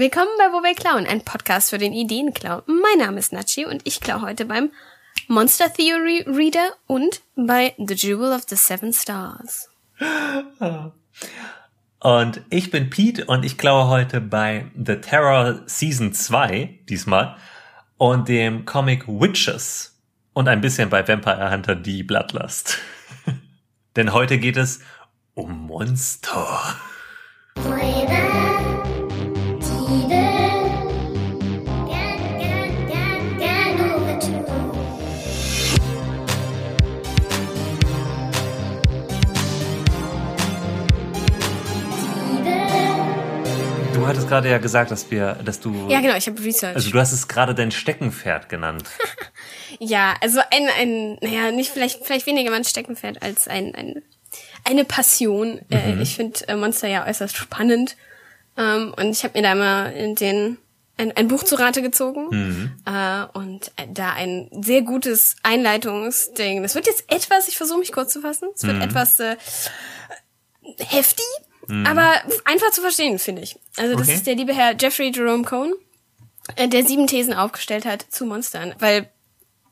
Willkommen bei Wo wir klauen, ein Podcast für den Ideenklau. Mein Name ist Nachi und ich klaue heute beim Monster Theory Reader und bei The Jewel of the Seven Stars. Und ich bin Pete und ich klaue heute bei The Terror Season 2 diesmal und dem Comic Witches und ein bisschen bei Vampire Hunter die Bloodlust. Denn heute geht es um Monster. Hattest gerade ja gesagt, dass wir, dass du. Ja, genau, ich habe Research. Also du hast es gerade dein Steckenpferd genannt. ja, also ein, ein, naja, nicht vielleicht, vielleicht weniger mein Steckenpferd als ein, ein eine Passion. Äh, mhm. ich finde äh, Monster ja äußerst spannend. Ähm, und ich habe mir da mal in den ein, ein Buch zu Rate gezogen mhm. äh, und da ein sehr gutes Einleitungsding. Das wird jetzt etwas, ich versuche mich kurz zu fassen, es wird mhm. etwas äh, heftig, mhm. aber einfach zu verstehen, finde ich. Also das okay. ist der liebe Herr Jeffrey Jerome Cohn, äh, der sieben Thesen aufgestellt hat zu Monstern, weil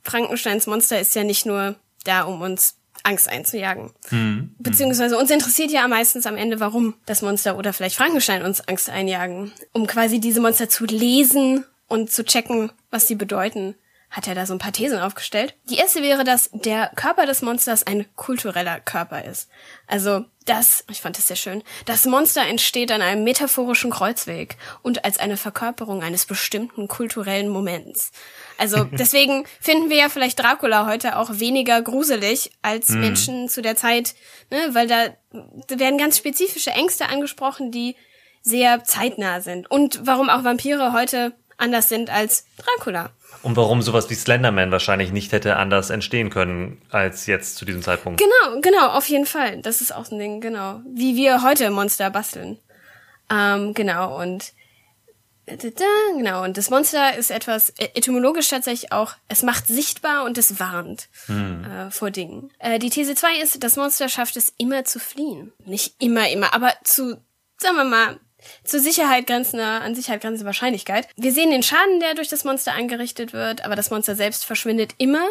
Frankensteins Monster ist ja nicht nur da, um uns Angst einzujagen. Mhm. Beziehungsweise uns interessiert ja meistens am Ende, warum das Monster oder vielleicht Frankenstein uns Angst einjagen. Um quasi diese Monster zu lesen und zu checken, was sie bedeuten hat er da so ein paar Thesen aufgestellt. Die erste wäre, dass der Körper des Monsters ein kultureller Körper ist. Also das, ich fand das sehr schön, das Monster entsteht an einem metaphorischen Kreuzweg und als eine Verkörperung eines bestimmten kulturellen Moments. Also deswegen finden wir ja vielleicht Dracula heute auch weniger gruselig als mhm. Menschen zu der Zeit, ne, weil da, da werden ganz spezifische Ängste angesprochen, die sehr zeitnah sind. Und warum auch Vampire heute anders sind als Dracula. Und warum sowas wie Slenderman wahrscheinlich nicht hätte anders entstehen können als jetzt zu diesem Zeitpunkt. Genau, genau, auf jeden Fall. Das ist auch ein Ding, genau. Wie wir heute Monster basteln. Ähm, genau, und genau, und das Monster ist etwas e-, etymologisch tatsächlich auch, es macht sichtbar und es warnt hm. äh, vor Dingen. Äh, die These 2 ist, das Monster schafft es immer zu fliehen. Nicht immer, immer, aber zu, sagen wir mal, zur Sicherheit grenzende, an Sicherheit grenzende Wahrscheinlichkeit. Wir sehen den Schaden, der durch das Monster angerichtet wird, aber das Monster selbst verschwindet immer,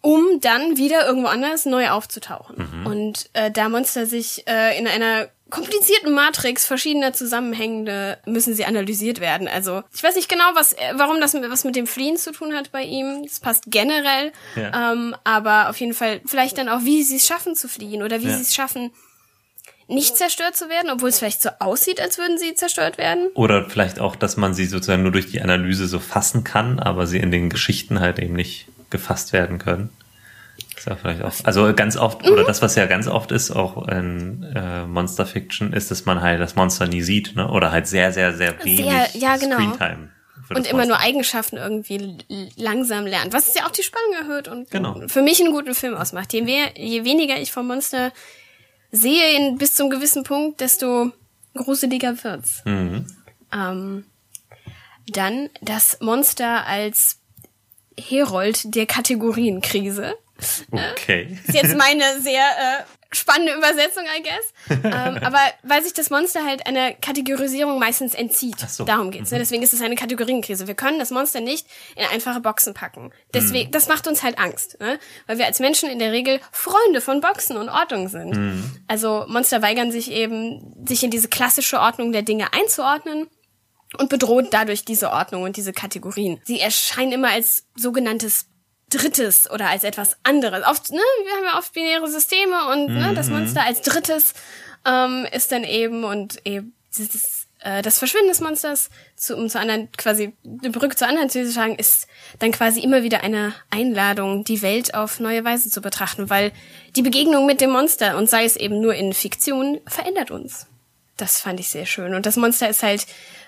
um dann wieder irgendwo anders neu aufzutauchen. Mhm. Und äh, da Monster sich äh, in einer komplizierten Matrix verschiedener Zusammenhängende müssen sie analysiert werden. Also ich weiß nicht genau, was, äh, warum das was mit dem Fliehen zu tun hat bei ihm. Das passt generell, ja. ähm, aber auf jeden Fall vielleicht dann auch, wie sie es schaffen zu fliehen oder wie ja. sie es schaffen, nicht zerstört zu werden, obwohl es vielleicht so aussieht, als würden sie zerstört werden. Oder vielleicht auch, dass man sie sozusagen nur durch die Analyse so fassen kann, aber sie in den Geschichten halt eben nicht gefasst werden können. Das ist ja vielleicht auch, also ganz oft, mhm. oder das, was ja ganz oft ist, auch in äh, Monster Fiction, ist, dass man halt das Monster nie sieht, ne? Oder halt sehr, sehr, sehr wenig sehr, ja, genau. Screentime. Und immer nur Eigenschaften irgendwie langsam lernt, was ja auch die Spannung erhöht und genau. für mich einen guten Film ausmacht. Je, mehr, je weniger ich vom Monster sehe ihn bis zum gewissen Punkt, desto gruseliger wird's. Mhm. Ähm, dann das Monster als Herold der Kategorienkrise. Okay. Ist jetzt meine sehr äh, spannende Übersetzung, I guess. ähm, aber weil sich das Monster halt einer Kategorisierung meistens entzieht. So. Darum geht's. Ne? Mhm. Deswegen ist es eine Kategorienkrise. Wir können das Monster nicht in einfache Boxen packen. Deswegen, mhm. das macht uns halt Angst, ne? weil wir als Menschen in der Regel Freunde von Boxen und Ordnung sind. Mhm. Also Monster weigern sich eben, sich in diese klassische Ordnung der Dinge einzuordnen und bedroht dadurch diese Ordnung und diese Kategorien. Sie erscheinen immer als sogenanntes Drittes oder als etwas anderes. Oft, ne, wir haben ja oft binäre Systeme und ne, das mhm. Monster als Drittes ähm, ist dann eben und eben das, äh, das Verschwinden des Monsters, zu, um zu anderen quasi eine Brücke zur anderen zu sagen, ist dann quasi immer wieder eine Einladung, die Welt auf neue Weise zu betrachten, weil die Begegnung mit dem Monster und sei es eben nur in Fiktion verändert uns. Das fand ich sehr schön und das Monster ist halt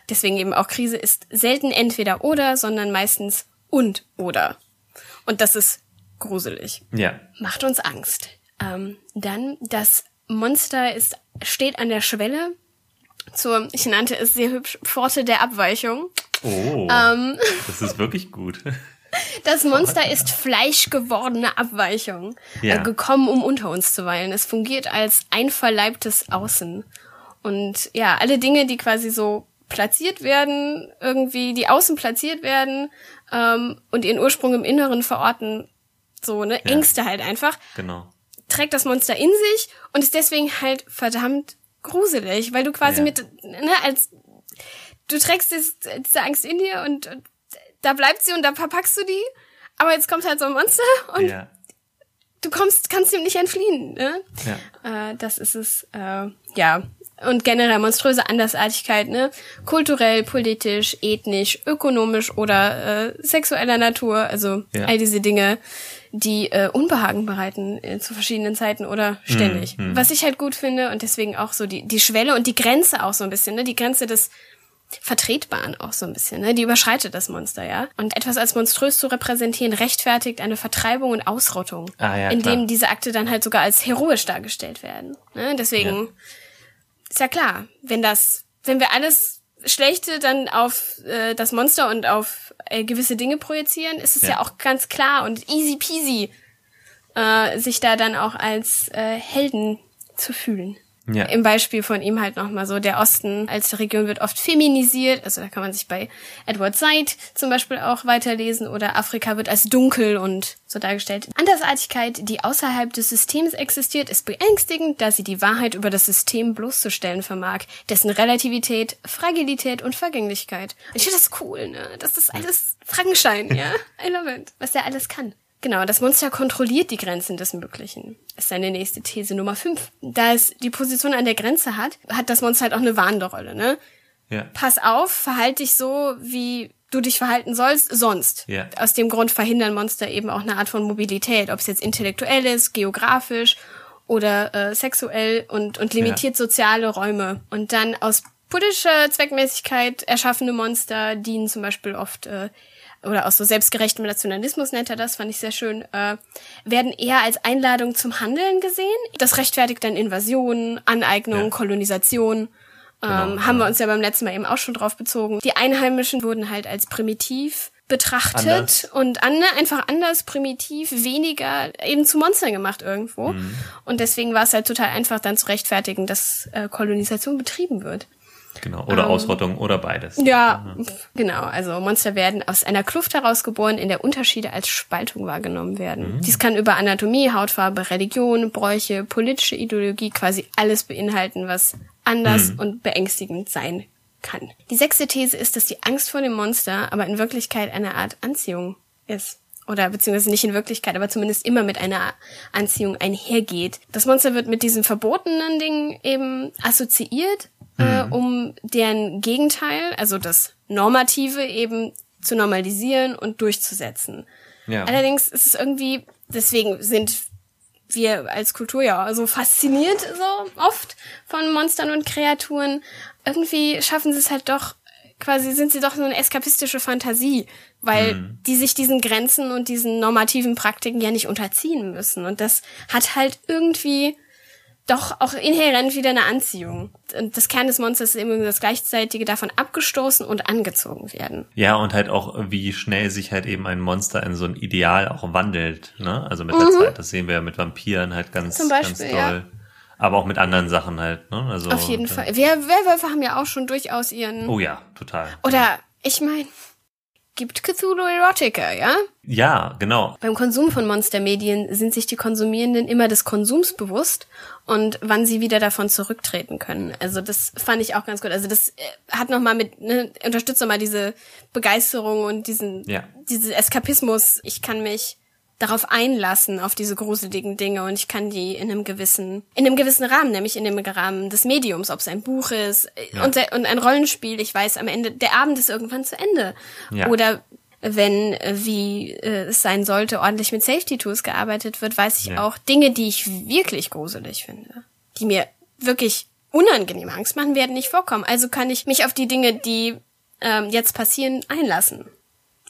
deswegen eben auch Krise ist selten entweder oder, sondern meistens und oder. Und das ist gruselig. Ja. Macht uns Angst. Ähm, dann, das Monster ist, steht an der Schwelle zur, ich nannte es sehr hübsch, Pforte der Abweichung. Oh, ähm, das ist wirklich gut. Das Monster ist fleischgewordene Abweichung, ja. äh, gekommen, um unter uns zu weilen. Es fungiert als einverleibtes Außen. Und ja, alle Dinge, die quasi so platziert werden, irgendwie die außen platziert werden ähm, und ihren Ursprung im Inneren verorten. So, ne? Ja. Ängste halt einfach. Genau. Trägt das Monster in sich und ist deswegen halt verdammt gruselig, weil du quasi Ja. mit, ne, als du trägst das, diese Angst in dir und, und da bleibt sie und da verpackst du die. Aber jetzt kommt halt so ein Monster und Ja. du kommst, kannst ihm nicht entfliehen. Ne? Ja. Äh, das ist es, äh, ja. Und generell monströse Andersartigkeit, ne? Kulturell, politisch, ethnisch, ökonomisch oder äh, sexueller Natur. Also Ja. all diese Dinge, die äh, Unbehagen bereiten äh, zu verschiedenen Zeiten oder ständig. Mhm. Was ich halt gut finde und deswegen auch so die, die Schwelle und die Grenze auch so ein bisschen, ne? Die Grenze des Vertretbaren auch so ein bisschen, ne? Die überschreitet das Monster, ja. Und etwas als monströs zu repräsentieren, rechtfertigt eine Vertreibung und Ausrottung. Ah, ja, indem diese Akte dann halt sogar als heroisch dargestellt werden. Ne? Deswegen ist ja klar, wenn das, wenn wir alles Schlechte dann auf äh, das Monster und auf äh, gewisse Dinge projizieren, ist es ja. Ja. auch ganz klar und easy peasy, äh, sich da dann auch als äh, Helden zu fühlen. Ja. Im Beispiel von ihm halt nochmal so, der Osten als Region wird oft feminisiert, also da kann man sich bei Edward Said zum Beispiel auch weiterlesen oder Afrika wird als dunkel und so dargestellt. Andersartigkeit, die außerhalb des Systems existiert, ist beängstigend, da sie die Wahrheit über das System bloßzustellen vermag, dessen Relativität, Fragilität und Vergänglichkeit. Ich finde das cool, ne? Das ist alles Frankenstein, ja? I love it. Was der alles kann. Genau, das Monster kontrolliert die Grenzen des Möglichen. Ist seine nächste These Nummer 5. Da es die Position an der Grenze hat, hat das Monster halt auch eine warnende Rolle, ne? Ja. Pass auf, verhalte dich so, wie du dich verhalten sollst, sonst. Ja. Aus dem Grund verhindern Monster eben auch eine Art von Mobilität, ob es jetzt intellektuell ist, geografisch oder äh, sexuell und, und limitiert soziale Räume. Und dann aus politischer Zweckmäßigkeit erschaffene Monster dienen zum Beispiel oft äh, oder aus so selbstgerechtem Nationalismus nennt er das, fand ich sehr schön, äh, werden eher als Einladung zum Handeln gesehen. Das rechtfertigt dann Invasionen, Aneignung, Ja. Kolonisation. Ähm, Genau, haben wir ja. uns ja beim letzten Mal eben auch schon drauf bezogen. Die Einheimischen wurden halt als primitiv betrachtet Anders. und an, einfach anders, primitiv, weniger eben zu Monstern gemacht irgendwo. Mhm. Und deswegen war es halt total einfach dann zu rechtfertigen, dass äh, Kolonisation betrieben wird. Genau. Oder Ausrottung oder beides. Ja, pf, genau. Also Monster werden aus einer Kluft herausgeboren, in der Unterschiede als Spaltung wahrgenommen werden. Dies kann über Anatomie, Hautfarbe, Religion, Bräuche, politische Ideologie quasi alles beinhalten, was anders und beängstigend sein kann. Die sechste These ist, dass die Angst vor dem Monster aber in Wirklichkeit eine Art Anziehung ist. Oder beziehungsweise nicht in Wirklichkeit, aber zumindest immer mit einer Anziehung einhergeht. Das Monster wird mit diesen verbotenen Dingen eben assoziiert, äh, um deren Gegenteil, also das Normative eben zu normalisieren und durchzusetzen. Ja. Allerdings ist es irgendwie, deswegen sind wir als Kultur ja so fasziniert so oft von Monstern und Kreaturen. Irgendwie schaffen sie es halt doch, quasi sind sie doch so eine eskapistische Fantasie, weil die sich diesen Grenzen und diesen normativen Praktiken ja nicht unterziehen müssen. Und das hat halt irgendwie doch auch inhärent wieder eine Anziehung. Und das Kern des Monsters ist eben das gleichzeitige davon abgestoßen und angezogen werden. Ja, und halt auch, wie schnell sich halt eben ein Monster in so ein Ideal auch wandelt, ne? Also mit der Zeit. Das sehen wir ja mit Vampiren halt ganz, Mhm. Zum Beispiel, ganz ja. toll. Aber auch mit anderen Sachen halt, ne? Also, Auf jeden Fall. Wer, Werwölfe haben ja auch schon durchaus ihren. Oh ja, total. Oder, ich meine, gibt Cthulhu Erotica, ja? Ja, genau. Beim Konsum von Monstermedien sind sich die Konsumierenden immer des Konsums bewusst und wann sie wieder davon zurücktreten können. Also das fand ich auch ganz gut. Also das äh, hat nochmal mit, ne, unterstützt nochmal diese Begeisterung und diesen, Ja. diese Eskapismus. Ich kann mich darauf einlassen, auf diese gruseligen Dinge und ich kann die in einem gewissen, in einem gewissen Rahmen, nämlich in dem Rahmen des Mediums, ob es ein Buch ist äh, Ja. und, und ein Rollenspiel. Ich weiß, am Ende, der Abend ist irgendwann zu Ende. Ja. Oder wenn, äh, wie äh, es sein sollte, ordentlich mit Safety Tools gearbeitet wird, weiß ich Ja. auch Dinge, die ich wirklich gruselig finde, die mir wirklich unangenehm Angst machen, werden nicht vorkommen. Also kann ich mich auf die Dinge, die ähm, jetzt passieren, einlassen.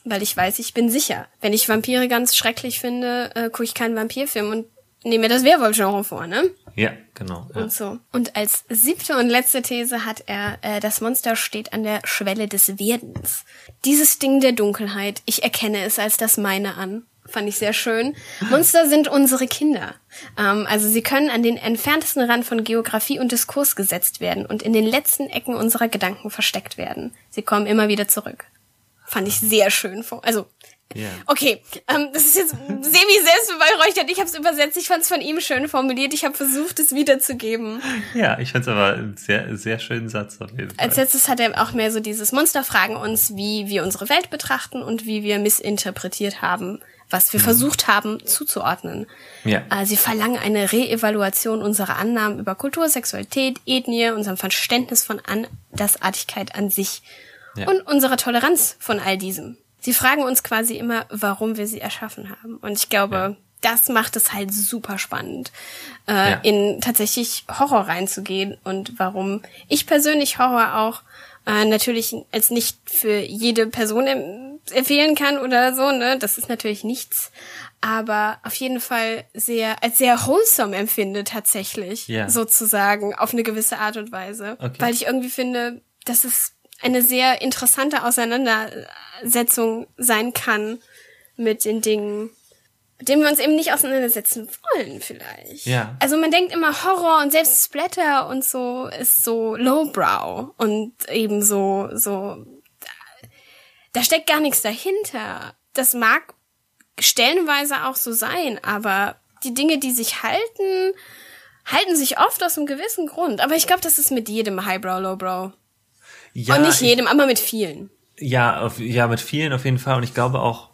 Weil ich weiß, ich bin sicher. Wenn ich Vampire ganz schrecklich finde, äh, gucke ich keinen Vampirfilm und nehme mir das Werwolf-Genre vor, ne? Ja, genau. Ja. Und so. Und als siebte und letzte These hat er, äh, das Monster steht an der Schwelle des Werdens. Dieses Ding der Dunkelheit, ich erkenne es als das meine an. fand ich sehr schön. Monster sind unsere Kinder. Ähm, also sie können an den entferntesten Rand von Geografie und Diskurs gesetzt werden und in den letzten Ecken unserer Gedanken versteckt werden. Sie kommen immer wieder zurück. Fand ich sehr schön. Also Yeah. Okay, ähm, das ist jetzt semi-selbstbeweihräuchert. Ich habe es übersetzt. Ich fand es von ihm schön formuliert. Ich habe versucht, es wiederzugeben. Ja, ich fand es aber einen sehr, sehr schönen Satz auf jeden Fall. Als letztes hat er auch mehr so dieses Monster fragen uns, wie wir unsere Welt betrachten und wie wir missinterpretiert haben, was wir mhm. versucht haben zuzuordnen. Ja. Äh, sie verlangen eine Reevaluation unserer Annahmen über Kultur, Sexualität, Ethnie, unserem Verständnis von Andersartigkeit an sich ja. und unserer Toleranz von all diesem sie fragen uns quasi immer, warum wir sie erschaffen haben. Und ich glaube, ja. das macht es halt super spannend, äh, ja. in tatsächlich Horror reinzugehen und warum ich persönlich Horror auch äh, natürlich als nicht für jede Person empfehlen kann oder so, ne? Das ist natürlich nichts. Aber auf jeden Fall sehr, als sehr wholesome empfinde tatsächlich, ja. sozusagen, auf eine gewisse Art und Weise. Okay. Weil ich irgendwie finde, dass es eine sehr interessante Auseinandersetzung sein kann mit den Dingen, mit denen wir uns eben nicht auseinandersetzen wollen vielleicht. Ja. Also man denkt immer Horror und selbst Splatter und so ist so lowbrow und eben so so da steckt gar nichts dahinter. Das mag stellenweise auch so sein, aber die Dinge, die sich halten, halten sich oft aus einem gewissen Grund. Aber ich glaube, das ist mit jedem Highbrow, Lowbrow ja, und nicht jedem, aber mit vielen. Ja, auf, ja, mit vielen auf jeden Fall. Und ich glaube auch,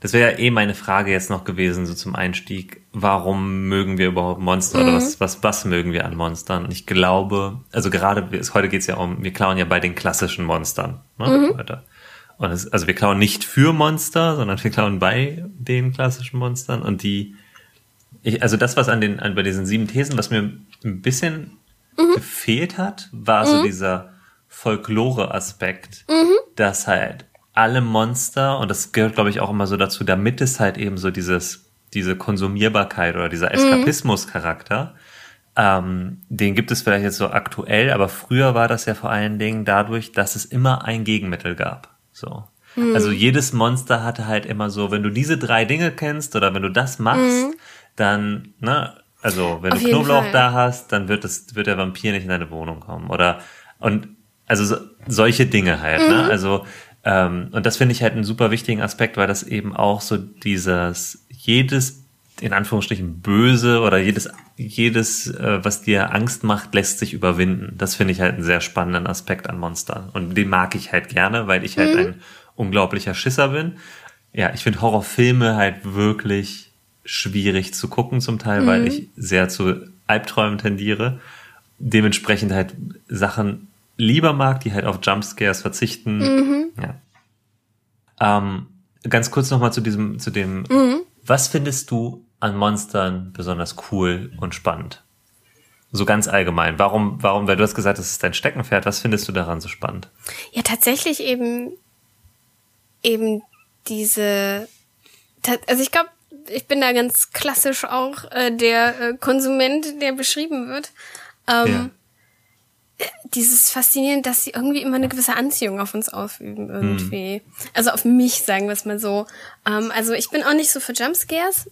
das wäre ja eh meine Frage jetzt noch gewesen, so zum Einstieg. Warum mögen wir überhaupt Monster mhm. oder was, was, was mögen wir an Monstern? Und ich glaube, also gerade, heute geht's ja um, wir klauen ja bei den klassischen Monstern, ne, mhm. heute. Und es, also wir klauen nicht für Monster, sondern wir klauen bei den klassischen Monstern und die, ich, also das, was an den, an, bei diesen sieben Thesen, was mir ein bisschen mhm. gefehlt hat, war so mhm. dieser, Folklore-Aspekt, mhm. dass halt alle Monster, und das gehört, glaube ich, auch immer so dazu, damit es halt eben so dieses, diese Konsumierbarkeit oder dieser mhm. Eskapismus-Charakter, ähm, den gibt es vielleicht jetzt so aktuell, aber früher war das ja vor allen Dingen dadurch, dass es immer ein Gegenmittel gab. So. Mhm. Also jedes Monster hatte halt immer so, wenn du diese drei Dinge kennst oder wenn du das machst, mhm. dann, ne, also wenn Auf du Knoblauch Fall. da hast, dann wird es, wird der Vampir nicht in deine Wohnung kommen. Oder und also so, solche Dinge halt, ne? mhm. ne? Also, ähm, und das finde ich halt einen super wichtigen Aspekt, weil das eben auch so dieses, jedes, in Anführungsstrichen, böse oder jedes, jedes, äh, was dir Angst macht, lässt sich überwinden. Das finde ich halt einen sehr spannenden Aspekt an Monstern. Und den mag ich halt gerne, weil ich halt mhm. ein unglaublicher Schisser bin. Ja, ich finde Horrorfilme halt wirklich schwierig zu gucken zum Teil, mhm. weil ich sehr zu Albträumen tendiere. Dementsprechend halt Sachen lieber mag, die halt auf Jumpscares verzichten. Mhm. Ja. Ähm, ganz kurz nochmal zu diesem, zu dem, mhm. was findest du an Monstern besonders cool und spannend? So ganz allgemein. Warum, warum, weil du hast gesagt, das ist dein Steckenpferd, was findest du daran so spannend? Ja, tatsächlich eben, eben diese, also ich glaube, ich bin da ganz klassisch auch äh, der äh, Konsument, der beschrieben wird. Ähm, ja dieses Faszinierend, dass sie irgendwie immer eine gewisse Anziehung auf uns ausüben, irgendwie. Mhm. Also auf mich, sagen wir es mal so. Ähm, also ich bin auch nicht so für Jumpscares.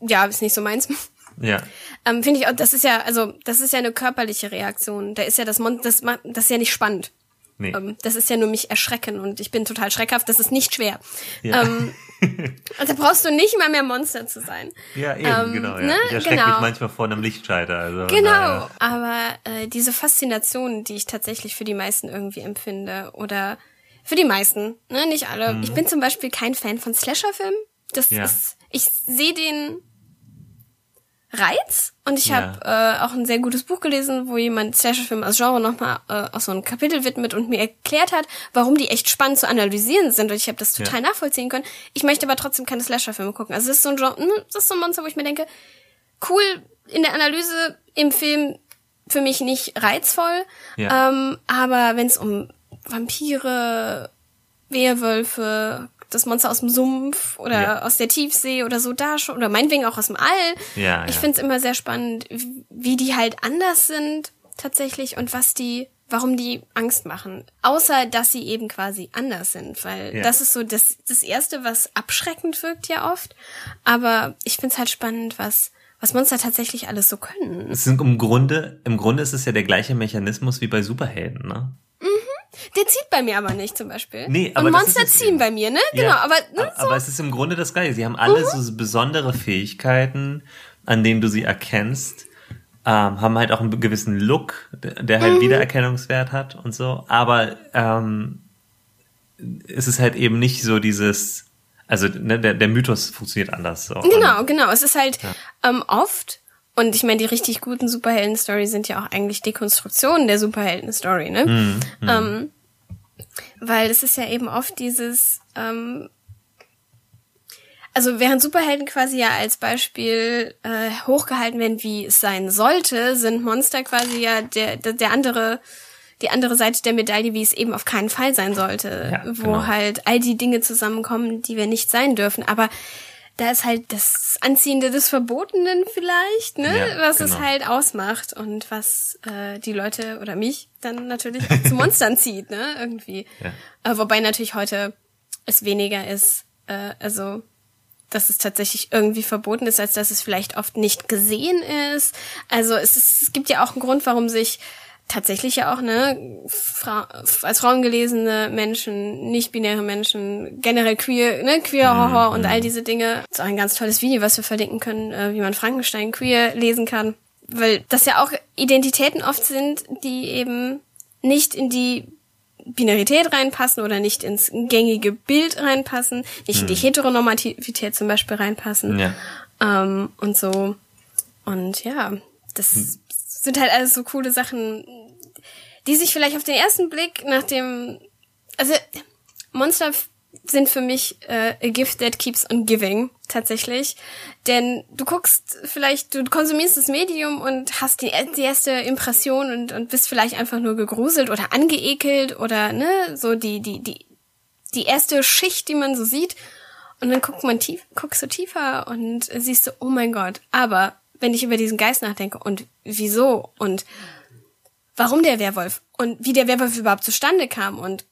Ja, ist nicht so meins. Ja. Ähm, Finde ich auch, das ist ja, also, das ist ja eine körperliche Reaktion. Da ist ja das Mon das, das ist ja nicht spannend. Nee. Ähm, das ist ja nur mich erschrecken und ich bin total schreckhaft, das ist nicht schwer. Ja. Ähm, da brauchst du nicht mal mehr Monster zu sein. Ja, eben, ähm, genau. Ja. Ne? Ich erschrecke genau. mich manchmal vor einem Lichtschalter. Also, genau, naja. aber äh, diese Faszination, die ich tatsächlich für die meisten irgendwie empfinde, oder für die meisten, ne, nicht alle. Mhm. Ich bin zum Beispiel kein Fan von Slasher-Filmen. Das ja. ist, ich sehe den Reiz. Und ich ja. habe äh, auch ein sehr gutes Buch gelesen, wo jemand Slasher-Film als Genre nochmal äh, auch so ein Kapitel widmet und mir erklärt hat, warum die echt spannend zu analysieren sind. Und ich habe das total ja. nachvollziehen können. Ich möchte aber trotzdem keine Slasher-Filme gucken. Also es ist so ein Genre, hm, das ist so ein Monster, wo ich mir denke, cool in der Analyse im Film für mich nicht reizvoll. Ja. Ähm, aber wenn es um Vampire, Werwölfe, das Monster aus dem Sumpf oder ja. aus der Tiefsee oder so da schon oder meinetwegen auch aus dem All. Ja, ich ja. finde es immer sehr spannend, wie die halt anders sind tatsächlich und was die warum die Angst machen. Außer, dass sie eben quasi anders sind, weil ja. das ist so das, das Erste, was abschreckend wirkt ja oft. Aber ich find's halt spannend, was, was Monster tatsächlich alles so können. Es sind im Grunde, im Grunde ist es ja der gleiche Mechanismus wie bei Superhelden, ne? Der zieht bei mir aber nicht zum Beispiel. Nee, aber Und Monster ziehen bei mir, ne? Genau, ja, aber, ne, so. aber es ist im Grunde das Gleiche. Sie haben alle mhm. so besondere Fähigkeiten, an denen du sie erkennst ähm, haben halt auch einen gewissen Look, der halt mhm. Wiedererkennungswert hat und so. Aber ähm, es ist halt eben nicht so dieses, also ne, der, der Mythos funktioniert anders. So. Genau, genau. Es ist halt ja. ähm, oft, und ich meine, die richtig guten Superhelden-Story sind ja auch eigentlich Dekonstruktionen der Superhelden-Story, ne? Mhm, mhm. ähm, weil es ist ja eben oft dieses, ähm, also während Superhelden quasi ja als Beispiel äh, hochgehalten werden, wie es sein sollte, sind Monster quasi ja der, der, der andere, die andere Seite der Medaille, wie es eben auf keinen Fall sein sollte. Ja, wo genau. halt all die Dinge zusammenkommen, die wir nicht sein dürfen. Aber da ist halt das Anziehende des Verbotenen vielleicht, ne? Ja, was genau. es halt ausmacht und was äh, die Leute oder mich dann natürlich zu Monstern zieht, ne? Irgendwie. Ja. Äh, wobei natürlich heute es weniger ist, äh, also dass es tatsächlich irgendwie verboten ist, als dass es vielleicht oft nicht gesehen ist. Also es, ist, es gibt ja auch einen Grund, warum sich tatsächlich ja auch, ne, Fra als Frauen gelesene Menschen, nicht-binäre Menschen, generell queer, ne, queer Horror mhm. und all diese Dinge. Das ist auch ein ganz tolles Video, was wir verlinken können, äh, wie man Frankenstein queer lesen kann. Weil das ja auch Identitäten oft sind, die eben nicht in die Binarität reinpassen oder nicht ins gängige Bild reinpassen, nicht hm. in die hm. Heteronormativität zum Beispiel reinpassen. Ja. Ähm, und so. Und ja, das hm. Sind halt alles so coole Sachen, die sich vielleicht auf den ersten Blick nach dem, also Monster sind für mich äh, a gift that keeps on giving tatsächlich, denn du guckst vielleicht, du konsumierst das Medium und hast die, die erste Impression und, und bist vielleicht einfach nur gegruselt oder angeekelt oder ne so die die die die erste Schicht, die man so sieht. Und dann guckt man tief, guckst du tiefer und siehst du, oh mein Gott, aber wenn ich über diesen Geist nachdenke und wieso und warum der Werwolf und wie der Werwolf überhaupt zustande kam und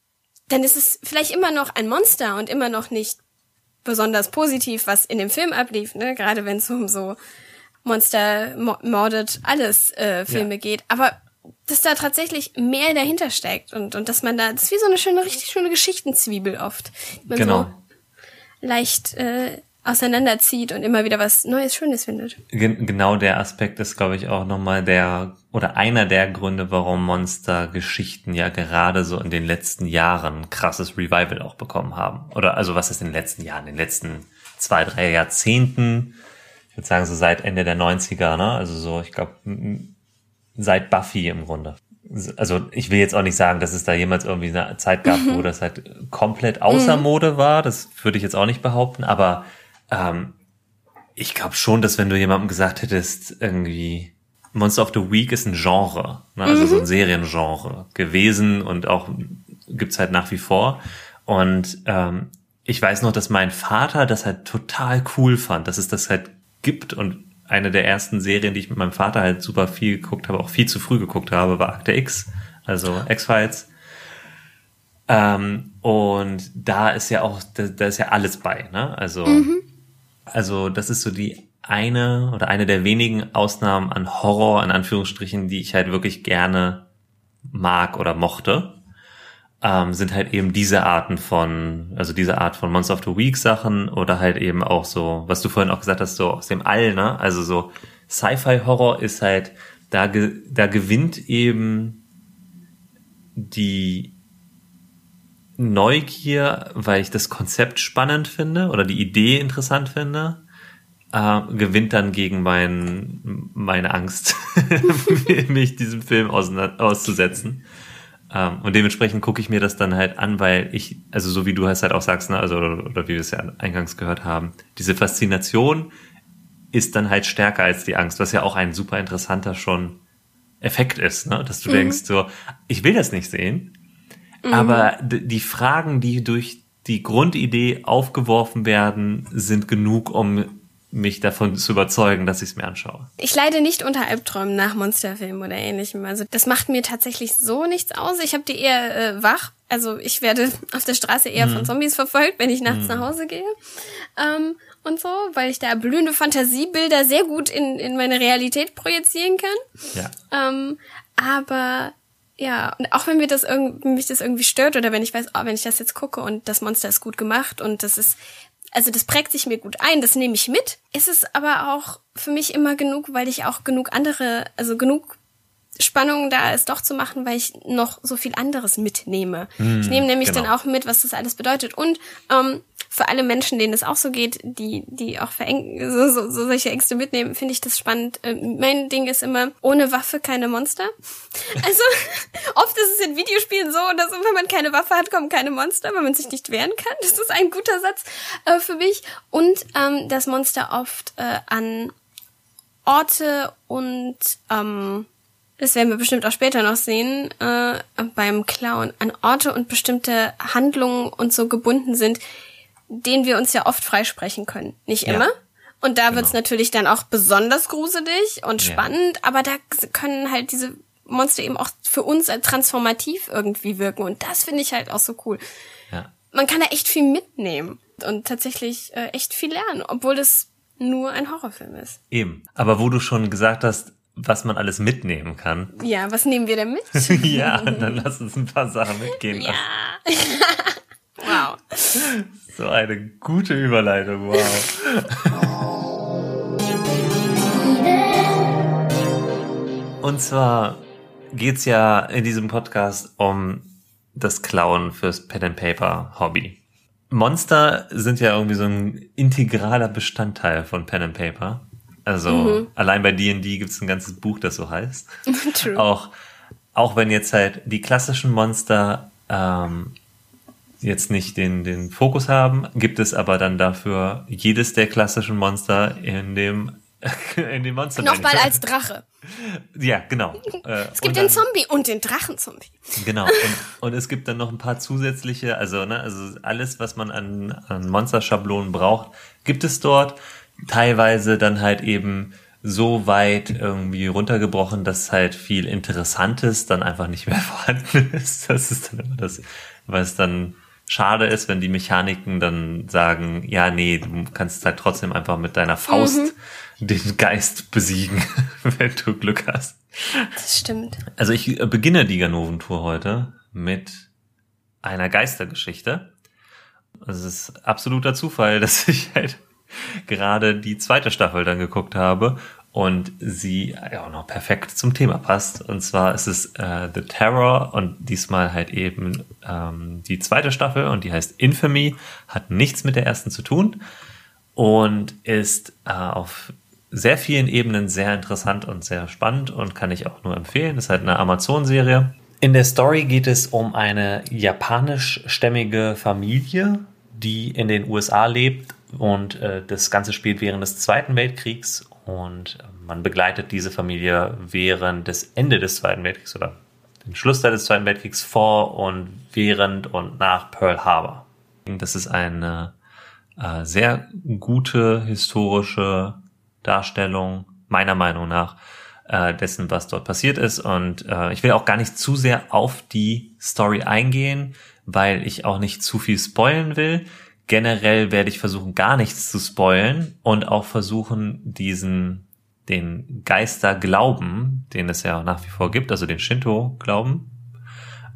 dann ist es vielleicht immer noch ein Monster und immer noch nicht besonders positiv, was in dem Film ablief, ne? Gerade wenn es um so Monster mordet alles äh, Filme ja. geht. Aber dass da tatsächlich mehr dahinter steckt und, und dass man da, das ist wie so eine schöne, richtig schöne Geschichtenzwiebel oft. Man genau. so leicht äh, auseinanderzieht und immer wieder was Neues, Schönes findet. Gen genau der Aspekt ist, glaube ich, auch nochmal der oder einer der Gründe, warum Monster-Geschichten ja gerade so in den letzten Jahren krasses Revival auch bekommen haben. Oder also was ist in den letzten Jahren, in den letzten zwei, drei Jahrzehnten, ich würde sagen so seit Ende der 90er, ne? Also so, ich glaube, seit Buffy im Grunde. Also ich will jetzt auch nicht sagen, dass es da jemals irgendwie eine Zeit gab, wo das halt komplett außer mhm. Mode war. Das würde ich jetzt auch nicht behaupten, aber ähm, ich glaube schon, dass wenn du jemandem gesagt hättest, irgendwie Monster of the Week ist ein Genre, ne? also mhm. so ein mhm. Seriengenre gewesen und auch gibt's halt nach wie vor. Und ähm, ich weiß noch, dass mein Vater das halt total cool fand, dass es das halt gibt und eine der ersten Serien, die ich mit meinem Vater halt super viel geguckt habe, auch viel zu früh geguckt habe, war Akte X, also X-Files. Ähm, und da ist ja auch, da, da ist ja alles bei, ne? Also mhm. Also das ist so die eine oder eine der wenigen Ausnahmen an Horror, in Anführungsstrichen, die ich halt wirklich gerne mag oder mochte, ähm, sind halt eben diese Arten von, also diese Art von Monster of the Week Sachen oder halt eben auch so, was du vorhin auch gesagt hast, so aus dem All, ne? Also so Sci-Fi-Horror ist halt, da, da gewinnt eben die Neugier, weil ich das Konzept spannend finde oder die Idee interessant finde, äh, gewinnt dann gegen mein, meine Angst, mich diesem Film auszusetzen. Ähm, und dementsprechend gucke ich mir das dann halt an, weil ich, also so wie du es halt auch sagst, ne, also oder, oder wie wir es ja eingangs gehört haben, diese Faszination ist dann halt stärker als die Angst, was ja auch ein super interessanter schon Effekt ist, ne? dass du mhm. denkst so, ich will das nicht sehen, Mhm. Aber die Fragen, die durch die Grundidee aufgeworfen werden, sind genug, um mich davon zu überzeugen, dass ich es mir anschaue. Ich leide nicht unter Albträumen nach Monsterfilmen oder ähnlichem. Also das macht mir tatsächlich so nichts aus. Ich habe die eher äh, wach. Also ich werde auf der Straße eher mhm. von Zombies verfolgt, wenn ich nachts mhm. nach Hause gehe. Ähm, und so, weil ich da blühende Fantasiebilder sehr gut in, in meine Realität projizieren kann. Ja. Ähm, aber ja, und auch wenn mir das irgendwie, mich das irgendwie stört oder wenn ich weiß, oh, wenn ich das jetzt gucke und das Monster ist gut gemacht und das ist also das prägt sich mir gut ein, das nehme ich mit. Es ist aber auch für mich immer genug, weil ich auch genug andere, also genug Spannung da ist doch zu machen, weil ich noch so viel anderes mitnehme. Mm, ich nehme nämlich genau. dann auch mit, was das alles bedeutet. Und ähm, für alle Menschen, denen es auch so geht, die, die auch so, so, so solche Ängste mitnehmen, finde ich das spannend. Äh, mein Ding ist immer, ohne Waffe keine Monster. Also oft ist es in Videospielen so so, wenn man keine Waffe hat, kommen keine Monster, weil man sich nicht wehren kann. Das ist ein guter Satz äh, für mich. Und ähm, das Monster oft äh, an Orte und ähm, das werden wir bestimmt auch später noch sehen, äh, beim Clown, an Orte und bestimmte Handlungen und so gebunden sind, denen wir uns ja oft freisprechen können. Nicht immer. Ja. Und da genau. wird's natürlich dann auch besonders gruselig und spannend, ja. aber da können halt diese Monster eben auch für uns transformativ irgendwie wirken. Und das finde ich halt auch so cool. Ja. Man kann da echt viel mitnehmen und tatsächlich äh, echt viel lernen, obwohl das nur ein Horrorfilm ist. Eben. Aber wo du schon gesagt hast, was man alles mitnehmen kann. Ja, was nehmen wir denn mit? ja, dann lass uns ein paar Sachen mitgehen lassen. Ja. wow. So eine gute Überleitung, wow. Und zwar geht's ja in diesem Podcast um das Klauen fürs Pen and Paper Hobby. Monster sind ja irgendwie so ein integraler Bestandteil von Pen and Paper. Also mhm. allein bei D&D gibt's ein ganzes Buch, das so heißt. True. Auch auch wenn jetzt halt die klassischen Monster ähm, jetzt nicht den, den Fokus haben, gibt es aber dann dafür jedes der klassischen Monster in dem in dem Monster. Nochmal als Drache. Ja, genau. Äh, es gibt den Zombie und den Drachenzombie. Genau. Und, und es gibt dann noch ein paar zusätzliche, also, ne, also alles, was man an, an Monsterschablonen braucht, gibt es dort. Teilweise dann halt eben so weit irgendwie runtergebrochen, dass halt viel Interessantes dann einfach nicht mehr vorhanden ist. Das ist dann immer das, was dann schade ist, wenn die Mechaniken dann sagen, ja, nee, du kannst halt trotzdem einfach mit deiner Faust mhm. den Geist besiegen, wenn du Glück hast. Das stimmt. Also ich äh, beginne die Ganoven-Tour heute mit einer Geistergeschichte. Es ist absoluter Zufall, dass ich halt gerade die zweite Staffel dann geguckt habe und sie ja auch noch perfekt zum Thema passt. Und zwar ist es äh, The Terror und diesmal halt eben ähm, die zweite Staffel und die heißt Infamy, hat nichts mit der ersten zu tun und ist äh, auf sehr vielen Ebenen sehr interessant und sehr spannend und kann ich auch nur empfehlen. Ist halt eine Amazon-Serie. In der Story geht es um eine japanischstämmige Familie, die in den USA lebt und äh, das Ganze spielt während des Zweiten Weltkriegs und man begleitet diese Familie während des Ende des Zweiten Weltkriegs oder den Schlussteil des Zweiten Weltkriegs vor und während und nach Pearl Harbor. Das ist eine äh, sehr gute historische Darstellung, meiner Meinung nach, äh, dessen, was dort passiert ist. Und äh, ich will auch gar nicht zu sehr auf die Story eingehen, weil ich auch nicht zu viel spoilen will. Generell werde ich versuchen, gar nichts zu spoilen und auch versuchen, diesen, den Geisterglauben, den es ja nach wie vor gibt, also den Shinto-Glauben,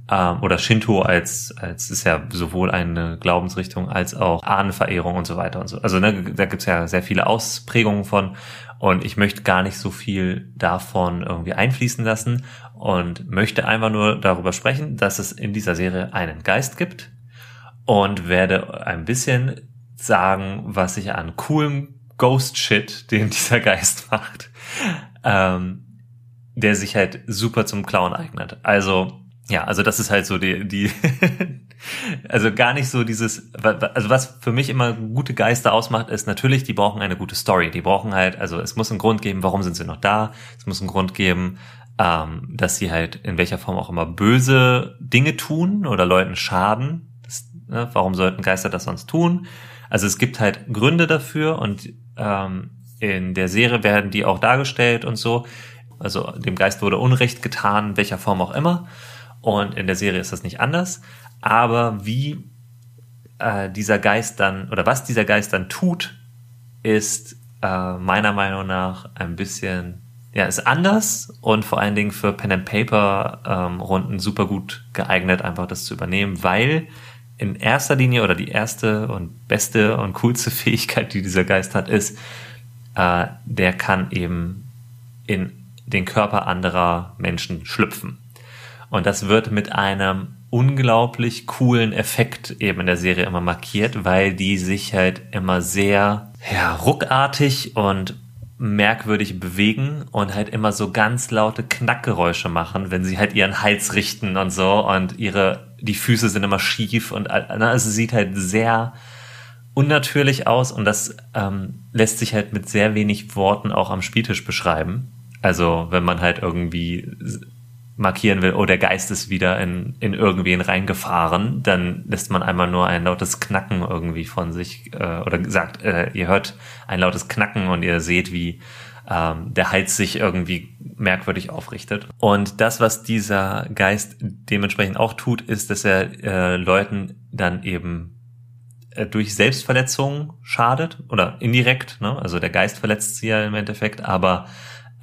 ähm, oder Shinto als, als ist ja sowohl eine Glaubensrichtung als auch Ahnenverehrung und so weiter und so. Also ne, da gibt's ja sehr viele Ausprägungen von und ich möchte gar nicht so viel davon irgendwie einfließen lassen und möchte einfach nur darüber sprechen, dass es in dieser Serie einen Geist gibt, und werde ein bisschen sagen, was ich an coolem Ghost-Shit, den dieser Geist macht, ähm, der sich halt super zum Clown eignet. Also, ja, also das ist halt so die, die also gar nicht so dieses, also was für mich immer gute Geister ausmacht, ist natürlich, die brauchen eine gute Story. Die brauchen halt, also es muss einen Grund geben, warum sind sie noch da. Es muss einen Grund geben, ähm, dass sie halt in welcher Form auch immer böse Dinge tun oder Leuten schaden. Ne? Warum sollten Geister das sonst tun? Also es gibt halt Gründe dafür und ähm, in der Serie werden die auch dargestellt und so. Also dem Geist wurde Unrecht getan, welcher Form auch immer. Und in der Serie ist das nicht anders. Aber wie äh, dieser Geist dann, oder was dieser Geist dann tut, ist äh, meiner Meinung nach ein bisschen, ja, ist anders und vor allen Dingen für Pen and Paper ähm, Runden super gut geeignet, einfach das zu übernehmen, weil in erster Linie oder die erste und beste und coolste Fähigkeit, die dieser Geist hat, ist, äh, der kann eben in den Körper anderer Menschen schlüpfen. Und das wird mit einem unglaublich coolen Effekt eben in der Serie immer markiert, weil die sich halt immer sehr ja, ruckartig und merkwürdig bewegen und halt immer so ganz laute Knackgeräusche machen, wenn sie halt ihren Hals richten und so und ihre die Füße sind immer schief und na, es sieht halt sehr unnatürlich aus und das ähm, lässt sich halt mit sehr wenig Worten auch am Spieltisch beschreiben. Also wenn man halt irgendwie markieren will, oh, der Geist ist wieder in, in irgendwen reingefahren, dann lässt man einmal nur ein lautes Knacken irgendwie von sich äh, oder sagt, äh, ihr hört ein lautes Knacken und ihr seht, wie ähm, der Hals sich irgendwie merkwürdig aufrichtet. Und das, was dieser Geist dementsprechend auch tut, ist, dass er äh, Leuten dann eben äh, durch Selbstverletzung schadet oder indirekt, ne? also der Geist verletzt sie ja im Endeffekt, aber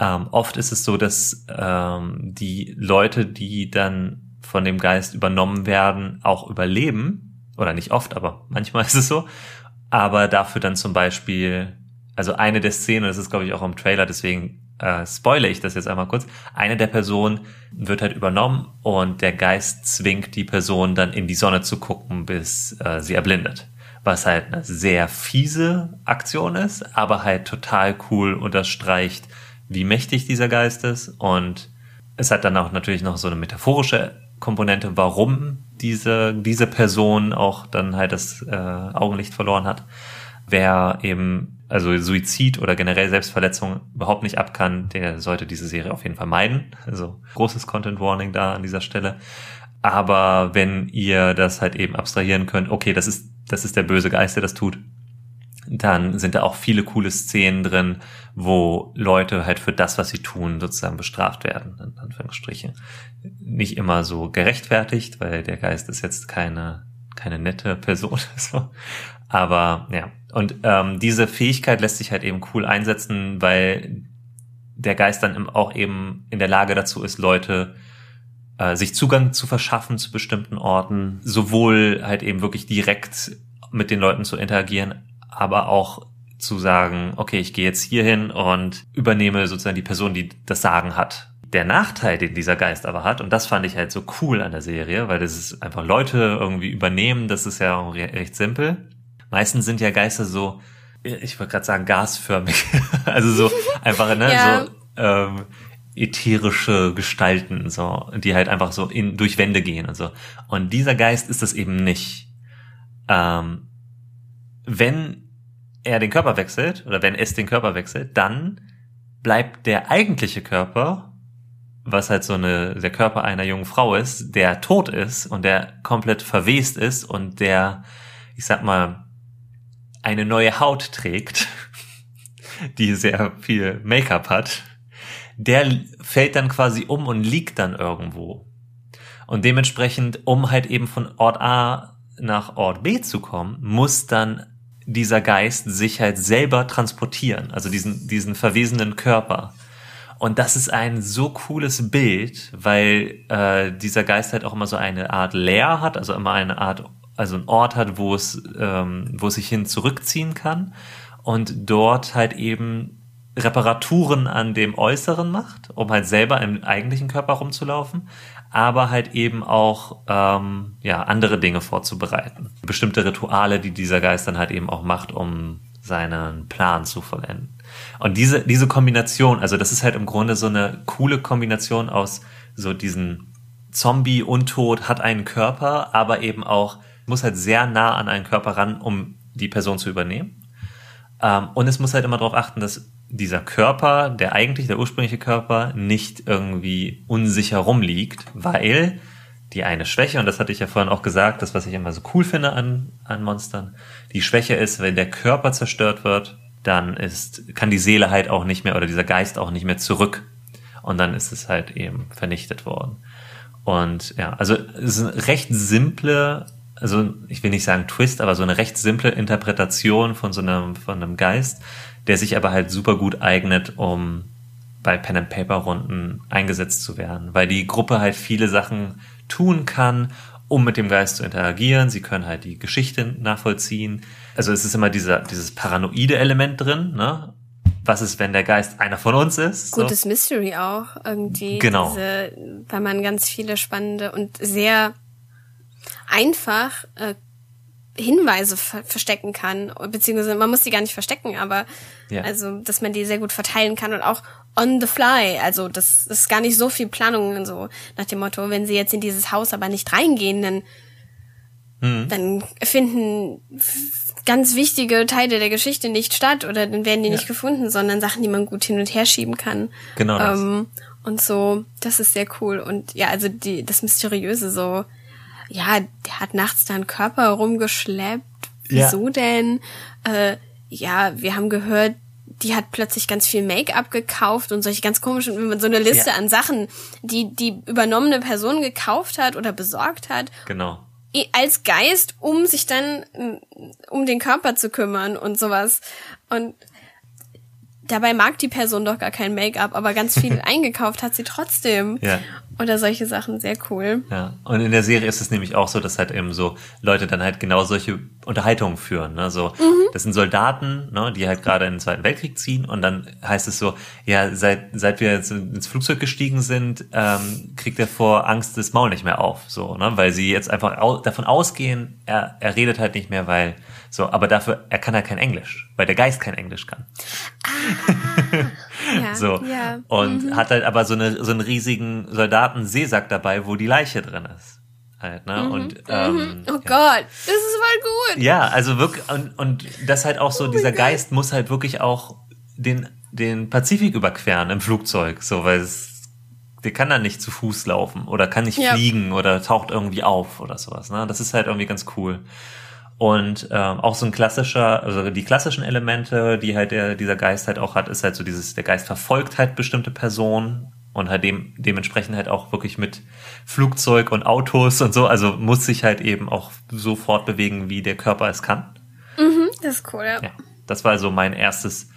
ähm, oft ist es so, dass ähm, die Leute, die dann von dem Geist übernommen werden, auch überleben. Oder nicht oft, aber manchmal ist es so. Aber dafür dann zum Beispiel, also eine der Szenen, das ist glaube ich auch im Trailer, deswegen äh, spoile ich das jetzt einmal kurz. Eine der Personen wird halt übernommen und der Geist zwingt die Person dann in die Sonne zu gucken, bis äh, sie erblindet. Was halt eine sehr fiese Aktion ist, aber halt total cool unterstreicht, wie mächtig dieser Geist ist. Und es hat dann auch natürlich noch so eine metaphorische Komponente, warum diese, diese Person auch dann halt das äh, Augenlicht verloren hat. Wer eben also Suizid oder generell Selbstverletzung überhaupt nicht ab kann, der sollte diese Serie auf jeden Fall meiden. Also großes Content Warning da an dieser Stelle. Aber wenn ihr das halt eben abstrahieren könnt, okay, das ist, das ist der böse Geist, der das tut, dann sind da auch viele coole Szenen drin, wo Leute halt für das, was sie tun, sozusagen bestraft werden, in Anführungsstrichen. Nicht immer so gerechtfertigt, weil der Geist ist jetzt keine, keine nette Person. So. Aber ja, und ähm, diese Fähigkeit lässt sich halt eben cool einsetzen, weil der Geist dann auch eben in der Lage dazu ist, Leute äh, sich Zugang zu verschaffen zu bestimmten Orten, sowohl halt eben wirklich direkt mit den Leuten zu interagieren, aber auch zu sagen, okay, ich gehe jetzt hier hin und übernehme sozusagen die Person, die das Sagen hat. Der Nachteil, den dieser Geist aber hat, und das fand ich halt so cool an der Serie, weil das ist einfach Leute irgendwie übernehmen, das ist ja recht simpel. Meistens sind ja Geister so, ich wollte gerade sagen, gasförmig. also so einfach, ne, ja. so ähm, ätherische Gestalten, so, die halt einfach so in, durch Wände gehen und so. Und dieser Geist ist das eben nicht. Ähm, wenn er den Körper wechselt oder wenn es den Körper wechselt, dann bleibt der eigentliche Körper, was halt so eine, der Körper einer jungen Frau ist, der tot ist und der komplett verwest ist und der, ich sag mal, eine neue Haut trägt, die sehr viel Make-up hat, der fällt dann quasi um und liegt dann irgendwo. Und dementsprechend, um halt eben von Ort A nach Ort B zu kommen, muss dann dieser Geist sich halt selber transportieren, also diesen, diesen verwesenen Körper. Und das ist ein so cooles Bild, weil äh, dieser Geist halt auch immer so eine Art Leer hat, also immer eine Art, also ein Ort hat, wo es, ähm, wo es sich hin zurückziehen kann und dort halt eben Reparaturen an dem Äußeren macht, um halt selber im eigentlichen Körper rumzulaufen, aber halt eben auch ähm, ja andere Dinge vorzubereiten. Bestimmte Rituale, die dieser Geist dann halt eben auch macht, um seinen Plan zu vollenden. Und diese, diese Kombination, also das ist halt im Grunde so eine coole Kombination aus so diesen Zombie Untot hat einen Körper, aber eben auch muss halt sehr nah an einen Körper ran, um die Person zu übernehmen. Ähm, und es muss halt immer darauf achten, dass dieser Körper, der eigentlich der ursprüngliche Körper, nicht irgendwie unsicher rumliegt, weil die eine Schwäche, und das hatte ich ja vorhin auch gesagt, das, was ich immer so cool finde an, an Monstern, die Schwäche ist, wenn der Körper zerstört wird, dann ist, kann die Seele halt auch nicht mehr oder dieser Geist auch nicht mehr zurück. Und dann ist es halt eben vernichtet worden. Und ja, also es ist eine recht simple, also ich will nicht sagen Twist, aber so eine recht simple Interpretation von so einem, von einem Geist, der sich aber halt super gut eignet, um bei Pen and Paper Runden eingesetzt zu werden, weil die Gruppe halt viele Sachen tun kann, um mit dem Geist zu interagieren. Sie können halt die Geschichte nachvollziehen. Also es ist immer dieser, dieses paranoide Element drin, ne? Was ist, wenn der Geist einer von uns ist? So. Gutes Mystery auch irgendwie. Genau. Diese, weil man ganz viele spannende und sehr einfach äh, Hinweise ver verstecken kann, beziehungsweise man muss die gar nicht verstecken, aber ja. also, dass man die sehr gut verteilen kann und auch on the fly. Also das, ist gar nicht so viel Planung und so nach dem Motto, wenn sie jetzt in dieses Haus aber nicht reingehen, dann, mhm. dann finden ganz wichtige Teile der Geschichte nicht statt oder dann werden die ja. nicht gefunden, sondern Sachen, die man gut hin und her schieben kann. Genau. Das. Ähm, und so, das ist sehr cool. Und ja, also die, das Mysteriöse so, ja, der hat nachts da einen Körper rumgeschleppt. Wieso ja. denn? Äh, ja, wir haben gehört, die hat plötzlich ganz viel Make-up gekauft und solche ganz komischen, wenn man so eine Liste ja. an Sachen, die die übernommene Person gekauft hat oder besorgt hat. Genau. Als Geist, um sich dann um den Körper zu kümmern und sowas. Und dabei mag die Person doch gar kein Make-up, aber ganz viel eingekauft hat sie trotzdem. Ja. Oder solche Sachen, sehr cool. Ja, und in der Serie ist es nämlich auch so, dass halt eben so Leute dann halt genau solche Unterhaltungen führen. Ne? So, mhm. Das sind Soldaten, ne, die halt gerade in den Zweiten Weltkrieg ziehen und dann heißt es so, ja, seit, seit wir jetzt ins Flugzeug gestiegen sind, ähm, kriegt er vor Angst das Maul nicht mehr auf. So, ne? Weil sie jetzt einfach au davon ausgehen, er, er redet halt nicht mehr, weil so, aber dafür, er kann halt kein Englisch, weil der Geist kein Englisch kann. Ah. Ja, so. Ja. Und mhm. hat halt aber so, eine, so einen riesigen Soldaten-Seesack dabei, wo die Leiche drin ist. Halt, ne? Mhm. Und, ähm, mhm. oh ja. Gott, das ist voll gut. Ja, also wirklich, und, und das halt auch so, oh dieser Geist muss halt wirklich auch den, den Pazifik überqueren im Flugzeug, so, weil es, der kann dann nicht zu Fuß laufen oder kann nicht ja. fliegen oder taucht irgendwie auf oder sowas, ne? Das ist halt irgendwie ganz cool. Und ähm, auch so ein klassischer, also die klassischen Elemente, die halt der, dieser Geist halt auch hat, ist halt so dieses, der Geist verfolgt halt bestimmte Personen und halt dem, dementsprechend halt auch wirklich mit Flugzeug und Autos und so, also muss sich halt eben auch so fortbewegen, wie der Körper es kann. Mhm, das ist cool, ja. ja. Das war also mein erstes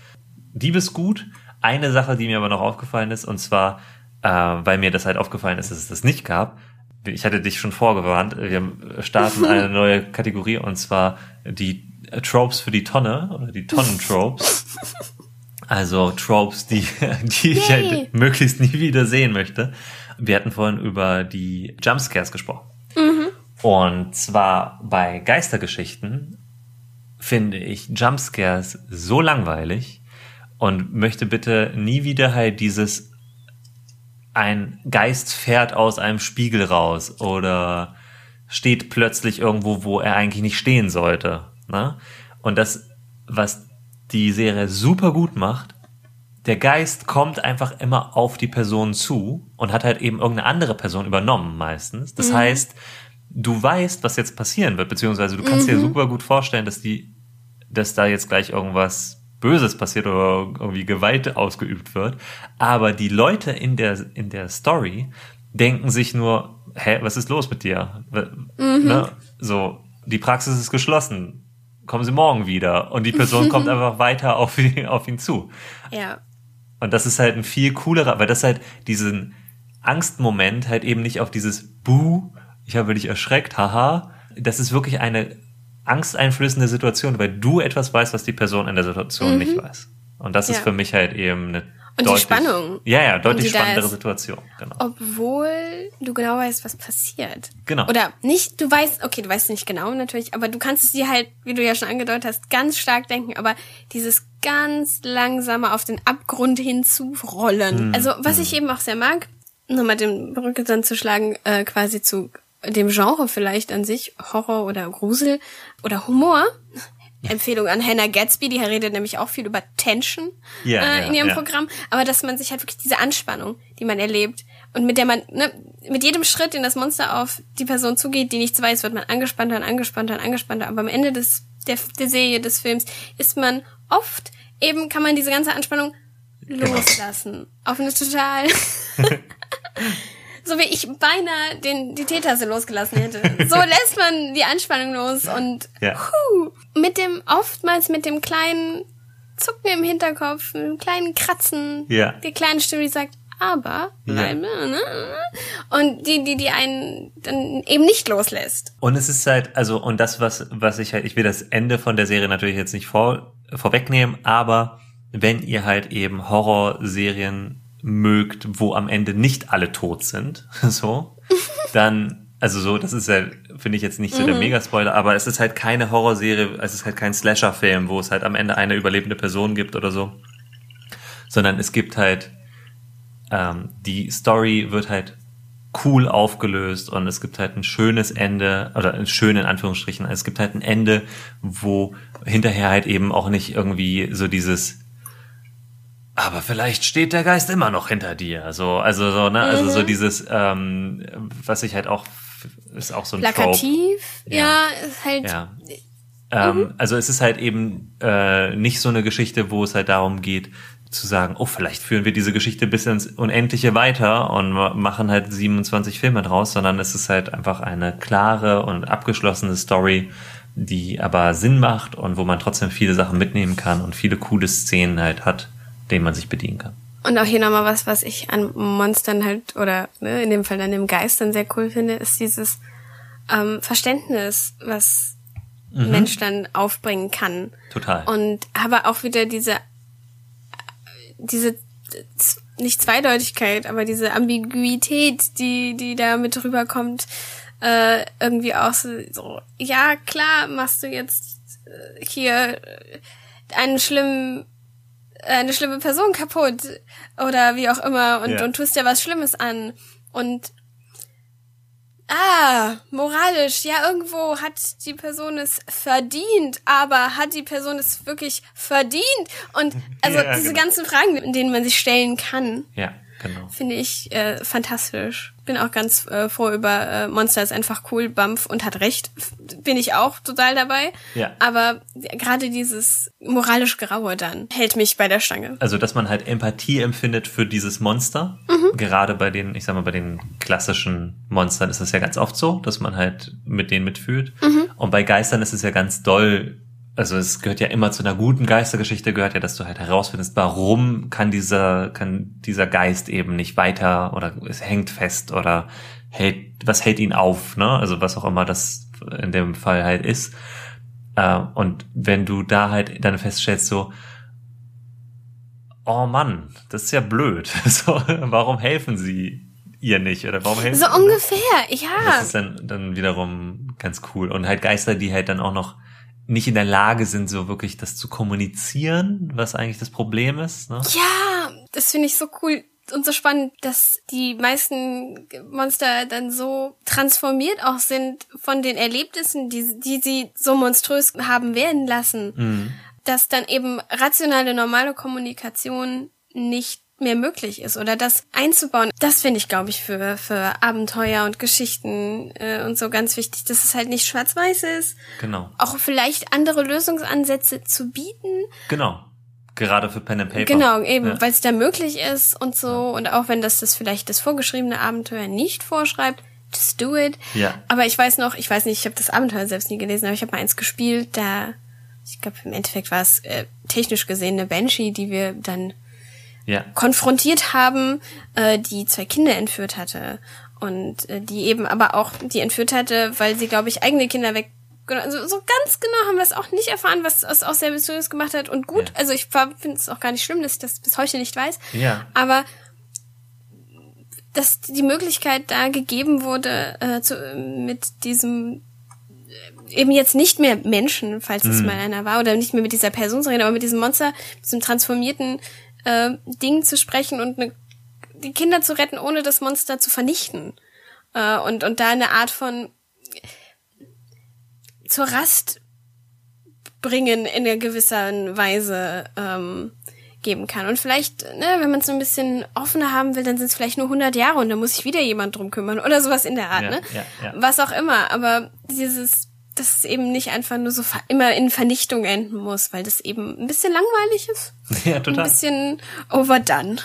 Diebesgut. Eine Sache, die mir aber noch aufgefallen ist, und zwar, äh, weil mir das halt aufgefallen ist, dass es das nicht gab, ich hatte dich schon vorgewarnt, wir starten eine neue Kategorie und zwar die Tropes für die Tonne oder die Tonnen-Tropes. Also Tropes, die, die ich halt möglichst nie wieder sehen möchte. Wir hatten vorhin über die Jumpscares gesprochen. Mhm. Und zwar bei Geistergeschichten finde ich Jumpscares so langweilig und möchte bitte nie wieder halt dieses ein Geist fährt aus einem Spiegel raus oder steht plötzlich irgendwo, wo er eigentlich nicht stehen sollte. Ne? Und das, was die Serie super gut macht, der Geist kommt einfach immer auf die Person zu und hat halt eben irgendeine andere Person übernommen meistens. Das mhm. heißt, du weißt, was jetzt passieren wird, beziehungsweise du kannst mhm. dir super gut vorstellen, dass die, dass da jetzt gleich irgendwas Böses passiert oder irgendwie Gewalt ausgeübt wird. Aber die Leute in der, in der Story denken sich nur, hä, was ist los mit dir? Mhm. Ne? So, die Praxis ist geschlossen. Kommen Sie morgen wieder. Und die Person kommt einfach weiter auf, auf ihn zu. Ja. Und das ist halt ein viel coolerer, weil das halt diesen Angstmoment halt eben nicht auf dieses Buh, ich habe dich erschreckt, haha. Das ist wirklich eine angsteinflößende Situation, weil du etwas weißt, was die Person in der Situation mhm. nicht weiß. Und das ja. ist für mich halt eben eine und deutlich, die Spannung. Ja, ja, deutlich spannendere Situation. Genau. Obwohl du genau weißt, was passiert. Genau. Oder nicht, du weißt, okay, du weißt nicht genau natürlich, aber du kannst es dir halt, wie du ja schon angedeutet hast, ganz stark denken, aber dieses ganz langsame auf den Abgrund hinzurollen. Mhm. Also, was mhm. ich eben auch sehr mag, nochmal den Brücke dann zu schlagen, äh, quasi zu dem Genre vielleicht an sich, Horror oder Grusel oder Humor. Empfehlung an Hannah Gatsby, die redet nämlich auch viel über Tension ja, äh, in ihrem ja. Programm, aber dass man sich halt wirklich diese Anspannung, die man erlebt und mit der man, ne, mit jedem Schritt, den das Monster auf die Person zugeht, die nichts weiß, wird man angespannter und angespannter und angespannter, aber am Ende des, der, der Serie, des Films, ist man oft eben kann man diese ganze Anspannung loslassen. Auf eine total so wie ich beinahe den, die Teetasse losgelassen hätte. So lässt man die Anspannung los und Ja. huh, mit dem, oftmals mit dem kleinen Zucken im Hinterkopf, mit dem kleinen Kratzen, Ja. die kleine Stimme, die sagt, aber, Ja. weil, ne, ne, und die, die, die einen dann eben nicht loslässt. Und es ist halt, also, und das, was, was ich halt, ich will das Ende von der Serie natürlich jetzt nicht vor, vorwegnehmen, aber wenn ihr halt eben Horrorserien mögt, wo am Ende nicht alle tot sind, so, dann, also so, das ist ja, finde ich jetzt nicht so der Mega-Spoiler, aber es ist halt keine Horrorserie, es ist halt kein Slasher-Film, wo es halt am Ende eine überlebende Person gibt oder so, sondern es gibt halt, ähm, die Story wird halt cool aufgelöst und es gibt halt ein schönes Ende oder ein schön in Anführungsstrichen. Es gibt halt ein Ende, wo hinterher halt eben auch nicht irgendwie so dieses aber vielleicht steht der Geist immer noch hinter dir. So, also so, ne, also so dieses, ähm, was ich halt auch ist auch so ein. Plakativ, Ja. ja, ist halt, Ja. Ähm, also es ist halt eben äh, nicht so eine Geschichte, wo es halt darum geht, zu sagen, oh, vielleicht führen wir diese Geschichte bis ins Unendliche weiter und ma- machen halt 27 Filme draus, sondern es ist halt einfach eine klare und abgeschlossene Story, die aber Sinn macht und wo man trotzdem viele Sachen mitnehmen kann und viele coole Szenen halt hat, denen man sich bedienen kann. Und auch hier nochmal was, was ich an Monstern halt, oder ne, in dem Fall an dem Geist dann sehr cool finde, ist dieses ähm, Verständnis, was ein Mensch dann aufbringen kann. Total. Und aber auch wieder diese, diese, nicht Zweideutigkeit, aber diese Ambiguität, die, die da mit rüberkommt, äh, irgendwie auch so, so, ja, klar, machst du jetzt äh, hier einen schlimmen eine schlimme Person kaputt oder wie auch immer und, Ja. und tust dir was Schlimmes an und ah, moralisch, ja, irgendwo hat die Person es verdient, aber hat die Person es wirklich verdient? Und also Ja, diese genau. ganzen Fragen, denen man sich stellen kann, Ja, genau. finde ich äh, fantastisch. Bin auch ganz äh, froh über äh, Monster ist einfach cool, Bampf und hat recht. Bin ich auch total dabei. Ja. Aber gerade dieses moralisch Graue dann hält mich bei der Stange. Also, dass man halt Empathie empfindet für dieses Monster. Gerade bei den, ich sag mal, bei den klassischen Monstern ist es ja ganz oft so, dass man halt mit denen mitfühlt. Und bei Geistern ist es ja ganz doll. Also es gehört ja immer zu einer guten Geistergeschichte, gehört ja, dass du halt herausfindest, warum kann dieser, kann dieser Geist eben nicht weiter oder es hängt fest oder hält, was hält ihn auf, ne? Also was auch immer das in dem Fall halt ist. Äh, und wenn du da halt dann feststellst, so, oh Mann, das ist ja blöd. So, warum helfen sie ihr nicht? Oder warum helfen So sie- ungefähr, Das ja. ist dann, dann wiederum ganz cool. Und halt Geister, die halt dann auch noch nicht in der Lage sind, so wirklich das zu kommunizieren, was eigentlich das Problem ist. Ne? Ja, das finde ich so cool und so spannend, dass die meisten Monster dann so transformiert auch sind von den Erlebnissen, die, die sie so monströs haben werden lassen, dass dann eben rationale, normale Kommunikation nicht mehr möglich ist oder das einzubauen, das finde ich, glaube ich, für, für Abenteuer und Geschichten äh, und so ganz wichtig, dass es halt nicht schwarz-weiß ist, Genau, auch vielleicht andere Lösungsansätze zu bieten, genau. Gerade für Pen and Paper. Genau, eben, Ja. weil es da möglich ist und so. Und auch wenn das das vielleicht das vorgeschriebene Abenteuer nicht vorschreibt, just do it. Ja. Aber ich weiß noch, ich weiß nicht, ich habe das Abenteuer selbst nie gelesen, aber ich habe mal eins gespielt, da, ich glaube, im Endeffekt war es äh, technisch gesehen eine Banshee, die wir dann Ja, konfrontiert haben, äh, die zwei Kinder entführt hatte. Und äh, die eben aber auch die entführt hatte, weil sie, glaube ich, eigene Kinder weg. Also so ganz genau haben wir es auch nicht erfahren, was es auch sehr mysteriös gemacht hat. Und gut, Ja. also ich finde es auch gar nicht schlimm, dass ich das bis heute nicht weiß. Ja. Aber dass die Möglichkeit da gegeben wurde, äh, zu, mit diesem äh, eben jetzt nicht mehr Menschen, falls es mal einer war, oder nicht mehr mit dieser Person zu reden, aber mit diesem Monster, mit diesem transformierten äh, Ding zu sprechen und ne, die Kinder zu retten, ohne das Monster zu vernichten. Äh, und, und da eine Art von zur Rast bringen in einer gewissen Weise ähm, geben kann. Und vielleicht, ne, wenn man es so ein bisschen offener haben will, dann sind es vielleicht nur 100 Jahre und dann muss sich wieder jemand drum kümmern oder sowas in der Art, Ja, ne? ja, ja. Was auch immer. Aber dieses dass es eben nicht einfach nur so immer in Vernichtung enden muss, weil das eben ein bisschen langweilig ist. Ja, total. Ein bisschen overdone.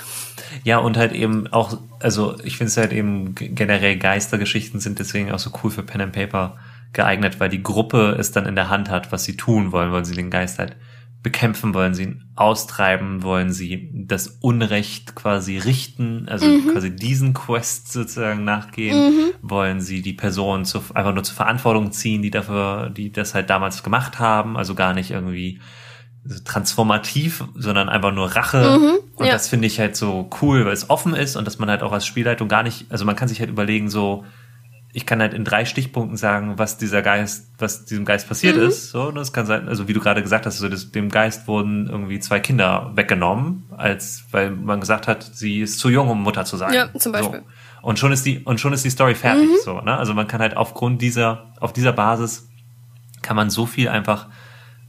Ja, und halt eben auch, also ich finde es halt eben generell Geistergeschichten sind deswegen auch so cool für Pen and Paper geeignet, weil die Gruppe es dann in der Hand hat, was sie tun wollen, wollen sie den Geist halt bekämpfen, wollen sie austreiben, wollen sie das Unrecht quasi richten, also mhm. quasi diesen Quest sozusagen nachgehen, mhm. wollen sie die Person zu, einfach nur zur Verantwortung ziehen, die dafür, die das halt damals gemacht haben, also gar nicht irgendwie transformativ, sondern einfach nur Rache. Mhm, und ja. das finde ich halt so cool, weil es offen ist und dass man halt auch als Spielleitung gar nicht, also man kann sich halt überlegen, so, ich kann halt in drei Stichpunkten sagen, was dieser Geist, was diesem Geist passiert mhm. ist. So, das kann sein, also wie du gerade gesagt hast, also das, dem Geist wurden irgendwie zwei Kinder weggenommen, als weil man gesagt hat, sie ist zu jung, um Mutter zu sein. Ja, zum Beispiel. So. Und schon ist die und schon ist die Story fertig. Mhm. So, ne? Also man kann halt aufgrund dieser, auf dieser Basis kann man so viel einfach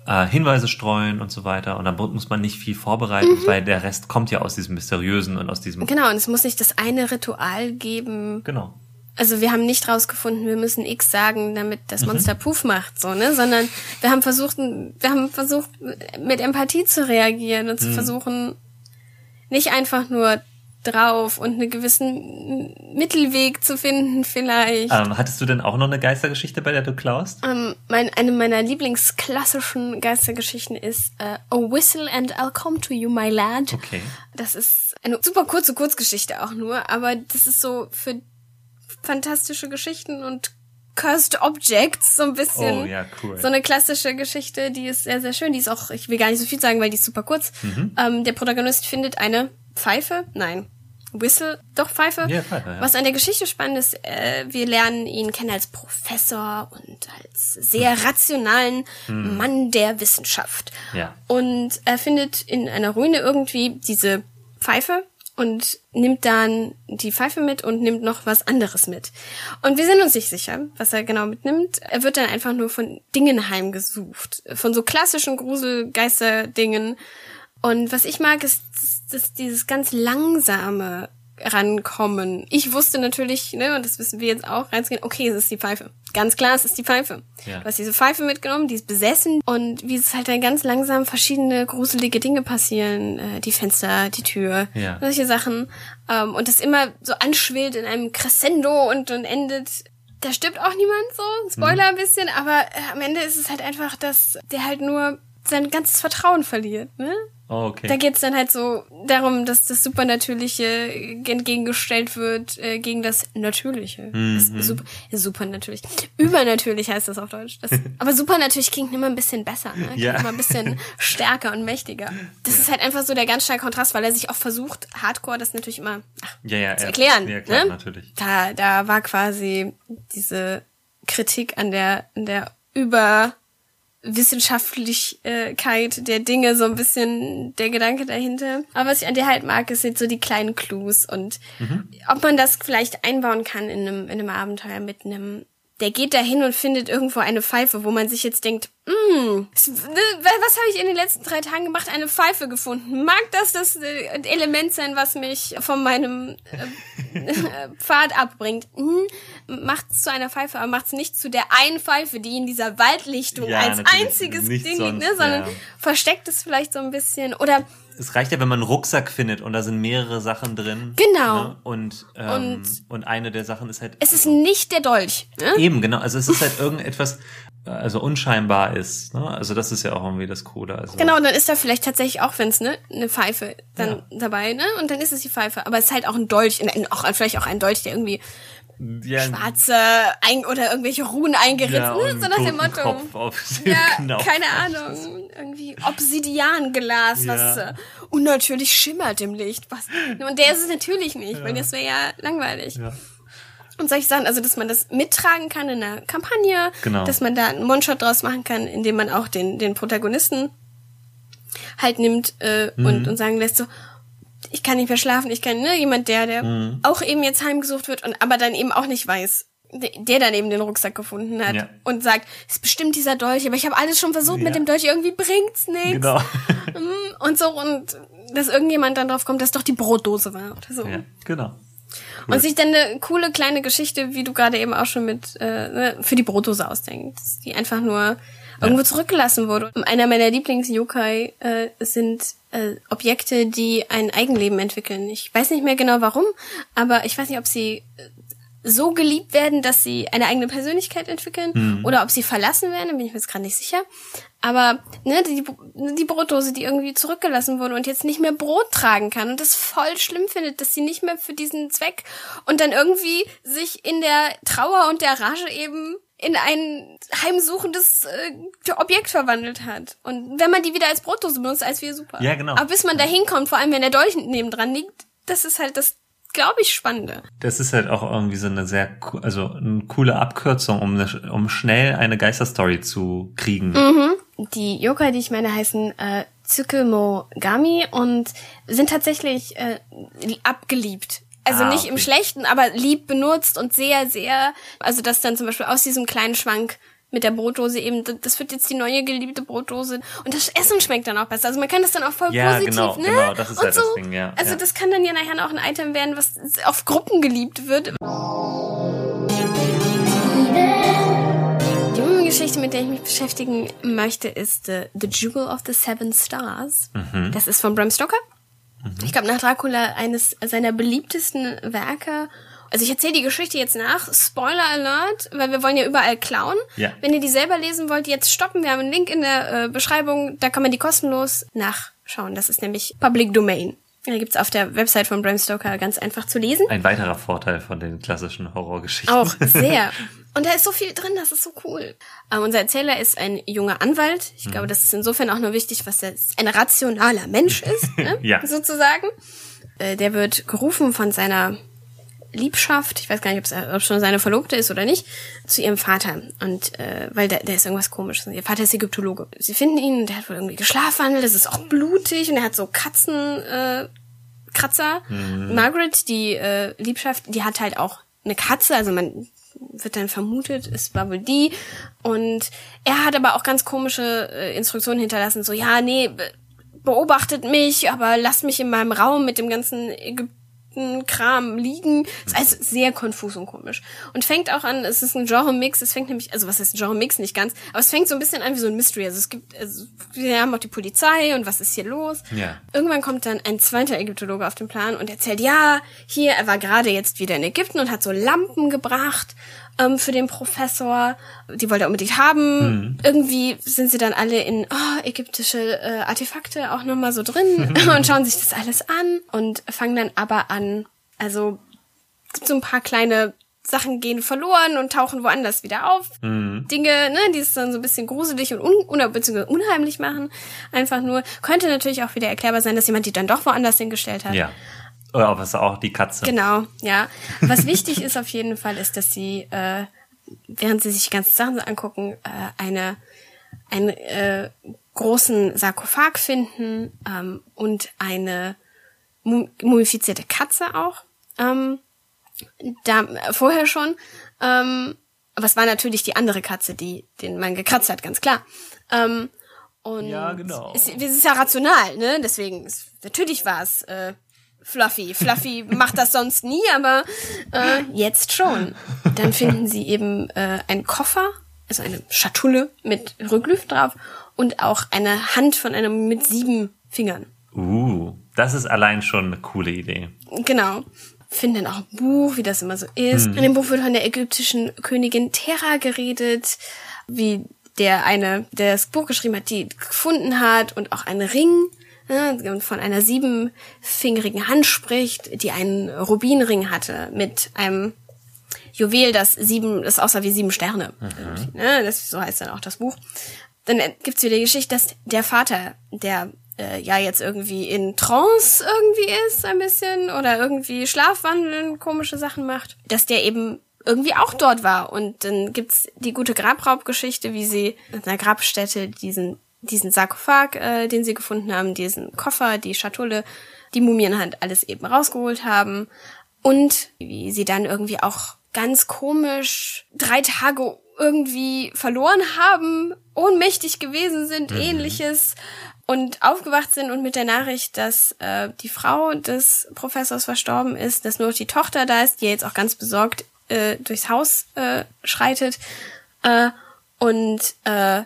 äh, Hinweise streuen und so weiter. Und dann muss man nicht viel vorbereiten, mhm. weil der Rest kommt ja aus diesem Mysteriösen und aus diesem. Genau, und es muss nicht das eine Ritual geben. Genau also wir haben nicht rausgefunden, wir müssen X sagen, damit das mhm. Monster mhm. Puff macht, so, ne, sondern wir haben versucht, wir haben versucht, mit Empathie zu reagieren und mhm. zu versuchen, nicht einfach nur drauf und einen gewissen Mittelweg zu finden vielleicht. Ähm, hattest du denn auch noch eine Geistergeschichte, bei der du klaust? Ähm, mein, eine meiner lieblingsklassischen Geistergeschichten ist uh, A Whistle and I'll Come to You, My Lad. Okay. Das ist eine super kurze Kurzgeschichte auch nur, aber das ist so für fantastische Geschichten und Cursed Objects, so ein bisschen. Oh, ja, cool. So eine klassische Geschichte, die ist sehr, sehr schön. Die ist auch, ich will gar nicht so viel sagen, weil die ist super kurz. Mhm. Ähm, der Protagonist findet eine Pfeife, nein, Whistle, doch Pfeife. Ja, Pfeife ja. Was an der Geschichte spannend ist, äh, wir lernen ihn kennen als Professor und als sehr mhm. rationalen mhm. Mann der Wissenschaft. Ja. Und er findet in einer Ruine irgendwie diese Pfeife und nimmt dann die Pfeife mit und nimmt noch was anderes mit. Und wir sind uns nicht sicher, was er genau mitnimmt. Er wird dann einfach nur von Dingen heimgesucht. Von so klassischen Gruselgeister-Dingen. Und was ich mag, ist, dass dieses ganz langsame rankommen. Ich wusste natürlich, ne, und das wissen wir jetzt auch, reinzugehen, okay, es ist die Pfeife. Ganz klar, es ist die Pfeife. Ja. Du hast diese Pfeife mitgenommen, die ist besessen und wie es halt dann ganz langsam verschiedene gruselige Dinge passieren, äh, die Fenster, die Tür, ja. solche Sachen. Ähm, und das immer so anschwillt in einem Crescendo und dann endet da stirbt auch niemand so, Spoiler mhm. ein bisschen, aber äh, am Ende ist es halt einfach, dass der halt nur sein ganzes Vertrauen verliert, ne? Oh, okay. Da geht's dann halt so darum, dass das Supernatürliche entgegengestellt wird äh, gegen das Natürliche. Mhm. Das super, super natürlich. Übernatürlich heißt das auf Deutsch. Das, aber supernatürlich klingt immer ein bisschen besser, ne? Klingt ja. immer ein bisschen stärker und mächtiger. Das ja. ist halt einfach so der ganz starke Kontrast, weil er sich auch versucht, Hardcore das natürlich immer ach, ja, ja, zu erklären. Ja, klar, ne? natürlich. Da, da war quasi diese Kritik an der, an der über Wissenschaftlichkeit der Dinge, so ein bisschen der Gedanke dahinter. Aber was ich an der halt mag, jetzt so die kleinen Clues und mhm. ob man das vielleicht einbauen kann in einem, in einem Abenteuer mit einem der geht da hin und findet irgendwo eine Pfeife, wo man sich jetzt denkt, mm, was habe ich in den letzten drei Tagen gemacht? Eine Pfeife gefunden. Mag das das äh, Element sein, was mich von meinem äh, Pfad abbringt? Hm, macht zu einer Pfeife, aber macht es nicht zu der einen Pfeife, die in dieser Waldlichtung ja, als einziges Ding liegt, ne? sondern ja. versteckt es vielleicht so ein bisschen oder es reicht ja, wenn man einen Rucksack findet und da sind mehrere Sachen drin. Genau. Ne? Und, ähm, und, und eine der Sachen ist halt. Es ist nicht der Dolch. Ne? Eben, genau. Also es ist halt irgendetwas, also unscheinbar ist. Ne? Also das ist ja auch irgendwie das Coole. Also genau, und dann ist da vielleicht tatsächlich auch, wenn es ne, eine Pfeife dann ja. dabei, ne? Und dann ist es die Pfeife. Aber es ist halt auch ein Dolch, auch vielleicht auch ein Dolch, der irgendwie ja, schwarze ein oder irgendwelche Ruhen eingeritzt, ja, ne? so nach dem Motto. Kopf auf ja, Knopf. keine Ahnung, irgendwie Obsidianglas, ja. was äh, unnatürlich schimmert im Licht. Was, und der ist es natürlich nicht, ja. weil das wäre ja langweilig. Ja. Und solche Sachen, also dass man das mittragen kann in einer Kampagne, genau. dass man da einen One-Shot draus machen kann, indem man auch den, den Protagonisten halt nimmt äh, mhm. und, und sagen lässt so, ich kann nicht mehr schlafen, ich kann, ne, jemand, der, der mhm. auch eben jetzt heimgesucht wird und aber dann eben auch nicht weiß, der dann eben den Rucksack gefunden hat ja. und sagt, es ist bestimmt dieser Dolch, aber ich habe alles schon versucht ja. mit dem Dolch, irgendwie bringt's nichts. Genau. Mm, und so und dass irgendjemand dann drauf kommt, dass doch die Brotdose war oder so. Ja, genau. Cool. Und sich dann eine coole kleine Geschichte, wie du gerade eben auch schon mit äh, ne, für die Brotdose ausdenkst, die einfach nur irgendwo zurückgelassen wurde. Und einer meiner Lieblings-Yokai äh, sind äh, Objekte, die ein Eigenleben entwickeln. Ich weiß nicht mehr genau warum, aber ich weiß nicht, ob sie äh, so geliebt werden, dass sie eine eigene Persönlichkeit entwickeln Mhm. oder ob sie verlassen werden, da bin ich mir jetzt gerade nicht sicher. Aber ne, die, die Brotdose, die irgendwie zurückgelassen wurde und jetzt nicht mehr Brot tragen kann und das voll schlimm findet, dass sie nicht mehr für diesen Zweck und dann irgendwie sich in der Trauer und der Rage eben in ein heimsuchendes äh, Objekt verwandelt hat. Und wenn man die wieder als Brotdose benutzt, als wir super. Ja, genau. Aber bis man da hinkommt, vor allem wenn der Dolch nebendran liegt, das ist halt das, glaube ich, Spannende. Das ist halt auch irgendwie so eine sehr, also eine coole Abkürzung, um, eine, um schnell eine Geisterstory zu kriegen. Mhm. Die Yokai, die ich meine, heißen äh, Tsukumogami und sind tatsächlich äh, abgeliebt. Also Ah, nicht im okay. Schlechten, aber lieb benutzt und sehr, sehr, also dass dann zum Beispiel aus diesem kleinen Schwank mit der Brotdose eben, das wird jetzt die neue geliebte Brotdose und das Essen schmeckt dann auch besser. Also man kann das dann auch voll Ja, positiv, genau, ne? genau, das ist und halt so. das Ding, ja, Also ja. das kann dann ja nachher auch ein Item werden, was auf Gruppen geliebt wird. Die Geschichte, mit der ich mich beschäftigen möchte, ist The, the Jewel of the Seven Stars. Mhm. Das ist von Bram Stoker. Ich glaube, nach Dracula eines seiner beliebtesten Werke. Also ich erzähle die Geschichte jetzt nach. Spoiler Alert, weil wir wollen ja überall klauen. Ja. Wenn ihr die selber lesen wollt, jetzt stoppen. Wir haben einen Link in der äh, Beschreibung. Da kann man die kostenlos nachschauen. Das ist nämlich Public Domain. Da gibt's auf der Website von Bram Stoker ganz einfach zu lesen. Ein weiterer Vorteil von den klassischen Horrorgeschichten. Auch sehr. Und da ist so viel drin, das ist so cool. Ähm, unser Erzähler ist ein junger Anwalt. Ich glaube, das ist insofern auch nur wichtig, was er. Ein rationaler Mensch ist, ne? Ja. sozusagen. Äh, der wird gerufen von seiner Liebschaft, ich weiß gar nicht, ob's- ob es schon seine Verlobte ist oder nicht, zu ihrem Vater. Und äh, weil der, der ist irgendwas komisches. Ihr Vater ist Ägyptologe. Sie finden ihn, der hat wohl irgendwie geschlafwandelt, das ist auch blutig und er hat so Katzen, äh, Kratzer. Margaret, die äh, Liebschaft, die hat halt auch eine Katze, also man wird dann vermutet, es war wohl die. Und er hat aber auch ganz komische äh, Instruktionen hinterlassen, so, ja, nee, be beobachtet mich, aber lasst mich in meinem Raum mit dem ganzen Ägypten-Kram liegen. Ist also sehr konfus und komisch. Und fängt auch an, es ist ein Genre-Mix, es fängt nämlich, also was heißt Genre-Mix, nicht ganz, aber es fängt so ein bisschen an wie so ein Mystery. Also es gibt, also wir haben auch die Polizei und was ist hier los? Ja. Irgendwann kommt dann ein zweiter Ägyptologe auf den Plan und erzählt, ja, hier, er war gerade jetzt wieder in Ägypten und hat so Lampen gebracht ähm, für den Professor. Die wollte er unbedingt haben. Irgendwie sind sie dann alle in oh, ägyptische äh, Artefakte auch nochmal so drin und schauen sich das alles an und fangen dann aber an, also gibt so ein paar kleine Sachen gehen verloren und tauchen woanders wieder auf. Dinge, ne, die es dann so ein bisschen gruselig und un beziehungsweise unheimlich machen. Einfach nur. Könnte natürlich auch wieder erklärbar sein, dass jemand die dann doch woanders hingestellt hat. Ja. Oder was auch die Katze. Genau, ja. Was wichtig ist auf jeden Fall, ist, dass sie, äh, während sie sich die ganzen Sachen angucken, äh, eine einen äh, großen Sarkophag finden ähm, und eine mu- mumifizierte Katze auch. Ähm, da vorher schon. Ähm, aber es war natürlich die andere Katze, die den Mann gekratzt hat, ganz klar. Ähm, und Ja, genau. Es, es ist ja rational, ne? Deswegen, es, natürlich war es äh, Fluffy. Fluffy macht das sonst nie, aber äh, jetzt schon. Dann finden sie eben äh, einen Koffer, also eine Schatulle mit Hieroglyph drauf und auch eine Hand von einem mit sieben Fingern. Uh, das ist allein schon eine coole Idee. Genau. Finden dann auch ein Buch, wie das immer so ist. In dem Buch wird von der ägyptischen Königin Terra geredet, wie der eine, der das Buch geschrieben hat, die gefunden hat und auch einen Ring und von einer siebenfingerigen Hand spricht, die einen Rubinring hatte mit einem Juwel, das sieben, das aussah wie sieben Sterne. Ne, das, so heißt dann auch das Buch. Dann gibt's wieder die Geschichte, dass der Vater, der äh, ja jetzt irgendwie in Trance irgendwie ist, ein bisschen, oder irgendwie Schlafwandeln, komische Sachen macht, dass der eben irgendwie auch dort war. Und dann gibt's die gute Grabraubgeschichte, wie sie in einer Grabstätte diesen, diesen Sarkophag, äh, den sie gefunden haben, diesen Koffer, die Schatulle, die Mumienhand, alles eben rausgeholt haben. Und wie sie dann irgendwie auch ganz komisch drei Tage irgendwie verloren haben, ohnmächtig gewesen sind, ähnliches. und aufgewacht sind und mit der Nachricht, dass äh, die Frau des Professors verstorben ist, dass nur noch die Tochter da ist, die jetzt auch ganz besorgt äh, durchs Haus äh, schreitet äh, und äh,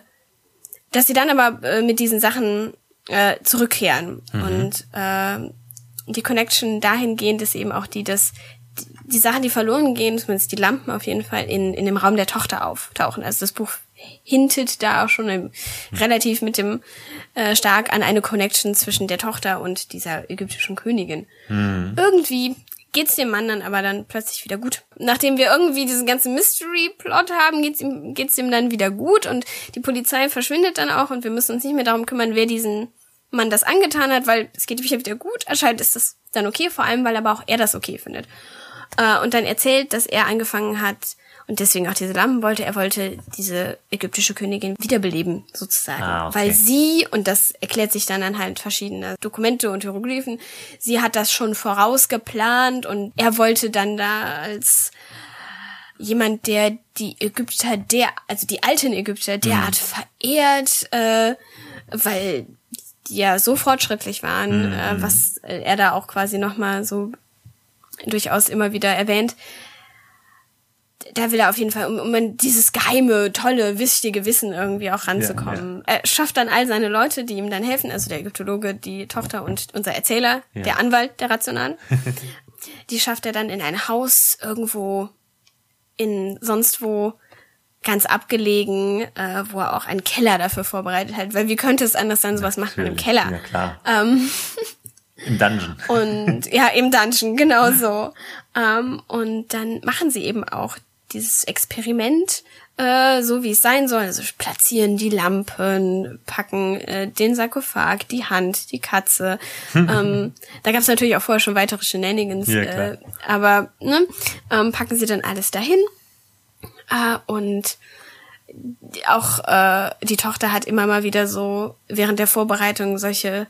dass sie dann aber äh, mit diesen Sachen äh, zurückkehren mhm. und äh, die Connection dahingehend ist eben auch die, dass die, die Sachen, die verloren gehen, zumindest die Lampen auf jeden Fall in, in dem Raum der Tochter auftauchen. Also das Buch hintet da auch schon im, relativ mit dem äh, stark an eine Connection zwischen der Tochter und dieser ägyptischen Königin. Mhm. Irgendwie geht's dem Mann dann aber dann plötzlich wieder gut. Nachdem wir irgendwie diesen ganzen Mystery-Plot haben, geht's ihm, geht's ihm dann wieder gut und die Polizei verschwindet dann auch und wir müssen uns nicht mehr darum kümmern, wer diesen Mann das angetan hat, weil es geht wieder gut. Anscheinend ist das dann okay, vor allem, weil aber auch er das okay findet. Äh, und dann erzählt, dass er angefangen hat, und deswegen auch diese Lampen wollte. Er wollte diese ägyptische Königin wiederbeleben, sozusagen. Ah, okay. Weil sie, und das erklärt sich dann anhand verschiedener Dokumente und Hieroglyphen, sie hat das schon vorausgeplant und er wollte dann da als jemand, der die Ägypter, der, also die alten Ägypter derart mhm. verehrt, äh, weil die ja so fortschrittlich waren, mhm. äh, was er da auch quasi nochmal so durchaus immer wieder erwähnt, da will er auf jeden Fall, um, um dieses geheime, tolle, wichtige Wissen irgendwie auch ranzukommen. Ja, ja. Er schafft dann all seine Leute, die ihm dann helfen, also der Ägyptologe, die Tochter und unser Erzähler, ja. der Anwalt der Rationalen. die schafft er dann in ein Haus irgendwo in sonst wo ganz abgelegen, äh, wo er auch einen Keller dafür vorbereitet hat. Weil wie könnte es anders sein, sowas macht man im Keller. Ja, klar. Ähm, Im Dungeon. Und ja, im Dungeon, genau so. Ähm, und dann machen sie eben auch dieses Experiment, äh, so wie es sein soll. Also platzieren die Lampen, packen äh, den Sarkophag, die Hand, die Katze. ähm, da gab es natürlich auch vorher schon weitere Shenanigans, ja, äh, aber ne, ähm, packen sie dann alles dahin. Äh, und auch äh, die Tochter hat immer mal wieder so während der Vorbereitung solche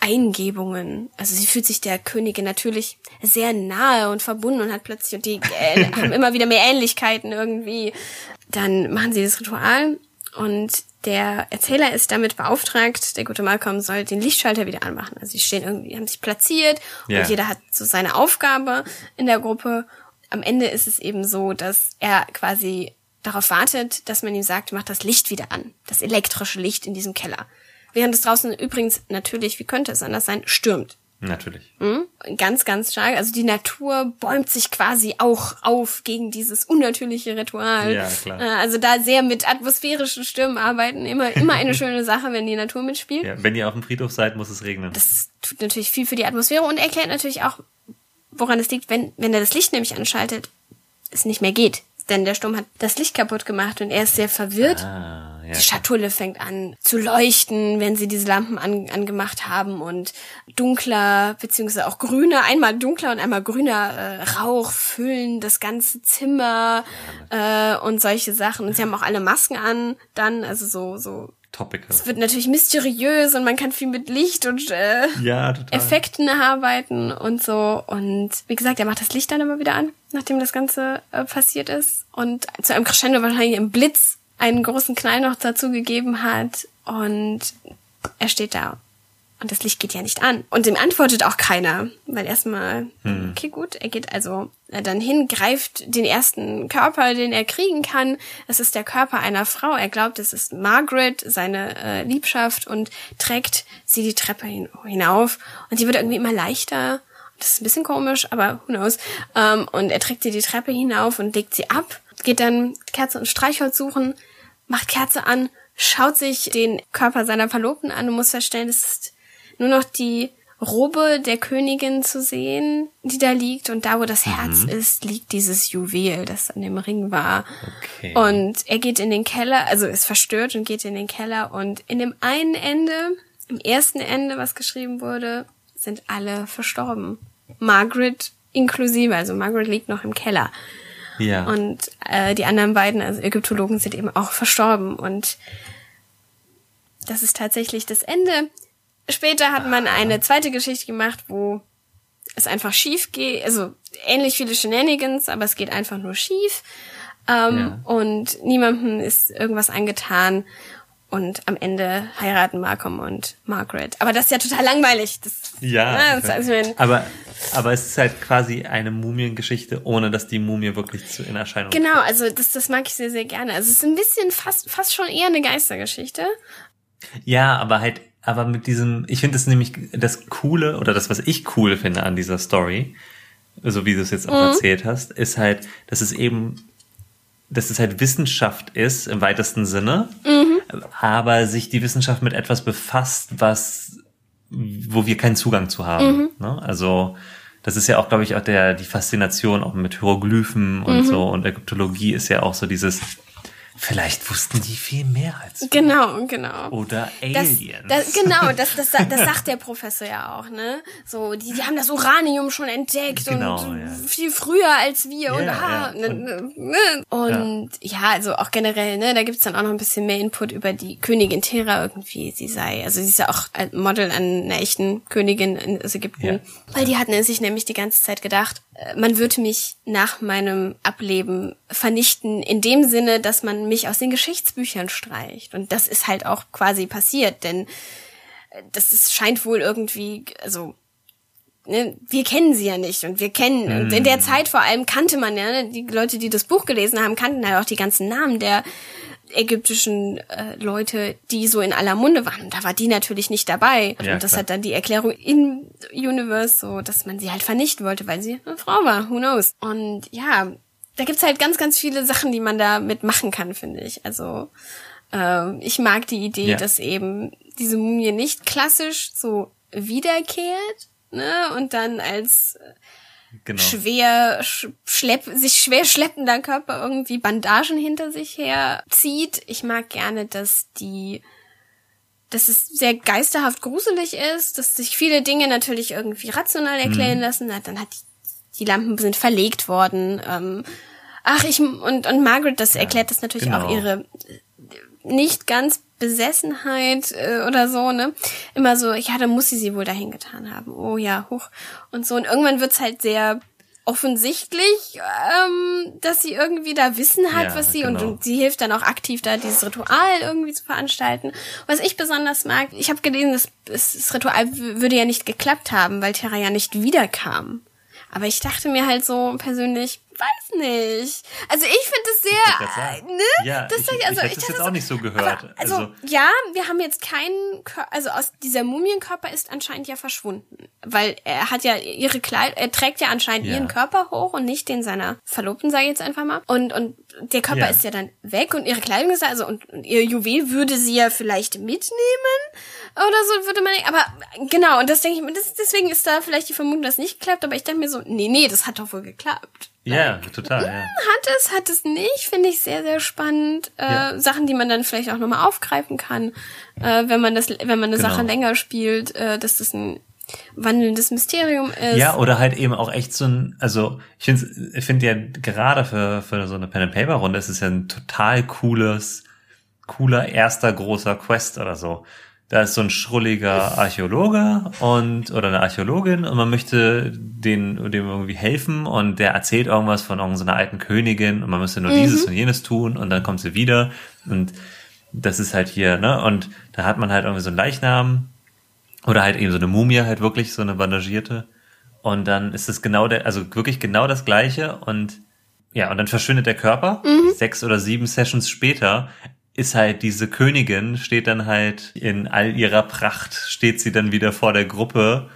Eingebungen. Also sie fühlt sich der Königin natürlich sehr nahe und verbunden und hat plötzlich und die äh, haben immer wieder mehr Ähnlichkeiten irgendwie. Dann machen sie das Ritual und der Erzähler ist damit beauftragt, der gute Malcolm soll den Lichtschalter wieder anmachen. Also sie stehen irgendwie, haben sich platziert yeah. und jeder hat so seine Aufgabe in der Gruppe. Am Ende ist es eben so, dass er quasi darauf wartet, dass man ihm sagt, mach das Licht wieder an. Das elektrische Licht in diesem Keller. Während es draußen übrigens natürlich, wie könnte es anders sein, stürmt. Natürlich. Mhm. Ganz, ganz stark. Also die Natur bäumt sich quasi auch auf gegen dieses unnatürliche Ritual. Ja, klar. Äh, also da sehr mit atmosphärischen Stürmen arbeiten. Immer, immer eine schöne Sache, wenn die Natur mitspielt. Ja, wenn ihr auf dem Friedhof seid, muss es regnen. Das tut natürlich viel für die Atmosphäre und erklärt natürlich auch, woran es liegt, wenn, wenn er das Licht nämlich anschaltet, es nicht mehr geht. Denn der Sturm hat das Licht kaputt gemacht und er ist sehr verwirrt. Ah ja. Die Schatulle fängt an zu leuchten, wenn sie diese Lampen an, angemacht haben und dunkler beziehungsweise auch grüner, einmal dunkler und einmal grüner äh, Rauch füllen das ganze Zimmer äh, und solche Sachen. Und sie haben auch alle Masken an, dann also so so Topical. Es wird natürlich mysteriös und man kann viel mit Licht und äh, ja, Effekten arbeiten und so. Und wie gesagt, er macht das Licht dann immer wieder an, nachdem das Ganze äh, passiert ist. Und zu einem Crescendo wahrscheinlich im Blitz einen großen Knall noch dazu gegeben hat und er steht da und das Licht geht ja nicht an. Und dem antwortet auch keiner, weil erstmal, hm. okay, gut, er geht also dann hin, greift den ersten Körper, den er kriegen kann. Es ist der Körper einer Frau. Er glaubt, es ist Margaret, seine äh, Liebschaft, und trägt sie die Treppe hin hinauf. Und sie wird irgendwie immer leichter. Das ist ein bisschen komisch, aber who knows. Ähm, und er trägt sie die Treppe hinauf und legt sie ab geht dann Kerze und Streichholz suchen, macht Kerze an, schaut sich den Körper seiner Verlobten an und muss feststellen, es ist nur noch die Robe der Königin zu sehen, die da liegt. Und da, wo das Herz mhm. ist, liegt dieses Juwel, das an dem Ring war. Okay. Und er geht in den Keller, also ist verstört und geht in den Keller. Und in dem einen Ende, im ersten Ende, was geschrieben wurde, sind alle verstorben. Margaret inklusive, also Margaret liegt noch im Keller. Ja. Und äh, die anderen beiden, also Ägyptologen, sind eben auch verstorben. Und das ist tatsächlich das Ende. Später hat man eine zweite Geschichte gemacht, wo es einfach schief geht. Also ähnlich viele Shenanigans, aber es geht einfach nur schief. Ähm, ja. Und niemandem ist irgendwas angetan. Und am Ende heiraten Malcolm und Margaret. Aber das ist ja total langweilig. Das, ja, das also aber, aber es ist halt quasi eine Mumiengeschichte, ohne dass die Mumie wirklich zu in Erscheinung Genau, also das, das mag ich sehr, sehr gerne. Also es ist ein bisschen fast, fast schon eher eine Geistergeschichte. Ja, aber halt, aber mit diesem, ich finde es nämlich das Coole oder das, was ich cool finde an dieser Story, so wie du es jetzt auch mhm. erzählt hast, ist halt, dass es eben dass es halt Wissenschaft ist im weitesten Sinne, mhm. aber sich die Wissenschaft mit etwas befasst, was, wo wir keinen Zugang zu haben. Mhm. Ne? Also das ist ja auch, glaube ich, auch der die Faszination auch mit Hieroglyphen und mhm. so und Ägyptologie ist ja auch so dieses Vielleicht wussten die viel mehr als wir. Genau, genau. Oder Aliens. Das, das, genau, das, das, das sagt der Professor ja auch, ne? So, die, die haben das Uranium schon entdeckt genau, und ja. viel früher als wir und, ah, ja. ne, ne. und ja. ja. also auch generell, ne, da gibt's dann auch noch ein bisschen mehr Input über die Königin Thera irgendwie, sie sei, also sie ist ja auch ein Model an einer echten Königin in Ägypten, weil die hatten sich nämlich die ganze Zeit gedacht, äh, man würde mich nach meinem Ableben vernichten in dem Sinne, dass man mich aus den Geschichtsbüchern streicht. Und das ist halt auch quasi passiert, denn äh, das ist, scheint wohl irgendwie, also ne, wir kennen sie ja nicht und wir kennen, mm. und in der mhm. Zeit vor allem kannte man ja, ne, die Leute, die das Buch gelesen haben, kannten halt auch die ganzen Namen der ägyptischen äh, Leute, die so in aller Munde waren. Und da war die natürlich nicht dabei. Ja, und das klar. hat dann die Erklärung in Universe, so dass man sie halt vernichten wollte, weil sie eine Frau war. Who knows? Und ja, da gibt's halt ganz, ganz viele Sachen, die man da mitmachen kann, finde ich. Also äh, ich mag die Idee, ja. dass eben diese Mumie nicht klassisch so wiederkehrt, ne, und dann als genau. schwer schlepp, sich schwer schleppender Körper irgendwie Bandagen hinter sich her zieht. Ich mag gerne, dass die dass es sehr geisterhaft gruselig ist, dass sich viele Dinge natürlich irgendwie rational erklären mhm. lassen. Dann hat die die Lampen sind verlegt worden. Ähm, ach, ich und und Margaret, das ja, erklärt das natürlich genau. auch ihre nicht ganz Besessenheit äh, oder so, ne? Immer so, ja, dann muss sie sie wohl dahin getan haben. Oh ja, hoch und so. Und irgendwann wird's halt sehr offensichtlich, ähm, dass sie irgendwie da Wissen hat, ja, was sie genau. und, und, sie hilft dann auch aktiv da dieses Ritual irgendwie zu veranstalten. Was ich besonders mag, ich habe gelesen, das, das Ritual würde ja nicht geklappt haben, weil Terra ja nicht wiederkam. Aber ich dachte mir halt so persönlich, weiß nicht. Also ich finde es sehr, ne? Ja, das ich, also, ich, ich es jetzt auch nicht so gehört. Also, also, ja, wir haben jetzt keinen, also aus dieser Mumienkörper ist anscheinend ja verschwunden, weil er hat ja ihre Kleid, er trägt ja anscheinend ja. ihren Körper hoch und nicht den seiner Verlobten, sage ich jetzt einfach mal. Und und der Körper ja. ist ja dann weg und ihre Kleidung ist da, also und, und ihr Juwel würde sie ja vielleicht mitnehmen oder so würde man, aber genau und das denke ich mir, deswegen ist da vielleicht die Vermutung, dass es nicht klappt, aber ich denke mir so, nee, nee, das hat doch wohl geklappt. Ja, total. Ja. Hat es, hat es nicht, finde ich sehr, sehr spannend. Äh, ja. Sachen, die man dann vielleicht auch nochmal aufgreifen kann, äh, wenn man das, wenn man eine genau. Sache länger spielt, äh, dass das ein wandelndes Mysterium ist. Ja, oder halt eben auch echt so ein, also ich finde ich finde ja gerade für, für so eine Pen and Paper Runde ist es ja ein total cooles, cooler erster großer Quest oder so da ist so ein schrulliger Archäologe und oder eine Archäologin und man möchte den dem irgendwie helfen und der erzählt irgendwas von irgendeiner alten Königin und man müsste nur mhm. dieses und jenes tun und dann kommt sie wieder und das ist halt hier, ne? Und da hat man halt irgendwie so einen Leichnam oder halt eben so eine Mumie halt wirklich so eine bandagierte und dann ist es genau der, also wirklich genau das gleiche und ja, und dann verschwindet der Körper. Mhm. Sechs oder sieben Sessions später ist halt diese Königin, steht dann halt in all ihrer Pracht, steht sie dann wieder vor der Gruppe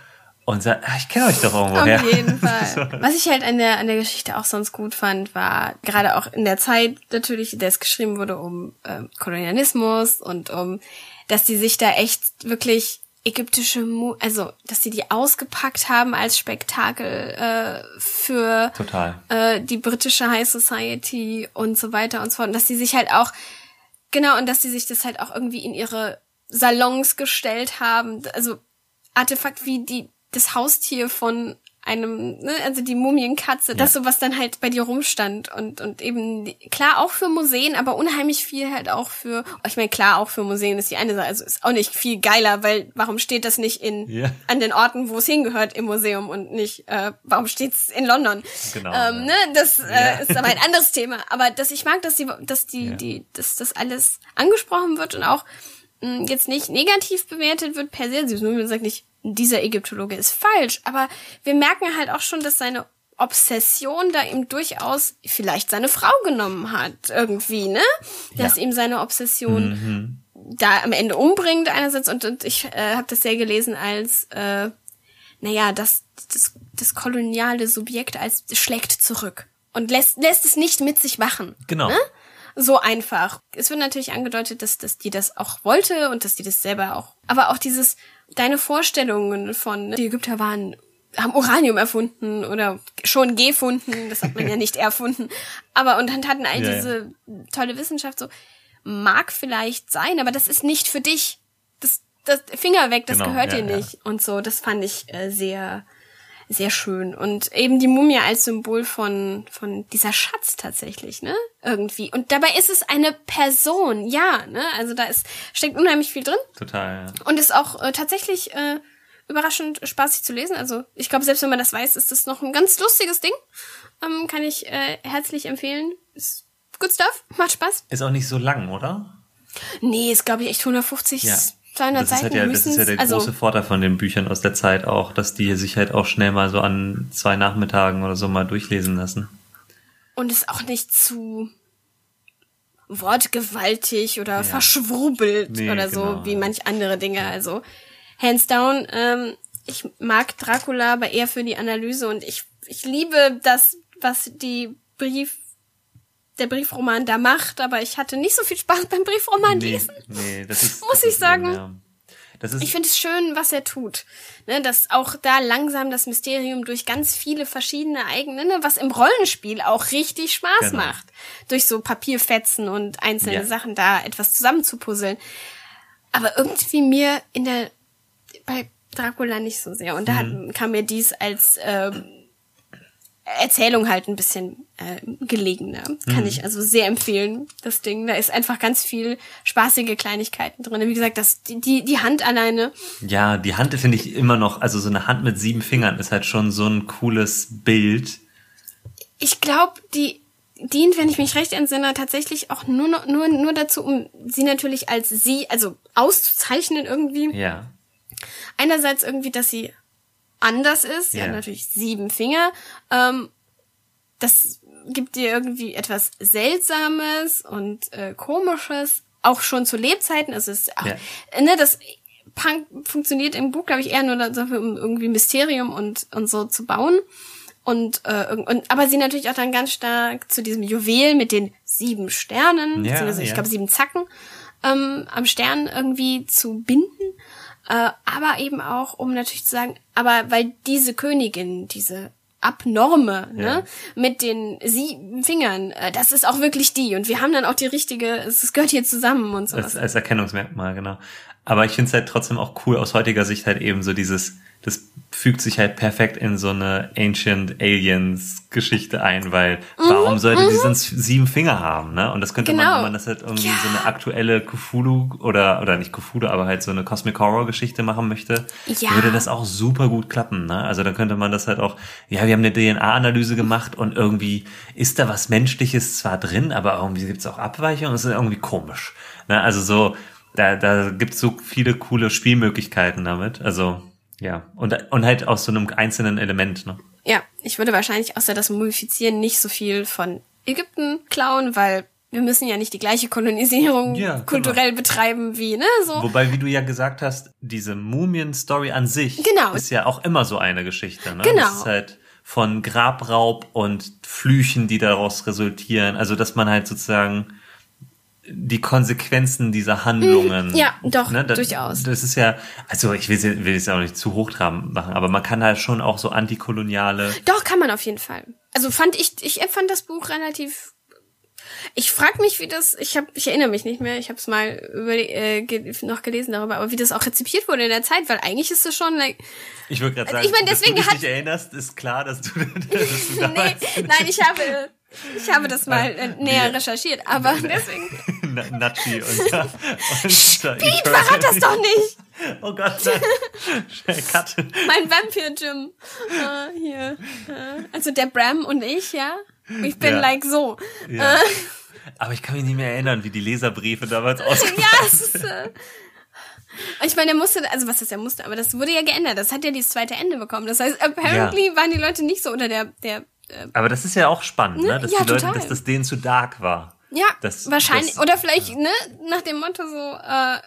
und sagt, ah, ich kenne euch doch irgendwo Auf jeden Fall. Was ich halt an der, an der Geschichte auch sonst gut fand, war gerade auch in der Zeit natürlich, der es geschrieben wurde um äh, Kolonialismus und um, dass die sich da echt wirklich ägyptische, Mu also dass sie die ausgepackt haben als Spektakel äh, für Total. Äh, die britische High Society und so weiter und so fort. Und dass sie sich halt auch Genau, und dass sie sich das halt auch irgendwie in ihre Salons gestellt haben. Also Artefakt wie die, das Haustier von einem, ne, also die Mumienkatze, das so was dann halt bei dir rumstand und und eben klar auch für Museen, aber unheimlich viel halt auch für, ich meine klar auch für Museen ist die eine Sache, also ist auch nicht viel geiler, weil warum steht das nicht in Ja. an den Orten, wo es hingehört im Museum und nicht, äh, warum steht's in London? Genau, Ähm, ja. ne, das Ja. äh, ist aber ein anderes Thema. Aber dass ich mag, dass die, dass die, Ja. die, dass das alles angesprochen wird und auch mh, jetzt nicht negativ bewertet wird per se. Sie nur sagt nicht, dieser Ägyptologe ist falsch, aber wir merken halt auch schon, dass seine Obsession da ihm durchaus vielleicht seine Frau genommen hat, irgendwie, ne? Dass ihm seine Obsession da am Ende umbringt einerseits und, und ich äh, habe das sehr gelesen als äh, naja, das, das, das koloniale Subjekt als schlägt zurück und lässt, lässt es nicht mit sich machen. Genau. Ne? So einfach. Es wird natürlich angedeutet, dass, dass die das auch wollte und dass die das selber auch. Aber auch dieses, deine Vorstellungen von, die Ägypter waren, haben Uranium erfunden oder schon gefunden, das hat man ja nicht erfunden. Aber und dann hatten all Ja, ja. diese tolle Wissenschaft so, mag vielleicht sein, aber das ist nicht für dich. Das, das Finger weg, das Genau, gehört ja, dir ja. nicht. Und so, das fand ich äh, sehr, sehr schön. Und eben die Mumie als Symbol von, von dieser Schatz tatsächlich, ne? Irgendwie. Und dabei ist es eine Person, ja, ne? Also da ist, steckt unheimlich viel drin. Total, ja. Und ist auch äh, tatsächlich äh, überraschend spaßig zu lesen. Also ich glaube, selbst wenn man das weiß, ist das noch ein ganz lustiges Ding. Ähm, kann ich äh, herzlich empfehlen. Ist good stuff, macht Spaß. Ist auch nicht so lang, oder? Nee, ist glaube ich echt 150, Ja. 200 Das ist, Seiten halt ja, das ist ja der also, große Vorteil von den Büchern aus der Zeit auch, dass die sich halt auch schnell mal so an zwei Nachmittagen oder so mal durchlesen lassen. und ist auch nicht zu wortgewaltig oder verschwurbelt Nee, oder so genau, wie ja. manch andere Dinge. Also hands down, ähm, ich mag Dracula, aber eher für die Analyse und ich, ich liebe das, was die Brief, der Briefroman da macht, aber ich hatte nicht so viel Spaß beim Briefroman Nee, lesen. nee, das ist. Muss das ich ist sagen. eben, ja. Das ist, Ich finde es schön, was er tut. Ne, dass auch da langsam das Mysterium durch ganz viele verschiedene eigene, ne, was im Rollenspiel auch richtig Spaß Genau. macht. Durch so Papierfetzen und einzelne Ja. Sachen da etwas zusammenzupuzzeln. Aber irgendwie mir in der, bei Dracula nicht so sehr. Und da Mhm. hat, kam mir dies als ähm, Erzählung halt ein bisschen äh, gelegener. Kann Mhm. ich also sehr empfehlen, das Ding. Da ist einfach ganz viel spaßige Kleinigkeiten drin. Wie gesagt, das, die, die, Hand alleine. ja, die Hand finde ich immer noch, also so eine Hand mit sieben Fingern ist halt schon so ein cooles Bild. Ich glaube, die dient, wenn ich mich recht entsinne, tatsächlich auch nur, nur, nur dazu, um sie natürlich als sie, also auszuzeichnen irgendwie. Ja. Einerseits irgendwie, dass sie anders ist. Sie hat natürlich sieben Finger. Ähm, das gibt ihr irgendwie etwas Seltsames und äh, Komisches. Auch schon zu Lebzeiten. Also es ist auch, Ja. ne, das Punk funktioniert im Buch, glaube ich, eher nur dafür, um irgendwie Mysterium und, und so zu bauen. Und, äh, und aber sie natürlich auch dann ganz stark zu diesem Juwel mit den sieben Sternen, Ja, beziehungsweise ich glaube sieben Zacken ähm, am Stern irgendwie zu binden. Äh, aber eben auch, um natürlich zu sagen, aber weil diese Königin, diese Abnorme, ne, mit den sieben Fingern, äh, das ist auch wirklich die. Und wir haben dann auch die richtige, es gehört hier zusammen und sowas. Als, als Erkennungsmerkmal, genau. Aber ich finde es halt trotzdem auch cool aus heutiger Sicht halt eben so dieses, das fügt sich halt perfekt in so eine Ancient Aliens Geschichte ein, weil warum sollte die sonst sieben Finger haben, ne? Und das könnte man, Mhm, Genau. wenn man das halt irgendwie Ja. so eine aktuelle Cthulhu oder, oder nicht Cthulhu, aber halt so eine Cosmic Horror Geschichte machen möchte, Ja. würde das auch super gut klappen, ne? Also dann könnte man das halt auch, ja, wir haben eine DNA-Analyse gemacht und irgendwie ist da was Menschliches zwar drin, aber irgendwie gibt's auch Abweichungen, das ist irgendwie komisch, ne? Also so, da, da gibt's so viele coole Spielmöglichkeiten damit. Also, ja. Und, und halt aus so einem einzelnen Element, ne? Ja, ich würde wahrscheinlich außer das Mumifizieren nicht so viel von Ägypten klauen, weil wir müssen ja nicht die gleiche Kolonisierung Ja, genau. kulturell betreiben wie, ne, so. Wobei, wie du ja gesagt hast, diese Mumien-Story an sich Genau. ist ja auch immer so eine Geschichte. Ne? Genau. Das ist halt von Grabraub und Flüchen, die daraus resultieren. Also, dass man halt sozusagen die Konsequenzen dieser Handlungen. Mhm. Ja, doch, das, durchaus. Das ist ja, also ich will es will es auch nicht zu hochtrabend machen, aber man kann halt schon auch so antikoloniale. Doch, kann man auf jeden Fall. Also fand ich, ich empfand das Buch relativ Ich frag mich, wie das, ich habe, ich erinnere mich nicht mehr, ich habe es mal über, äh, ge noch gelesen darüber, aber wie das auch rezipiert wurde in der Zeit, weil eigentlich ist es schon, like, Ich würde gerade Also sagen, ich mein, deswegen dass du dich hat- nicht erinnerst, ist klar, dass du, dass du nee, nein, ich habe, ich habe das mal äh, näher recherchiert, aber deswegen, Na- Nachi und, und Piet, verrat das doch nicht! Oh Gott, nein. Cut. Mein Vampire Jim, äh, hier, äh, also der Bram und ich, ja, ich bin Ja. like so. Ja. Aber ich kann mich nicht mehr erinnern, wie die Leserbriefe damals ausgesehen Ja, es ist, äh, ich meine, der musste, also was ist der musste, aber das wurde ja geändert. Das hat ja dieses zweite Ende bekommen. Das heißt, apparently waren die Leute nicht so unter der, der, äh, Aber das ist ja auch spannend, ne? dass Ja, die Leute, total. dass das denen zu dark war. ja, Das- wahrscheinlich, das- oder vielleicht, ne, nach dem Motto so, äh,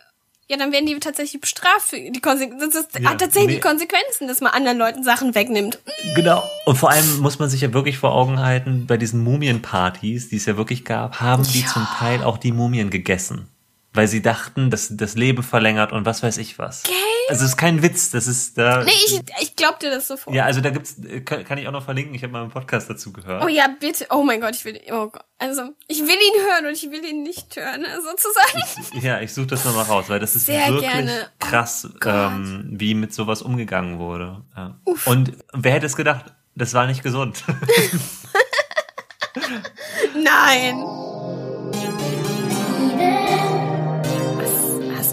ja, dann werden die tatsächlich bestraft für die Konsequenzen. Das ist, Ja, hat tatsächlich nee. Konsequenzen, dass man anderen Leuten Sachen wegnimmt. Genau. Und vor allem muss man sich ja wirklich vor Augen halten, bei diesen Mumienpartys, die es ja wirklich gab, haben die Ja. zum Teil auch die Mumien gegessen. Weil sie dachten, dass das Leben verlängert und was weiß ich was. Gell? Also es ist kein Witz, das ist da. Nee, ich, ich glaub dir das sofort. ja, also da gibt's, äh, kann, kann ich auch noch verlinken, ich habe mal einen Podcast dazu gehört. Oh ja, bitte. Oh mein Gott, ich will, oh Gott. Also, ich will ihn hören und ich will ihn nicht hören, sozusagen. Ja, ich suche das nochmal raus, weil das ist Sehr wirklich gerne. Oh krass, Gott. ähm, wie mit sowas umgegangen wurde. Ja. Und wer hätte es gedacht? Das war nicht gesund. Nein.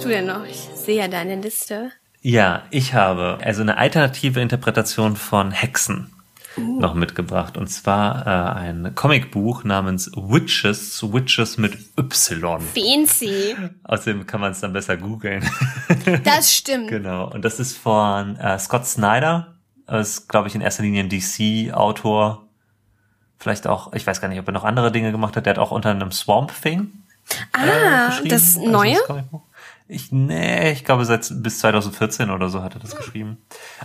Hast du denn noch? Ich sehe ja deine Liste. ja, ich habe also eine alternative Interpretation von Hexen noch mitgebracht. Und zwar äh, ein Comicbuch namens Witches, Witches mit Y. Fancy. Außerdem kann man es dann besser googeln. Das stimmt. Genau, und das ist von äh, Scott Snyder. Das ist, glaube ich, in erster Linie ein DC-Autor. Vielleicht auch, ich weiß gar nicht, ob er noch andere Dinge gemacht hat. Der hat auch unter einem Swamp Thing Ah, geschrieben. das Also Neue? Ich, nee, ich glaube, seit bis 2014 oder so hat er das geschrieben.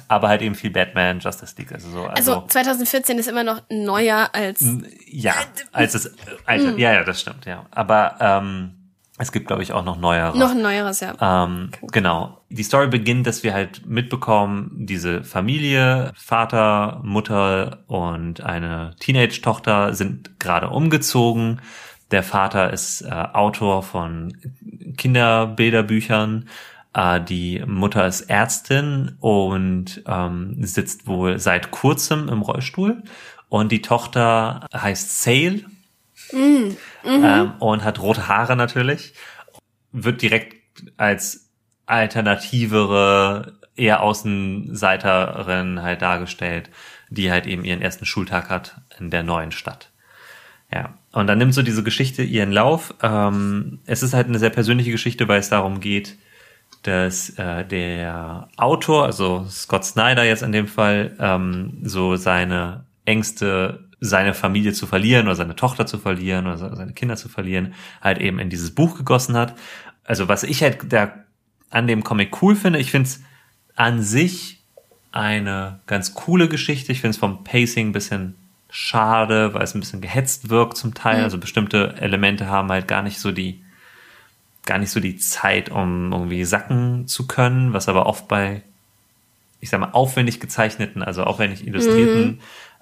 Aber halt eben viel Batman, Justice League, also so. also Also, 2014 ist immer noch neuer als. ja, als es, Alter, ja, ja, das stimmt, ja. Aber ähm, es gibt, glaube ich, auch noch neuere. Noch ein neueres, ja. Ähm, genau. Die Story beginnt, dass wir halt mitbekommen, diese Familie, Vater, Mutter und eine Teenage-Tochter sind gerade umgezogen. Der Vater ist äh, Autor von Kinderbilderbüchern. Äh, die Mutter ist Ärztin und ähm, sitzt wohl seit kurzem im Rollstuhl. Und die Tochter heißt Sale ähm, und hat rote Haare natürlich wird direkt als alternativere, eher Außenseiterin halt dargestellt, die halt eben ihren ersten Schultag hat in der neuen Stadt. Ja. Und dann nimmt so diese Geschichte ihren Lauf. Ähm, es ist halt eine sehr persönliche Geschichte, weil es darum geht, dass äh, der Autor, also Scott Snyder jetzt in dem Fall, ähm, so seine Ängste, seine Familie zu verlieren oder seine Tochter zu verlieren oder se- seine Kinder zu verlieren, halt eben in dieses Buch gegossen hat. Also was ich halt da an dem Comic cool finde, ich finde es an sich eine ganz coole Geschichte. Ich finde es vom Pacing ein bisschen schade, weil es ein bisschen gehetzt wirkt zum Teil. Also bestimmte Elemente haben halt gar nicht so die gar nicht so die Zeit, um irgendwie sacken zu können, was aber oft bei, ich sag mal, aufwendig gezeichneten, also aufwendig illustrierten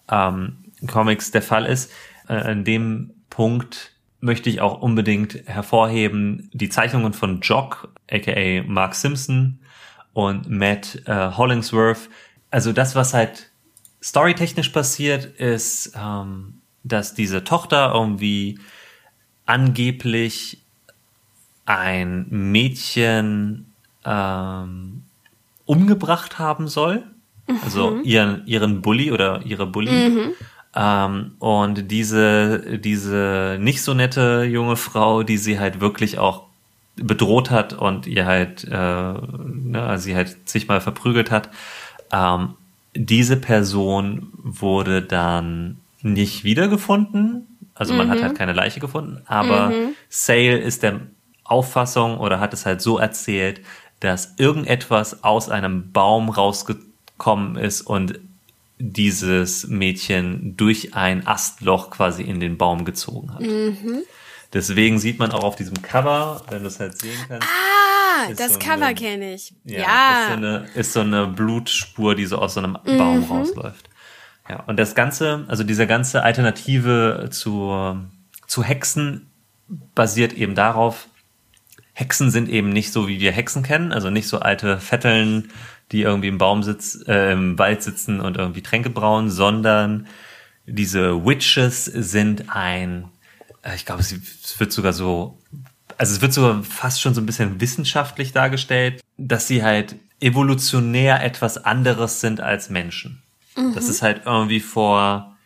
ähm, Comics der Fall ist. Äh, an dem Punkt möchte ich auch unbedingt hervorheben die Zeichnungen von Jock, aka Mark Simpson und Matt äh, Hollingsworth. Also das, was halt storytechnisch passiert, ist, ähm, dass diese Tochter irgendwie angeblich ein Mädchen ähm, umgebracht haben soll. Also ihren, ihren Bully oder ihre Bully. Ähm, und diese, diese nicht so nette junge Frau, die sie halt wirklich auch bedroht hat und ihr halt, äh, ne, also sie halt zigmal verprügelt hat, ähm, diese Person wurde dann nicht wiedergefunden. Also man hat halt keine Leiche gefunden, aber Sale ist der Auffassung oder hat es halt so erzählt, dass irgendetwas aus einem Baum rausgekommen ist und dieses Mädchen durch ein Astloch quasi in den Baum gezogen hat. Deswegen sieht man auch auf diesem Cover, wenn du es halt sehen kannst, Ah, Ist das so Cover kenne ich. ja, Ja. Ist, so eine, ist so eine Blutspur, die so aus so einem Baum rausläuft. Ja, und das Ganze, also diese ganze Alternative zur, zu Hexen basiert eben darauf, Hexen sind eben nicht so, wie wir Hexen kennen, also nicht so alte Vetteln, die irgendwie im Baum sitzen, äh, im Wald sitzen und irgendwie Tränke brauen, sondern diese Witches sind ein, äh, ich glaube, es wird sogar so, also es wird sogar fast schon so ein bisschen wissenschaftlich dargestellt, dass sie halt evolutionär etwas anderes sind als Menschen. Mhm. Das ist halt irgendwie vor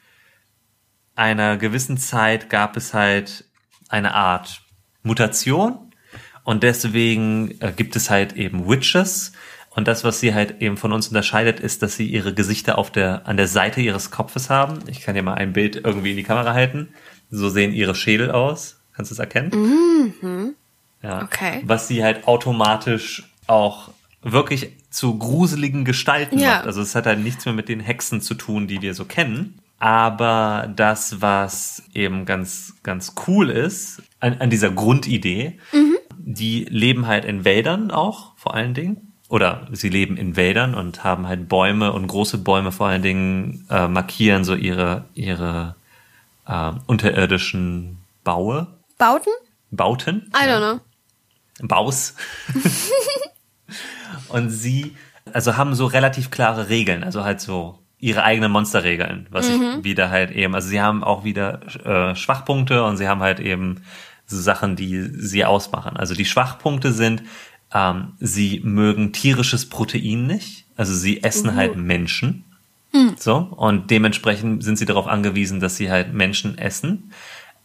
einer gewissen Zeit gab es halt eine Art Mutation und deswegen äh, gibt es halt eben Witches und das, was sie halt eben von uns unterscheidet, ist, dass sie ihre Gesichter auf der, an der Seite ihres Kopfes haben. Ich kann dir mal ein Bild irgendwie in die Kamera halten. So sehen ihre Schädel aus. Kannst du es erkennen? Mhm. Ja. Okay. Was sie halt automatisch auch wirklich zu gruseligen Gestalten Ja. macht. Also es hat halt nichts mehr mit den Hexen zu tun, die wir so kennen. Aber das, was eben ganz, ganz cool ist, an, an dieser Grundidee, die leben halt in Wäldern auch, vor allen Dingen. Oder sie leben in Wäldern und haben halt Bäume und große Bäume vor allen Dingen äh, markieren so ihre, ihre äh, unterirdischen Baue, Bauten? Bauten. I don't know. Baus. und sie, also haben so relativ klare Regeln, also halt so ihre eigenen Monsterregeln, was ich wieder halt eben, also sie haben auch wieder äh, Schwachpunkte und sie haben halt eben so Sachen, die sie ausmachen. Also die Schwachpunkte sind, ähm, sie mögen tierisches Protein nicht, also sie essen halt Menschen. So, und dementsprechend sind sie darauf angewiesen, dass sie halt Menschen essen.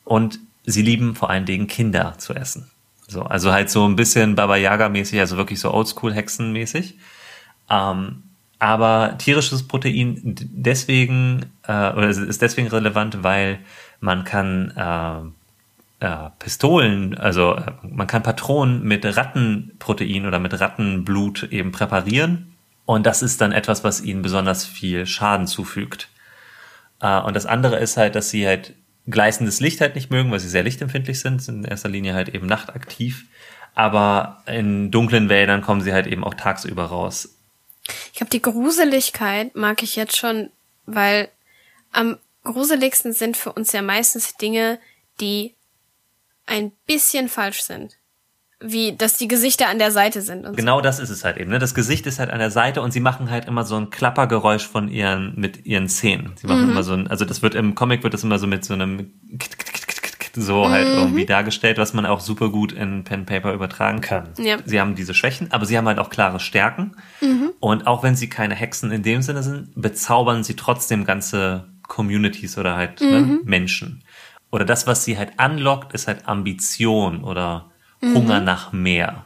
Und sie lieben vor allen Dingen Kinder zu essen. So, also halt so ein bisschen Baba Yaga-mäßig, also wirklich so Oldschool-Hexen-mäßig. Ähm, aber tierisches Protein deswegen, äh, oder ist deswegen relevant, weil man kann äh, äh, Pistolen, also äh, man kann Patronen mit Rattenprotein oder mit Rattenblut eben präparieren. Und das ist dann etwas, was ihnen besonders viel Schaden zufügt. Äh, und das andere ist halt, dass sie halt gleißendes Licht halt nicht mögen, weil sie sehr lichtempfindlich sind, sind in erster Linie halt eben nachtaktiv. Aber in dunklen Wäldern kommen sie halt eben auch tagsüber raus. Ich glaube, die Gruseligkeit mag ich jetzt schon, weil am gruseligsten sind für uns ja meistens Dinge, die ein bisschen falsch sind. Wie, dass die Gesichter an der Seite sind und Genau das ist es halt eben. Ne? Das Gesicht ist halt an der Seite und sie machen halt immer so ein Klappergeräusch von ihren, mit ihren Zähnen. Sie machen immer so ein, also das wird im Comic wird das immer so mit so einem so halt irgendwie dargestellt, was man auch super gut in Pen Paper übertragen kann. Ja. Sie haben diese Schwächen, aber sie haben halt auch klare Stärken. Und auch wenn sie keine Hexen in dem Sinne sind, bezaubern sie trotzdem ganze Communities oder halt ne, Menschen. Oder das, was sie halt anlockt, ist halt Ambition oder Hunger nach mehr.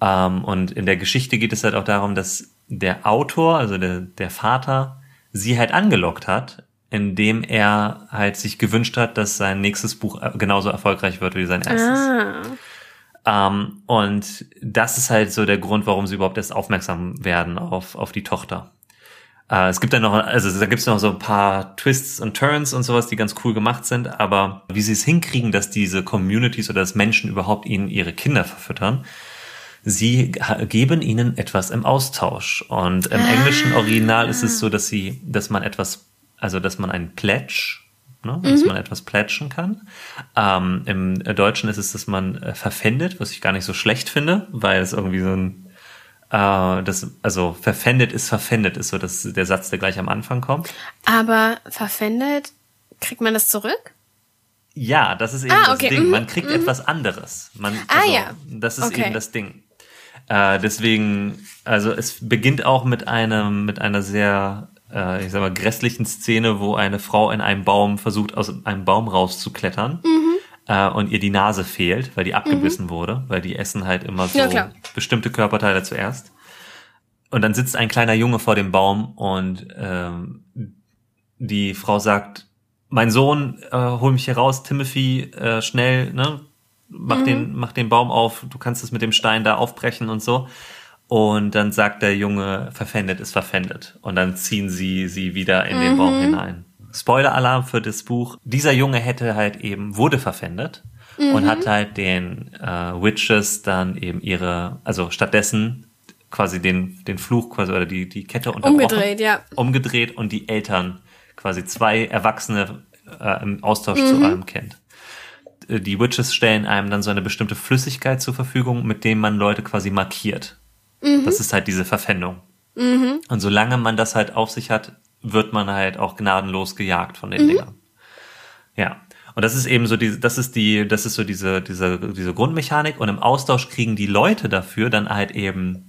Ähm, und in der Geschichte geht es halt auch darum, dass der Autor, also der, der Vater, sie halt angelockt hat, indem er halt sich gewünscht hat, dass sein nächstes Buch genauso erfolgreich wird wie sein erstes. Ah, Ähm, und das ist halt so der Grund, warum sie überhaupt erst aufmerksam werden auf, auf die Tochter. Äh, es gibt dann noch, also da gibt es noch so ein paar Twists und Turns und sowas, die ganz cool gemacht sind, aber wie sie es hinkriegen, dass diese Communities oder dass Menschen überhaupt ihnen ihre Kinder verfüttern, sie geben ihnen etwas im Austausch. Und im englischen Original ist es so, dass sie, dass man etwas, also dass man einen Pledge, ne, dass man etwas pledgen kann. Ähm, Im Deutschen ist es, dass man äh, verpfändet, was ich gar nicht so schlecht finde, weil es irgendwie so ein äh, das, also verpfändet ist verpfändet, ist so das, der Satz, der gleich am Anfang kommt. aber verpfändet, kriegt man das zurück? Ja, das ist eben Ah, das okay, Ding. mhm, Man kriegt etwas anderes. Man, Ah, also, ja. Das ist Okay. eben das Ding. Äh, deswegen, also es beginnt auch mit einem, mit einer sehr, äh, ich sag mal, grässlichen Szene, wo eine Frau in einem Baum versucht, aus einem Baum rauszuklettern. Mhm. Äh, und ihr die Nase fehlt, weil die abgebissen wurde, weil die essen halt immer so Ja, bestimmte Körperteile zuerst. Und dann sitzt ein kleiner Junge vor dem Baum und ähm, die Frau sagt, mein Sohn, äh, hol mich hier raus, Timothy, äh, schnell, ne? Mach, den, mach den Baum auf, du kannst es mit dem Stein da aufbrechen und so. Und dann sagt der Junge, verpfändet ist verpfändet. Und dann ziehen sie sie wieder in den Baum hinein. Spoiler-Alarm für das Buch. Dieser Junge hätte halt eben, wurde verpfändet und hat halt den äh, Witches dann eben ihre, also stattdessen quasi den, den Fluch quasi oder die, die Kette unterbrochen Umgedreht, ja. umgedreht und die Eltern, quasi zwei erwachsene äh, im Austausch mhm. zu eurem Kind. Äh, die Witches stellen einem dann so eine bestimmte Flüssigkeit zur Verfügung, mit dem man Leute quasi markiert. Mhm. Das ist halt diese Verpfändung. Mhm. Und solange man das halt auf sich hat, wird man halt auch gnadenlos gejagt von den mhm. Dingern. Ja. Und das ist eben so die, das ist die, das ist so diese, diese, diese Grundmechanik. Und im Austausch kriegen die Leute dafür dann halt eben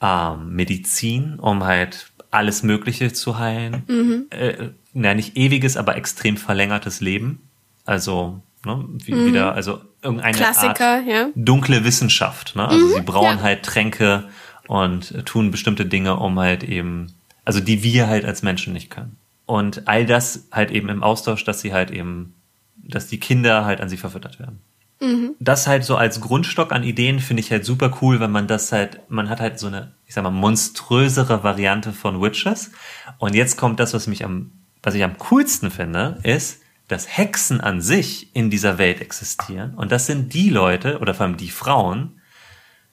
ähm, Medizin, um halt alles Mögliche zu heilen. Mhm. Äh, ja, nicht ewiges, aber extrem verlängertes Leben. Also, ne, wie, mhm. wieder, also irgendeine Klassiker, Art ja. dunkle Wissenschaft. Ne? Also mhm, sie brauen ja. halt Tränke und tun bestimmte Dinge, um halt eben, also die wir halt als Menschen nicht können. Und all das halt eben im Austausch, dass sie halt eben, dass die Kinder halt an sie verfüttert werden. Mhm. Das halt so als Grundstock an Ideen finde ich halt super cool, wenn man das halt, man hat halt so eine, ich sag mal, monströsere Variante von Witches. Und jetzt kommt das, was mich am, was ich am coolsten finde, ist, dass Hexen an sich in dieser Welt existieren. Und das sind die Leute, oder vor allem die Frauen,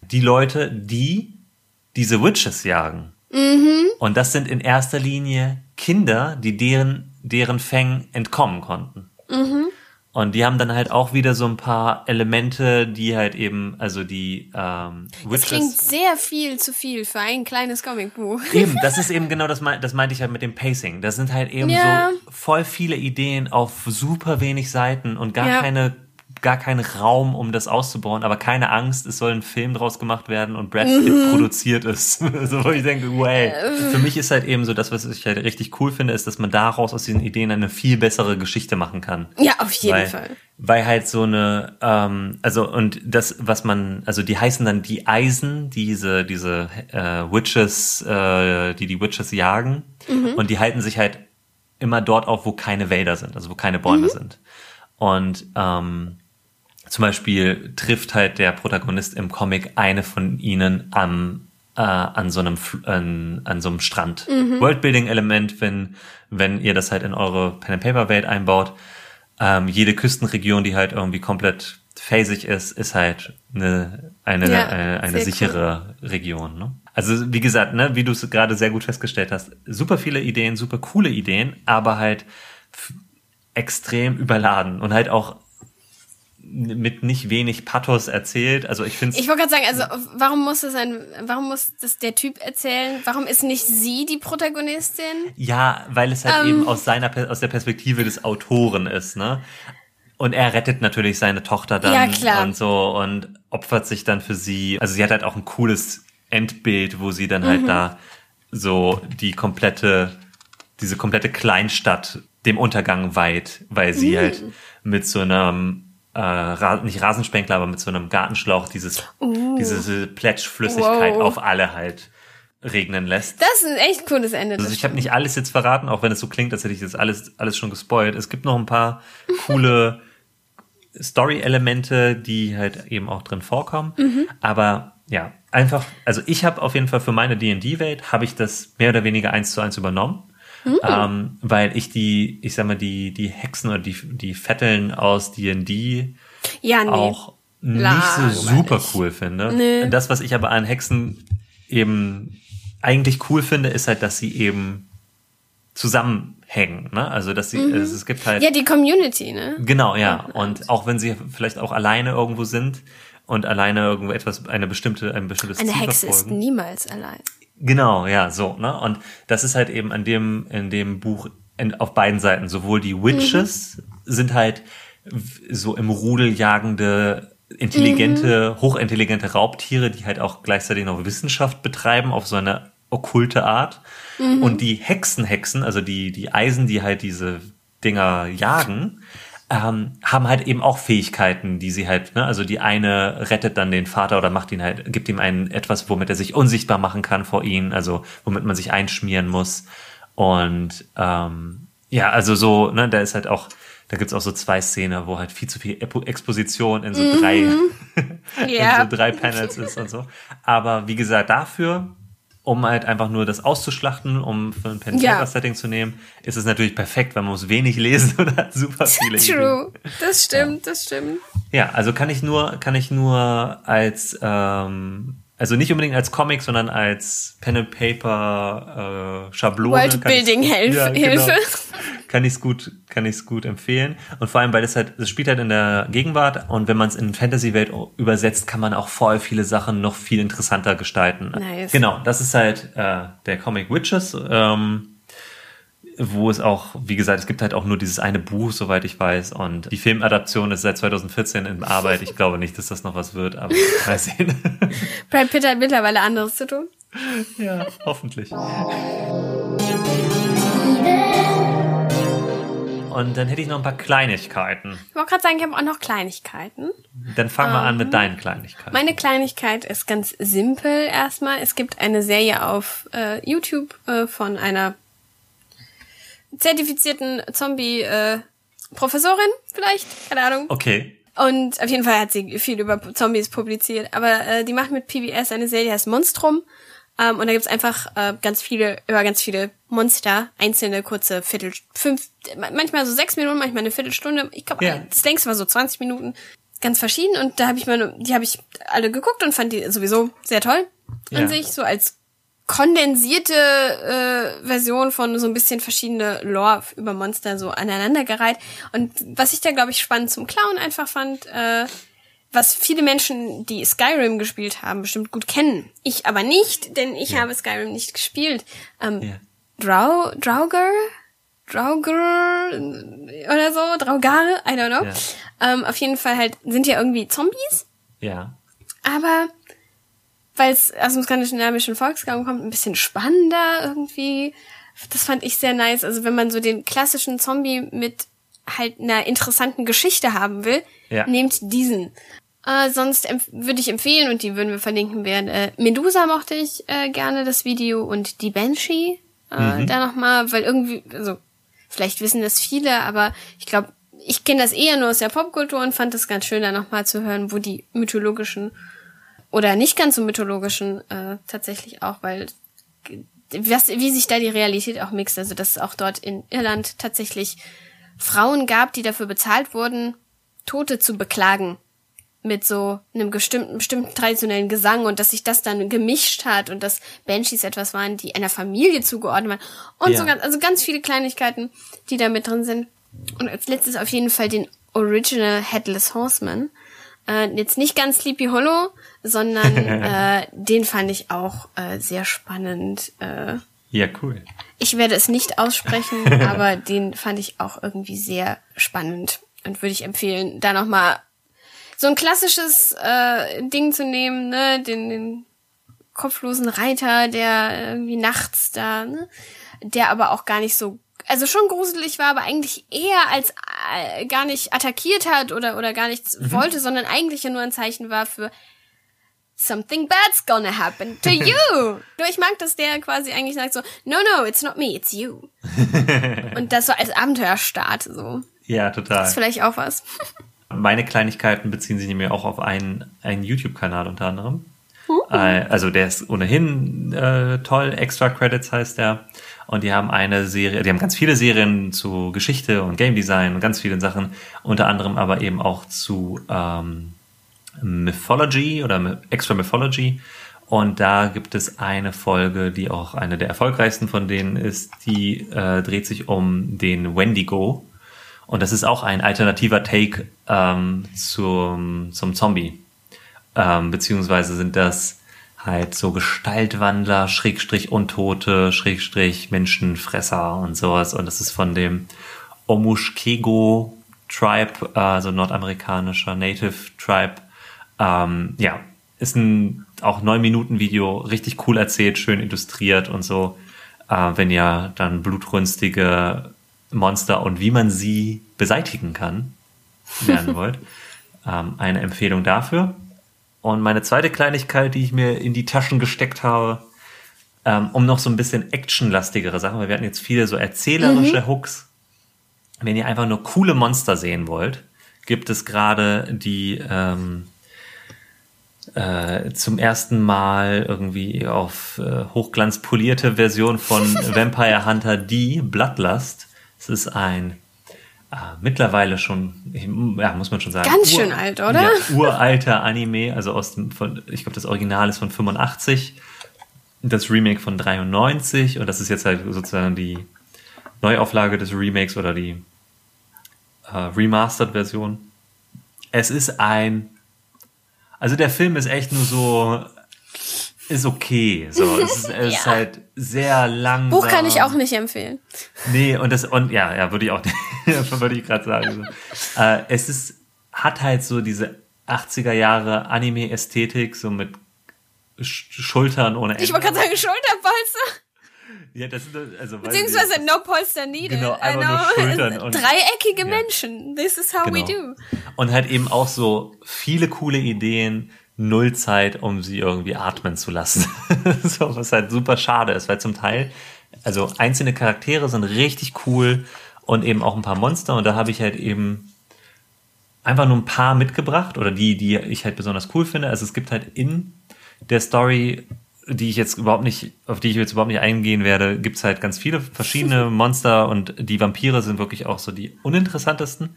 die Leute, die diese Witches jagen. Mhm. Und das sind in erster Linie Kinder, die deren, deren Fängen entkommen konnten. Mhm. Und die haben dann halt auch wieder so ein paar Elemente, die halt eben, also die ähm, Witches. Das klingt sehr viel zu viel für ein kleines Comicbuch. Eben, das ist eben genau das, das meinte ich halt mit dem Pacing. Das sind halt eben ja. so voll viele Ideen auf super wenig Seiten und gar ja. keine gar keinen Raum, um das auszubauen, aber keine Angst, es soll ein Film draus gemacht werden und Brad Pitt mhm. produziert ist. so, wo ich denke, way. Für mich ist halt eben so, das, was ich halt richtig cool finde, ist, dass man daraus aus diesen Ideen eine viel bessere Geschichte machen kann. Ja, auf jeden weil, Fall. Weil halt so eine, ähm, also und das, was man, also die heißen dann die Eisen, diese, diese äh, Witches, äh, die die Witches jagen. Mhm. Und die halten sich halt immer dort auf, wo keine Wälder sind, also wo keine Bäume mhm. sind. Und ähm, zum Beispiel trifft halt der Protagonist im Comic eine von ihnen am äh, an so einem an, an so einem Strand. Mhm. Worldbuilding-Element, wenn wenn ihr das halt in eure Pen and Paper Welt einbaut. Ähm, jede Küstenregion, die halt irgendwie komplett phasig ist, ist halt eine eine ja, eine, eine sichere cool. Region. Ne? Also wie gesagt, ne, wie du es gerade sehr gut festgestellt hast, super viele Ideen, super coole Ideen, aber halt extrem überladen und halt auch mit nicht wenig Pathos erzählt. Also ich finde Ich wollte gerade sagen, also warum muss es ein, warum muss das der Typ erzählen? Warum ist nicht sie die Protagonistin? Ja, weil es halt ähm, eben aus seiner aus der Perspektive des Autoren ist, ne? Und er rettet natürlich seine Tochter dann ja, klar. und so und opfert sich dann für sie. Also sie hat halt auch ein cooles Endbild, wo sie dann halt mhm. halt da so die komplette, diese komplette Kleinstadt dem Untergang weiht, weil sie mhm. halt mit so einem äh, nicht Rasensprenkler, aber mit so einem Gartenschlauch dieses, uh. diese Plätschflüssigkeit wow. auf alle halt regnen lässt. Das ist ein echt cooles Ende. Also ich habe nicht alles jetzt verraten, auch wenn es so klingt, als hätte ich jetzt alles, alles schon gespoilt. Es gibt noch ein paar coole Story-Elemente, die halt eben auch drin vorkommen. Mhm. Aber ja, einfach, also ich habe auf jeden Fall für meine D&D-Welt, habe ich das mehr oder weniger eins zu eins übernommen. Mhm. Ähm, weil ich die, ich sag mal, die, die Hexen oder die, die Vetteln aus D&D ja, nee. auch nicht so super cool finde. Nee. Das, was ich aber an Hexen eben eigentlich cool finde, ist halt, dass sie eben zusammenhängen, ne? Also dass sie, mhm. also es gibt halt ja die Community, ne? Genau, ja. Und auch wenn sie vielleicht auch alleine irgendwo sind und alleine irgendwo etwas eine bestimmte ein bestimmtes eine Ziel Hexe verfolgen. ist niemals allein. Genau, ja, so, ne? Und das ist halt eben an dem, in dem Buch in, auf beiden Seiten. Sowohl die Witches mhm. sind halt so im Rudel jagende, intelligente, mhm. hochintelligente Raubtiere, die halt auch gleichzeitig noch Wissenschaft betreiben auf so eine okkulte Art. Mhm. Und die Hexenhexen, also die, die Eisen, die halt diese Dinger jagen, ähm, haben halt eben auch Fähigkeiten, die sie halt, ne, also die eine rettet dann den Vater oder macht ihn halt, gibt ihm ein etwas, womit er sich unsichtbar machen kann vor ihnen, also womit man sich einschmieren muss. Und ähm, ja, also so, ne, da ist halt auch, da gibt's auch so zwei Szenen, wo halt viel zu viel Exposition in so mhm. drei, in so drei Panels ist und so. Aber wie gesagt, dafür um halt einfach nur das auszuschlachten, um für ein Pen ja. Setting zu nehmen, ist es natürlich perfekt, weil man muss wenig lesen und hat super viele True, Ideen. das stimmt, ja. das stimmt. Ja, also kann ich nur, kann ich nur als ähm, also nicht unbedingt als Comic, sondern als Pen and Paper äh, Schablone. Worldbuilding Hilfe. Ja, genau. kann ich es gut, kann ich es gut empfehlen. Und vor allem, weil es halt, es spielt halt in der Gegenwart und wenn man es in Fantasy-Welt übersetzt, kann man auch voll viele Sachen noch viel interessanter gestalten. Nice. Genau, das ist halt äh, der Comic Witches. Ähm, wo es auch, wie gesagt, es gibt halt auch nur dieses eine Buch, soweit ich weiß. Und die Filmadaption ist seit 2014 in Arbeit. Ich glaube nicht, dass das noch was wird, aber mal sehen. Brad Pitt hat mittlerweile anderes zu tun. Ja, hoffentlich. Und dann hätte ich noch ein paar Kleinigkeiten. Ich wollte gerade sagen, ich habe auch noch Kleinigkeiten. Dann fangen wir um, an mit ähm, deinen Kleinigkeiten. Meine Kleinigkeit ist ganz simpel erstmal. Es gibt eine Serie auf äh, YouTube äh, von einer zertifizierten Zombie-Professorin, äh, vielleicht, keine Ahnung. Okay. Und auf jeden Fall hat sie viel über Zombies publiziert. Aber äh, die macht mit PBS eine Serie, die heißt Monstrum. Ähm, und da gibt's einfach äh, ganz viele, über ganz viele Monster, einzelne kurze Viertel, fünf, manchmal so sechs Minuten, manchmal eine Viertelstunde. Ich glaube, yeah. das längste war so 20 Minuten. Ganz verschieden. Und da habe ich meine, die habe ich alle geguckt und fand die sowieso sehr toll an yeah. sich, so als kondensierte äh, Version von so ein bisschen verschiedene Lore über Monster so aneinandergereiht. Und was ich da, glaube ich, spannend zum Clown einfach fand, äh, was viele Menschen, die Skyrim gespielt haben, bestimmt gut kennen. Ich aber nicht, denn ich ja. habe Skyrim nicht gespielt. Ähm, ja. Drau, Drauger? Drauger oder so, Draugare, I don't know. Ja. Ähm, auf jeden Fall halt sind ja irgendwie Zombies. Ja. Aber weil es aus dem skandinavischen Volksgang kommt, ein bisschen spannender irgendwie. Das fand ich sehr nice. Also wenn man so den klassischen Zombie mit halt einer interessanten Geschichte haben will, ja. nehmt diesen. Äh, sonst würde ich empfehlen, und die würden wir verlinken werden, äh, Medusa mochte ich äh, gerne das Video und die Banshee äh, mhm. da nochmal, weil irgendwie, also vielleicht wissen das viele, aber ich glaube, ich kenne das eher nur aus der Popkultur und fand es ganz schön, da nochmal zu hören, wo die mythologischen oder nicht ganz so mythologischen äh, tatsächlich auch, weil was, wie sich da die Realität auch mixt, also dass es auch dort in Irland tatsächlich Frauen gab, die dafür bezahlt wurden, Tote zu beklagen mit so einem bestimmten, bestimmten traditionellen Gesang und dass sich das dann gemischt hat und dass Banshees etwas waren, die einer Familie zugeordnet waren und ja. so ganz, also ganz viele Kleinigkeiten, die da mit drin sind. Und als letztes auf jeden Fall den Original Headless Horseman. Äh, jetzt nicht ganz Sleepy Hollow, sondern äh, den fand ich auch äh, sehr spannend. Äh, ja, cool. Ich werde es nicht aussprechen, aber den fand ich auch irgendwie sehr spannend und würde ich empfehlen, da nochmal so ein klassisches äh, Ding zu nehmen, ne, den, den kopflosen Reiter, der irgendwie nachts da, ne, der aber auch gar nicht so also schon gruselig war, aber eigentlich eher als äh, gar nicht attackiert hat oder oder gar nichts mhm. wollte, sondern eigentlich ja nur ein Zeichen war für something bad's gonna happen to you. du, ich mag, dass der quasi eigentlich sagt so, no, no, it's not me, it's you. Und das so als Abenteuerstart so. Ja, total. Das ist vielleicht auch was. Meine Kleinigkeiten beziehen sich nämlich auch auf einen, einen YouTube-Kanal unter anderem. Uh -huh. Also der ist ohnehin äh, toll, Extra Credits heißt der. Und die haben eine Serie, die haben ganz viele Serien zu Geschichte und Game Design und ganz vielen Sachen, unter anderem aber eben auch zu ähm, Mythology oder Extra Mythology. Und da gibt es eine Folge, die auch eine der erfolgreichsten von denen ist, die äh, dreht sich um den Wendigo. Und das ist auch ein alternativer Take ähm, zum, zum Zombie. Ähm, beziehungsweise sind das halt so Gestaltwandler, Schrägstrich Untote, Schrägstrich Menschenfresser und sowas. Und das ist von dem Omushkego Tribe, also nordamerikanischer Native Tribe. Ähm, ja, ist ein auch neun Minuten Video, richtig cool erzählt, schön illustriert und so. Äh, wenn ihr dann blutrünstige Monster und wie man sie beseitigen kann lernen wollt, ähm, eine Empfehlung dafür. Und meine zweite Kleinigkeit, die ich mir in die Taschen gesteckt habe, ähm, um noch so ein bisschen actionlastigere Sachen, weil wir hatten jetzt viele so erzählerische mhm. Hooks. Wenn ihr einfach nur coole Monster sehen wollt, gibt es gerade die ähm, äh, zum ersten Mal irgendwie auf äh, Hochglanz polierte Version von Vampire Hunter D, Bloodlust. Es ist ein ah, mittlerweile schon, ja, muss man schon sagen. Ganz schön alt, oder? Ja, uralter Anime, also aus dem, von, ich glaube, das Original ist von 85, das Remake von 93 und das ist jetzt halt sozusagen die Neuauflage des Remakes oder die äh, Remastered-Version. Es ist ein, also der Film ist echt nur so, ist okay. So, es ist, es ja. ist halt sehr lang. Buch kann ich auch nicht empfehlen. Nee, und das, und ja, ja, würde ich auch, würde ich gerade sagen. So. Äh, es ist, hat halt so diese 80er Jahre Anime-Ästhetik, so mit Schultern ohne Ende. Ich wollte gerade sagen, Schulterpolster. Ja, das sind also beziehungsweise no polster needed. Genau, einfach nur Schultern und dreieckige ja. Menschen. This is how genau. we do. Und halt eben auch so viele coole Ideen, null Zeit, um sie irgendwie atmen zu lassen. so, was halt super schade ist, weil zum Teil, also einzelne Charaktere sind richtig cool und eben auch ein paar Monster und da habe ich halt eben einfach nur ein paar mitgebracht oder die, die ich halt besonders cool finde. Also es gibt halt in der Story, die ich jetzt überhaupt nicht, auf die ich jetzt überhaupt nicht eingehen werde, gibt es halt ganz viele verschiedene Monster und die Vampire sind wirklich auch so die uninteressantesten.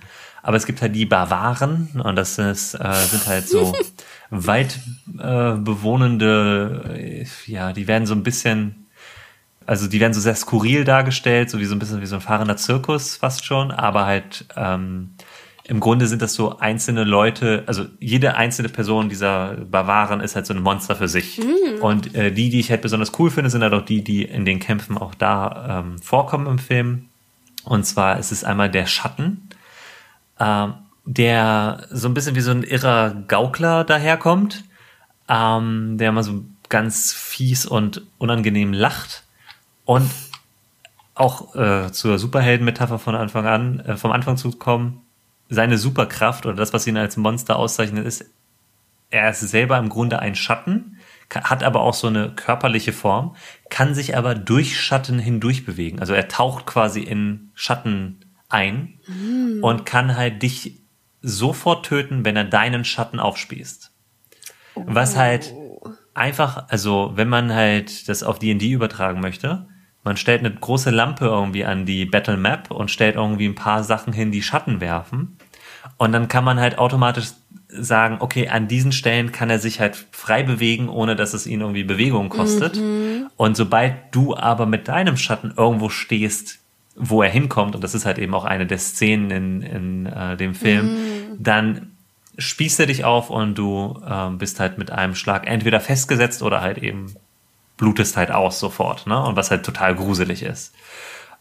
Aber es gibt halt die Barbaren und das ist, äh, sind halt so weit äh, bewohnende, äh, ja, die werden so ein bisschen, also die werden so sehr skurril dargestellt, so wie so ein bisschen wie so ein fahrender Zirkus fast schon, aber halt ähm, im Grunde sind das so einzelne Leute, also jede einzelne Person dieser Barbaren ist halt so ein Monster für sich. Mhm. Und äh, die, die ich halt besonders cool finde, sind halt auch die, die in den Kämpfen auch da ähm, vorkommen im Film. Und zwar ist es einmal der Schatten ähm, der so ein bisschen wie so ein irrer Gaukler daherkommt, ähm, der mal so ganz fies und unangenehm lacht und auch äh, zur Superhelden-Metapher von Anfang an, äh, vom Anfang zu kommen, seine Superkraft oder das, was ihn als Monster auszeichnet, ist, er ist selber im Grunde ein Schatten, hat aber auch so eine körperliche Form, kann sich aber durch Schatten hindurch bewegen. Also er taucht quasi in Schatten ein mm. und kann halt dich sofort töten, wenn er deinen Schatten aufspießt. Oh. Was halt einfach, also wenn man halt das auf D&D übertragen möchte, man stellt eine große Lampe irgendwie an die Battle Map und stellt irgendwie ein paar Sachen hin, die Schatten werfen. Und dann kann man halt automatisch sagen, okay, an diesen Stellen kann er sich halt frei bewegen, ohne dass es ihn irgendwie Bewegung kostet. Mhm. Und sobald du aber mit deinem Schatten irgendwo stehst, wo er hinkommt, und das ist halt eben auch eine der Szenen in, in äh, dem Film, mm. dann spießt er dich auf und du äh, bist halt mit einem Schlag entweder festgesetzt oder halt eben blutest halt aus sofort, ne? Und was halt total gruselig ist.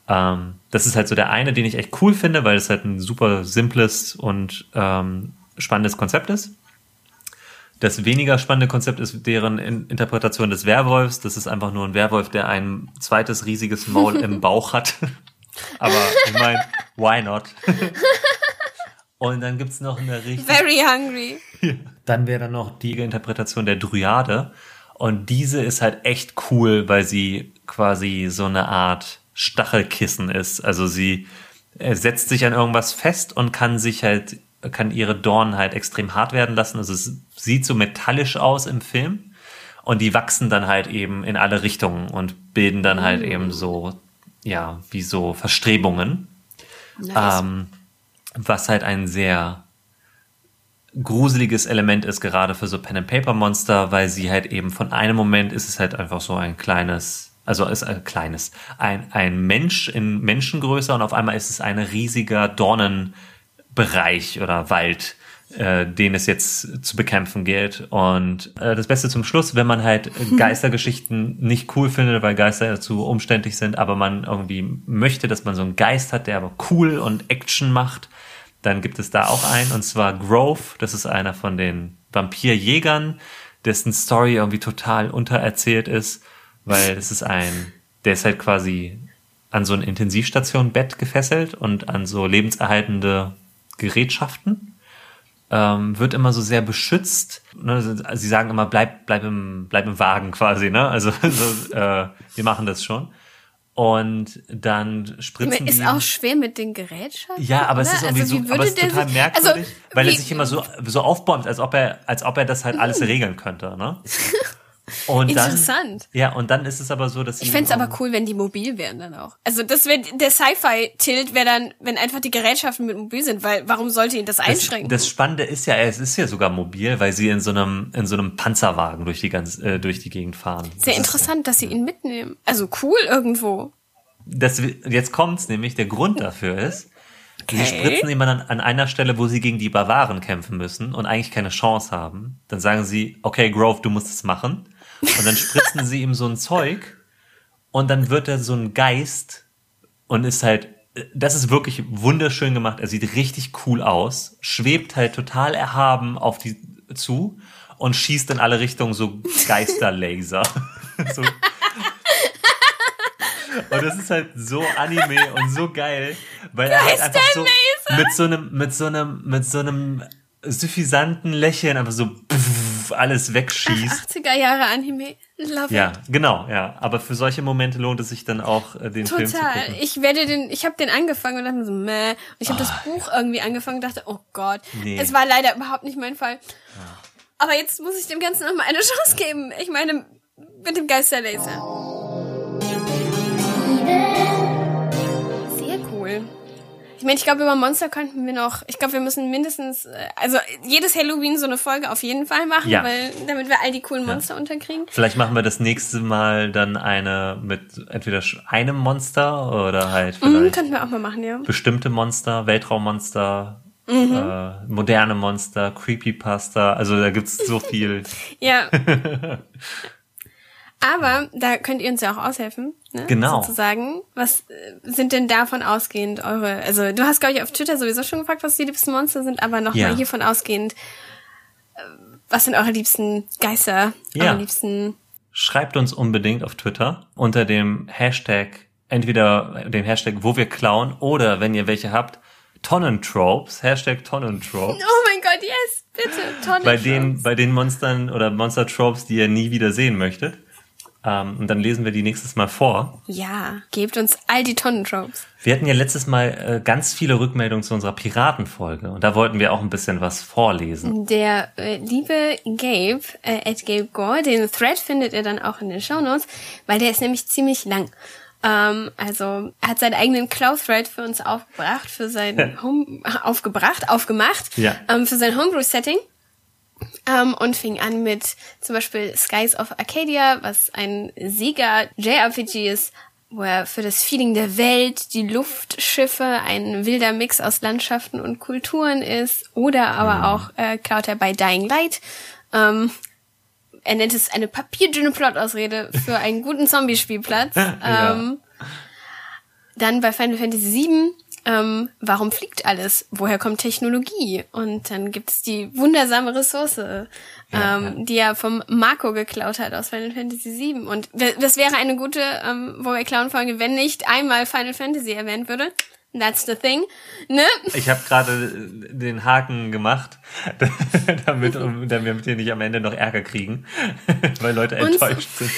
Ähm, das ist halt so der eine, den ich echt cool finde, weil es halt ein super simples und ähm, spannendes Konzept ist. Das weniger spannende Konzept ist deren Interpretation des Werwolfs. Das ist einfach nur ein Werwolf, der ein zweites riesiges Maul im Bauch hat aber ich meine, why not? Und dann gibt's noch eine richtig. Very hungry. Dann wäre dann noch die Interpretation der Dryade. Und diese ist halt echt cool, weil sie quasi so eine Art Stachelkissen ist. Also sie setzt sich an irgendwas fest und kann sich halt, kann ihre Dornen halt extrem hart werden lassen. Also es sieht so metallisch aus im Film. Und die wachsen dann halt eben in alle Richtungen und bilden dann halt eben mm. so ja, wie so Verstrebungen. Nice. Ähm, was halt ein sehr gruseliges Element ist, gerade für so Pen-and-Paper-Monster, weil sie halt eben von einem Moment ist es halt einfach so ein kleines, also ist ein kleines, ein, ein Mensch in Menschengröße und auf einmal ist es ein riesiger Dornenbereich oder Wald, äh, den es jetzt zu bekämpfen gilt. Und äh, das Beste zum Schluss, wenn man halt Geistergeschichten nicht cool findet, weil Geister zu umständlich sind, aber man irgendwie möchte, dass man so einen Geist hat, der aber cool und Action macht, dann gibt es da auch einen, und zwar Grove. Das ist einer von den Vampirjägern, dessen Story irgendwie total untererzählt ist, weil es ist ein, der ist halt quasi an so ein Intensivstation Bett gefesselt und an so lebenserhaltende Gerätschaften ähm, wird immer so sehr beschützt. Ne? Sie sagen immer, bleib, bleib, im, bleib im Wagen quasi. Ne? Also so, äh, wir machen das schon. Und dann spritzen Ist die, auch schwer mit den Gerätschaften. Ja, aber oder? es ist irgendwie also, so, aber es ist total sich, merkwürdig, also, weil wie, er sich immer so, so aufbäumt, als ob er, als ob er das halt alles regeln könnte, ne? Und Interessant. Dann, ja, und dann ist es aber so, dass sie. Ich fände es aber cool, wenn die mobil wären dann auch. Also das wäre der Sci-Fi-Tilt wäre dann, wenn einfach die Gerätschaften mit mobil sind, weil warum sollte ihn das einschränken? Das, das Spannende ist ja, es ist ja sogar mobil, weil sie in so einem in so einem Panzerwagen durch die ganze äh, durch die Gegend fahren. Sehr das interessant, ist, dass sie ihn mitnehmen. Also cool irgendwo. Das, jetzt kommt's nämlich, der Grund dafür ist, Okay. Sie spritzen immer an, an einer Stelle, wo sie gegen die Barbaren kämpfen müssen und eigentlich keine Chance haben. Dann sagen sie, okay, Grove, du musst es machen. Und dann spritzen sie ihm so ein Zeug und dann wird er so ein Geist und ist halt, das ist wirklich wunderschön gemacht. Er sieht richtig cool aus, schwebt halt total erhaben auf die zu und schießt in alle Richtungen so Geisterlaser. so. Und das ist halt so Anime und so geil, weil er halt einfach so mit so einem, mit so einem, mit so einem suffisanten Lächeln einfach so pff, alles wegschießt. 80er Jahre Anime. Love ja, it. genau, ja. Aber für solche Momente lohnt es sich dann auch, äh, den Total. Film zu gucken. Ich werde den, ich habe den angefangen und dachte so, meh. Und ich habe oh. das Buch irgendwie angefangen und dachte, oh Gott. Nee. Es war leider überhaupt nicht mein Fall. Ja. Aber jetzt muss ich dem Ganzen nochmal eine Chance geben. Ich meine, mit dem Geisterlaser. Cool. Ich meine, ich glaube, über Monster könnten wir noch, ich glaube, wir müssen mindestens, äh, also jedes Halloween so eine Folge auf jeden Fall machen, ja. weil, damit wir all die coolen Monster ja. unterkriegen. Vielleicht machen wir das nächste Mal dann eine mit entweder einem Monster oder halt mhm, vielleicht. Mhm, könnten wir auch mal machen, ja. Bestimmte Monster, Weltraummonster, mhm. äh, moderne Monster, Creepypasta, also da gibt's so viel. ja. Aber da könnt ihr uns ja auch aushelfen, ne? Genau. Sozusagen. Was äh, sind denn davon ausgehend eure, also du hast, glaube ich, auf Twitter sowieso schon gefragt, was die liebsten Monster sind, aber nochmal ja. hiervon ausgehend, äh, was sind eure liebsten Geister, ja. eure liebsten... Schreibt uns unbedingt auf Twitter unter dem Hashtag, entweder dem Hashtag, wo wir klauen, oder wenn ihr welche habt, Tonnentropes, Hashtag Tonnentropes. Oh mein Gott, yes, bitte, Tonnentropes. Bei den, bei den Monstern oder Monster-Tropes, die ihr nie wieder sehen möchtet. Ähm, und dann lesen wir die nächstes Mal vor. Ja, gebt uns all die Tonnentropes. Wir hatten ja letztes Mal äh, ganz viele Rückmeldungen zu unserer Piratenfolge und da wollten wir auch ein bisschen was vorlesen. Der äh, liebe Gabe, äh, at Gabe Gore, den Thread findet ihr dann auch in den Show Notes, weil der ist nämlich ziemlich lang. Ähm, also er hat seinen eigenen Cloud-Thread für uns aufgebracht, für sein Home, aufgebracht, aufgemacht, ja. ähm, für sein Homebrew-Setting. Ähm, und fing an mit zum Beispiel Skies of Arcadia, was ein Sega JRPG ist, wo er für das Feeling der Welt, die Luftschiffe, ein wilder Mix aus Landschaften und Kulturen ist. Oder aber mhm. auch äh, klaut er bei Dying Light. Ähm, er nennt es eine papierdünne Plotausrede für einen guten Zombie-Spielplatz. ja. ähm, dann bei Final Fantasy VII ähm, warum fliegt alles? Woher kommt Technologie? Und dann gibt es die wundersame Ressource, ähm, ja, ja. die er vom Marco geklaut hat aus Final Fantasy VII. Und das wäre eine gute ähm, wo wir klauen Folge, wenn nicht einmal Final Fantasy erwähnt würde. That's the thing, ne? Ich habe gerade den Haken gemacht, damit, damit wir nicht am Ende noch Ärger kriegen, weil Leute enttäuscht sind.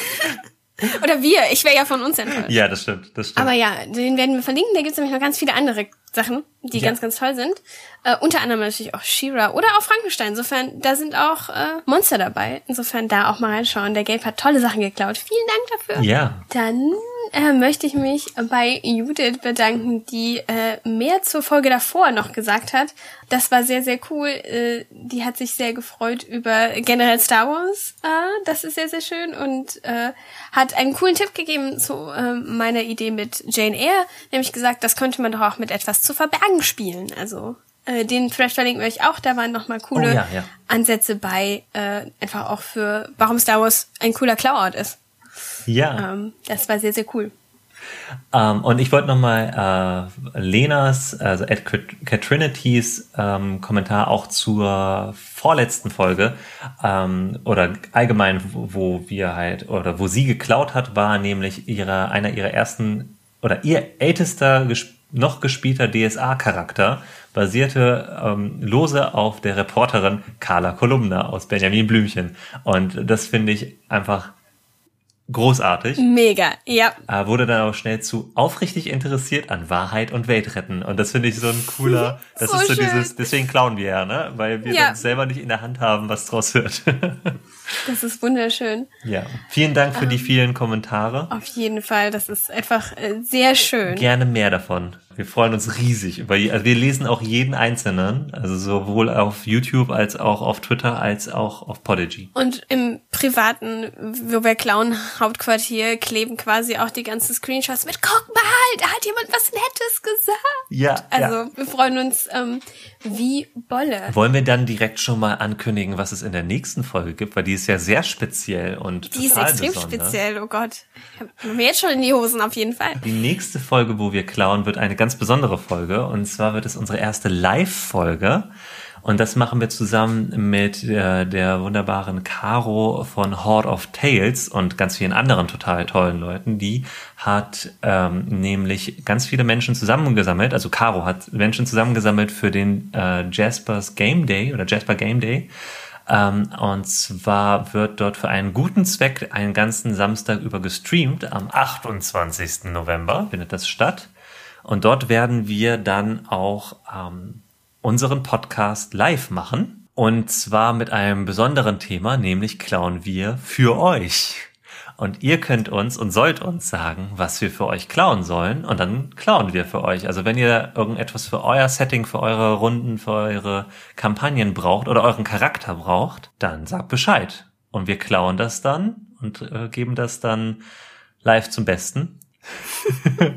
Oder wir, ich wäre ja von uns enttäuscht. Ja, das stimmt, das stimmt. Aber ja, den werden wir verlinken. Da gibt's nämlich noch ganz viele andere Sachen, die ja. ganz, ganz toll sind. Äh, unter anderem natürlich auch She-Ra oder auch Frankenstein. Insofern, da sind auch äh, Monster dabei. Insofern da auch mal reinschauen. Der Gabe hat tolle Sachen geklaut. Vielen Dank dafür. Ja. Dann äh, möchte ich mich bei Judith bedanken, die äh, mehr zur Folge davor noch gesagt hat. Das war sehr, sehr cool. Äh, die hat sich sehr gefreut über generell Star Wars. Äh, das ist sehr, sehr schön und äh, hat einen coolen Tipp gegeben zu äh, meiner Idee mit Jane Eyre. Nämlich gesagt, das könnte man doch auch mit etwas zu verbergen spielen. Also äh, den Thread verlinken wir euch auch. Da waren nochmal coole oh, ja, ja. Ansätze bei, äh, einfach auch für, warum Star Wars ein cooler Klauort ist. Ja. Ähm, das war sehr, sehr cool. Um, ähm, und ich wollte nochmal äh, Lenas, also Ed Katrinitys ähm, Kommentar auch zur vorletzten Folge ähm, oder allgemein, wo, wir halt oder wo sie geklaut hat, war nämlich ihre, einer ihrer ersten oder ihr ältester noch gespielter DSA-Charakter basierte ähm, lose auf der Reporterin Carla Kolumna aus Benjamin Blümchen. Und das finde ich einfach großartig. Mega, ja. Äh, wurde dann auch schnell zu aufrichtig interessiert an Wahrheit und Weltretten. Und das finde ich so ein cooler, das So ist so schön. dieses, deswegen klauen wir ja, ne? Weil wir Ja. dann selber nicht in der Hand haben, was draus wird. Das ist wunderschön. ja. Vielen Dank für die Ähm. vielen Kommentare. Auf jeden Fall, das ist einfach äh, sehr schön. Gerne mehr davon. Wir freuen uns riesig über, also wir lesen auch jeden einzelnen, also sowohl auf YouTube als auch auf Twitter als auch auf Podigy. Und im privaten, wo wir klauen, Hauptquartier, kleben quasi auch die ganzen Screenshots mit, guck mal, da hat jemand was Nettes gesagt. Ja, Also ja. wir freuen uns ähm, wie Bolle. Wollen wir dann direkt schon mal ankündigen, was es in der nächsten Folge gibt, weil die ist ja sehr speziell und Die ist extrem besonders. speziell, oh Gott. Ich hab mir jetzt schon in die Hosen auf jeden Fall. Die nächste Folge, wo wir klauen, wird eine ganz besondere Folge. Und zwar wird es unsere erste Live-Folge. Und das machen wir zusammen mit der, der wunderbaren Caro von Horde of Tales und ganz vielen anderen total tollen Leuten. Die hat ähm, nämlich ganz viele Menschen zusammengesammelt. Also Caro hat Menschen zusammengesammelt für den äh, Jaspers Game Day oder Jasper Game Day. Ähm, und zwar wird dort für einen guten Zweck einen ganzen Samstag über gestreamt. Am 28. November findet das statt. Und dort werden wir dann auch ähm, unseren Podcast live machen. Und zwar mit einem besonderen Thema, nämlich klauen wir für euch. Und ihr könnt uns und sollt uns sagen, was wir für euch klauen sollen. Und dann klauen wir für euch. Also wenn ihr irgendetwas für euer Setting, für eure Runden, für eure Kampagnen braucht oder euren Charakter braucht, dann sagt Bescheid. Und wir klauen das dann und äh, geben das dann live zum Besten.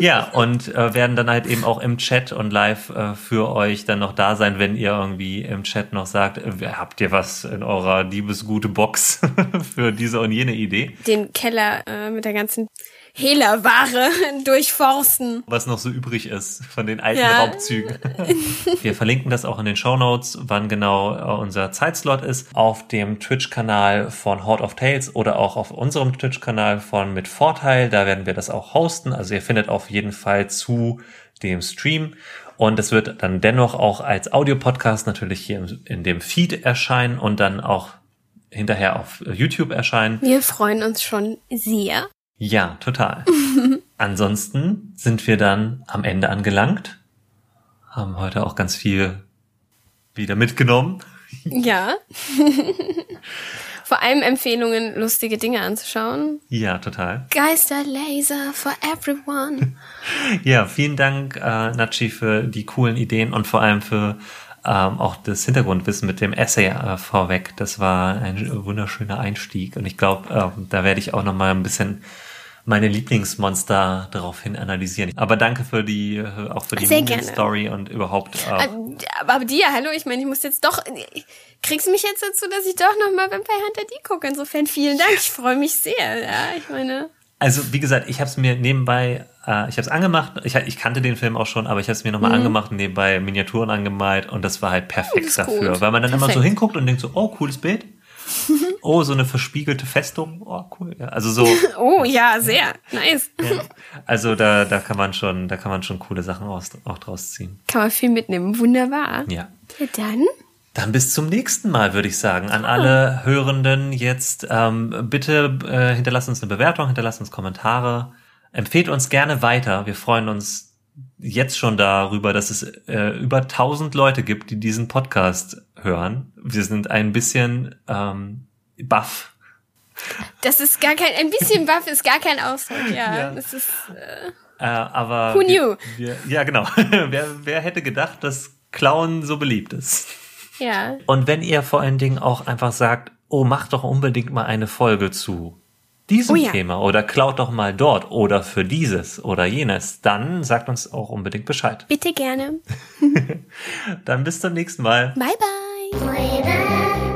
ja, und äh, werden dann halt eben auch im Chat und live äh, für euch dann noch da sein, wenn ihr irgendwie im Chat noch sagt, äh, habt ihr was in eurer liebesgute Box für diese und jene Idee, Den Keller äh, mit der ganzen Hehlerware durchforsten. was noch so übrig ist von den alten Ja. Raubzügen. Wir verlinken das auch in den Shownotes, wann genau äh, unser Zeitslot ist, auf dem Twitch-Kanal von Horde of Tales oder auch auf unserem Twitch-Kanal von Mit Vorteil. Da werden wir das auch hosten. Also ihr findet auf jeden Fall zu dem Stream. Und es wird dann dennoch auch als Audiopodcast natürlich hier in dem Feed erscheinen und dann auch hinterher auf YouTube erscheinen. Wir freuen uns schon sehr. Ja, total. Ansonsten sind wir dann am Ende angelangt. Haben heute auch ganz viel wieder mitgenommen. Ja. Vor allem Empfehlungen, lustige Dinge anzuschauen. Ja, total. Geisterlaser for everyone. Ja, vielen Dank, äh, Nachi, für die coolen Ideen und vor allem für ähm, auch das Hintergrundwissen mit dem Essay äh, vorweg. Das war ein wunderschöner Einstieg und ich glaube, ähm, da werde ich auch noch mal ein bisschen meine Lieblingsmonster daraufhin analysieren. Aber danke für die, äh, auch für die Sehr gerne. Story und überhaupt. Äh, Aber, aber dir, hallo, ich meine, ich muss jetzt doch. Kriegst du mich jetzt dazu, dass ich doch nochmal Vampire Hunter D gucke? Insofern vielen Dank. Ich freue mich sehr. Ja, ich meine. Also wie gesagt, ich habe es mir nebenbei, äh, ich habe es angemacht, ich, ich kannte den Film auch schon, aber ich habe es mir nochmal angemacht und nebenbei Miniaturen angemalt und das war halt perfekt Mhm. das ist dafür, gut. weil man dann immer so Perfekt. hinguckt und denkt so, oh, cooles Bild. oh, so eine verspiegelte Festung. Oh, cool. Ja, also so, Oh ja, sehr. Nice. ja. also da, da kann man schon, da kann man schon coole Sachen aus, auch draus ziehen. Kann man viel mitnehmen. Wunderbar. Ja. Ja, dann. Dann bis zum nächsten Mal, würde ich sagen. An alle Hörenden jetzt ähm, bitte äh, hinterlasst uns eine Bewertung, hinterlasst uns Kommentare, empfehlt uns gerne weiter. Wir freuen uns jetzt schon darüber, dass es äh, über 1000 Leute gibt, die diesen Podcast hören. Wir sind ein bisschen ähm, baff. Das ist gar kein, ein bisschen Buff ist gar kein Ausdruck, ja. Ja. Das ist, äh, Äh, aber Who wir, knew? Wir, ja, genau. wer, wer hätte gedacht, dass Klauen so beliebt ist? ja. Und wenn ihr vor allen Dingen auch einfach sagt, oh, macht doch unbedingt mal eine Folge zu diesem Oh ja. Thema oder klaut doch mal dort oder für dieses oder jenes, dann sagt uns auch unbedingt Bescheid. Bitte gerne. Dann bis zum nächsten Mal. Bye, bye.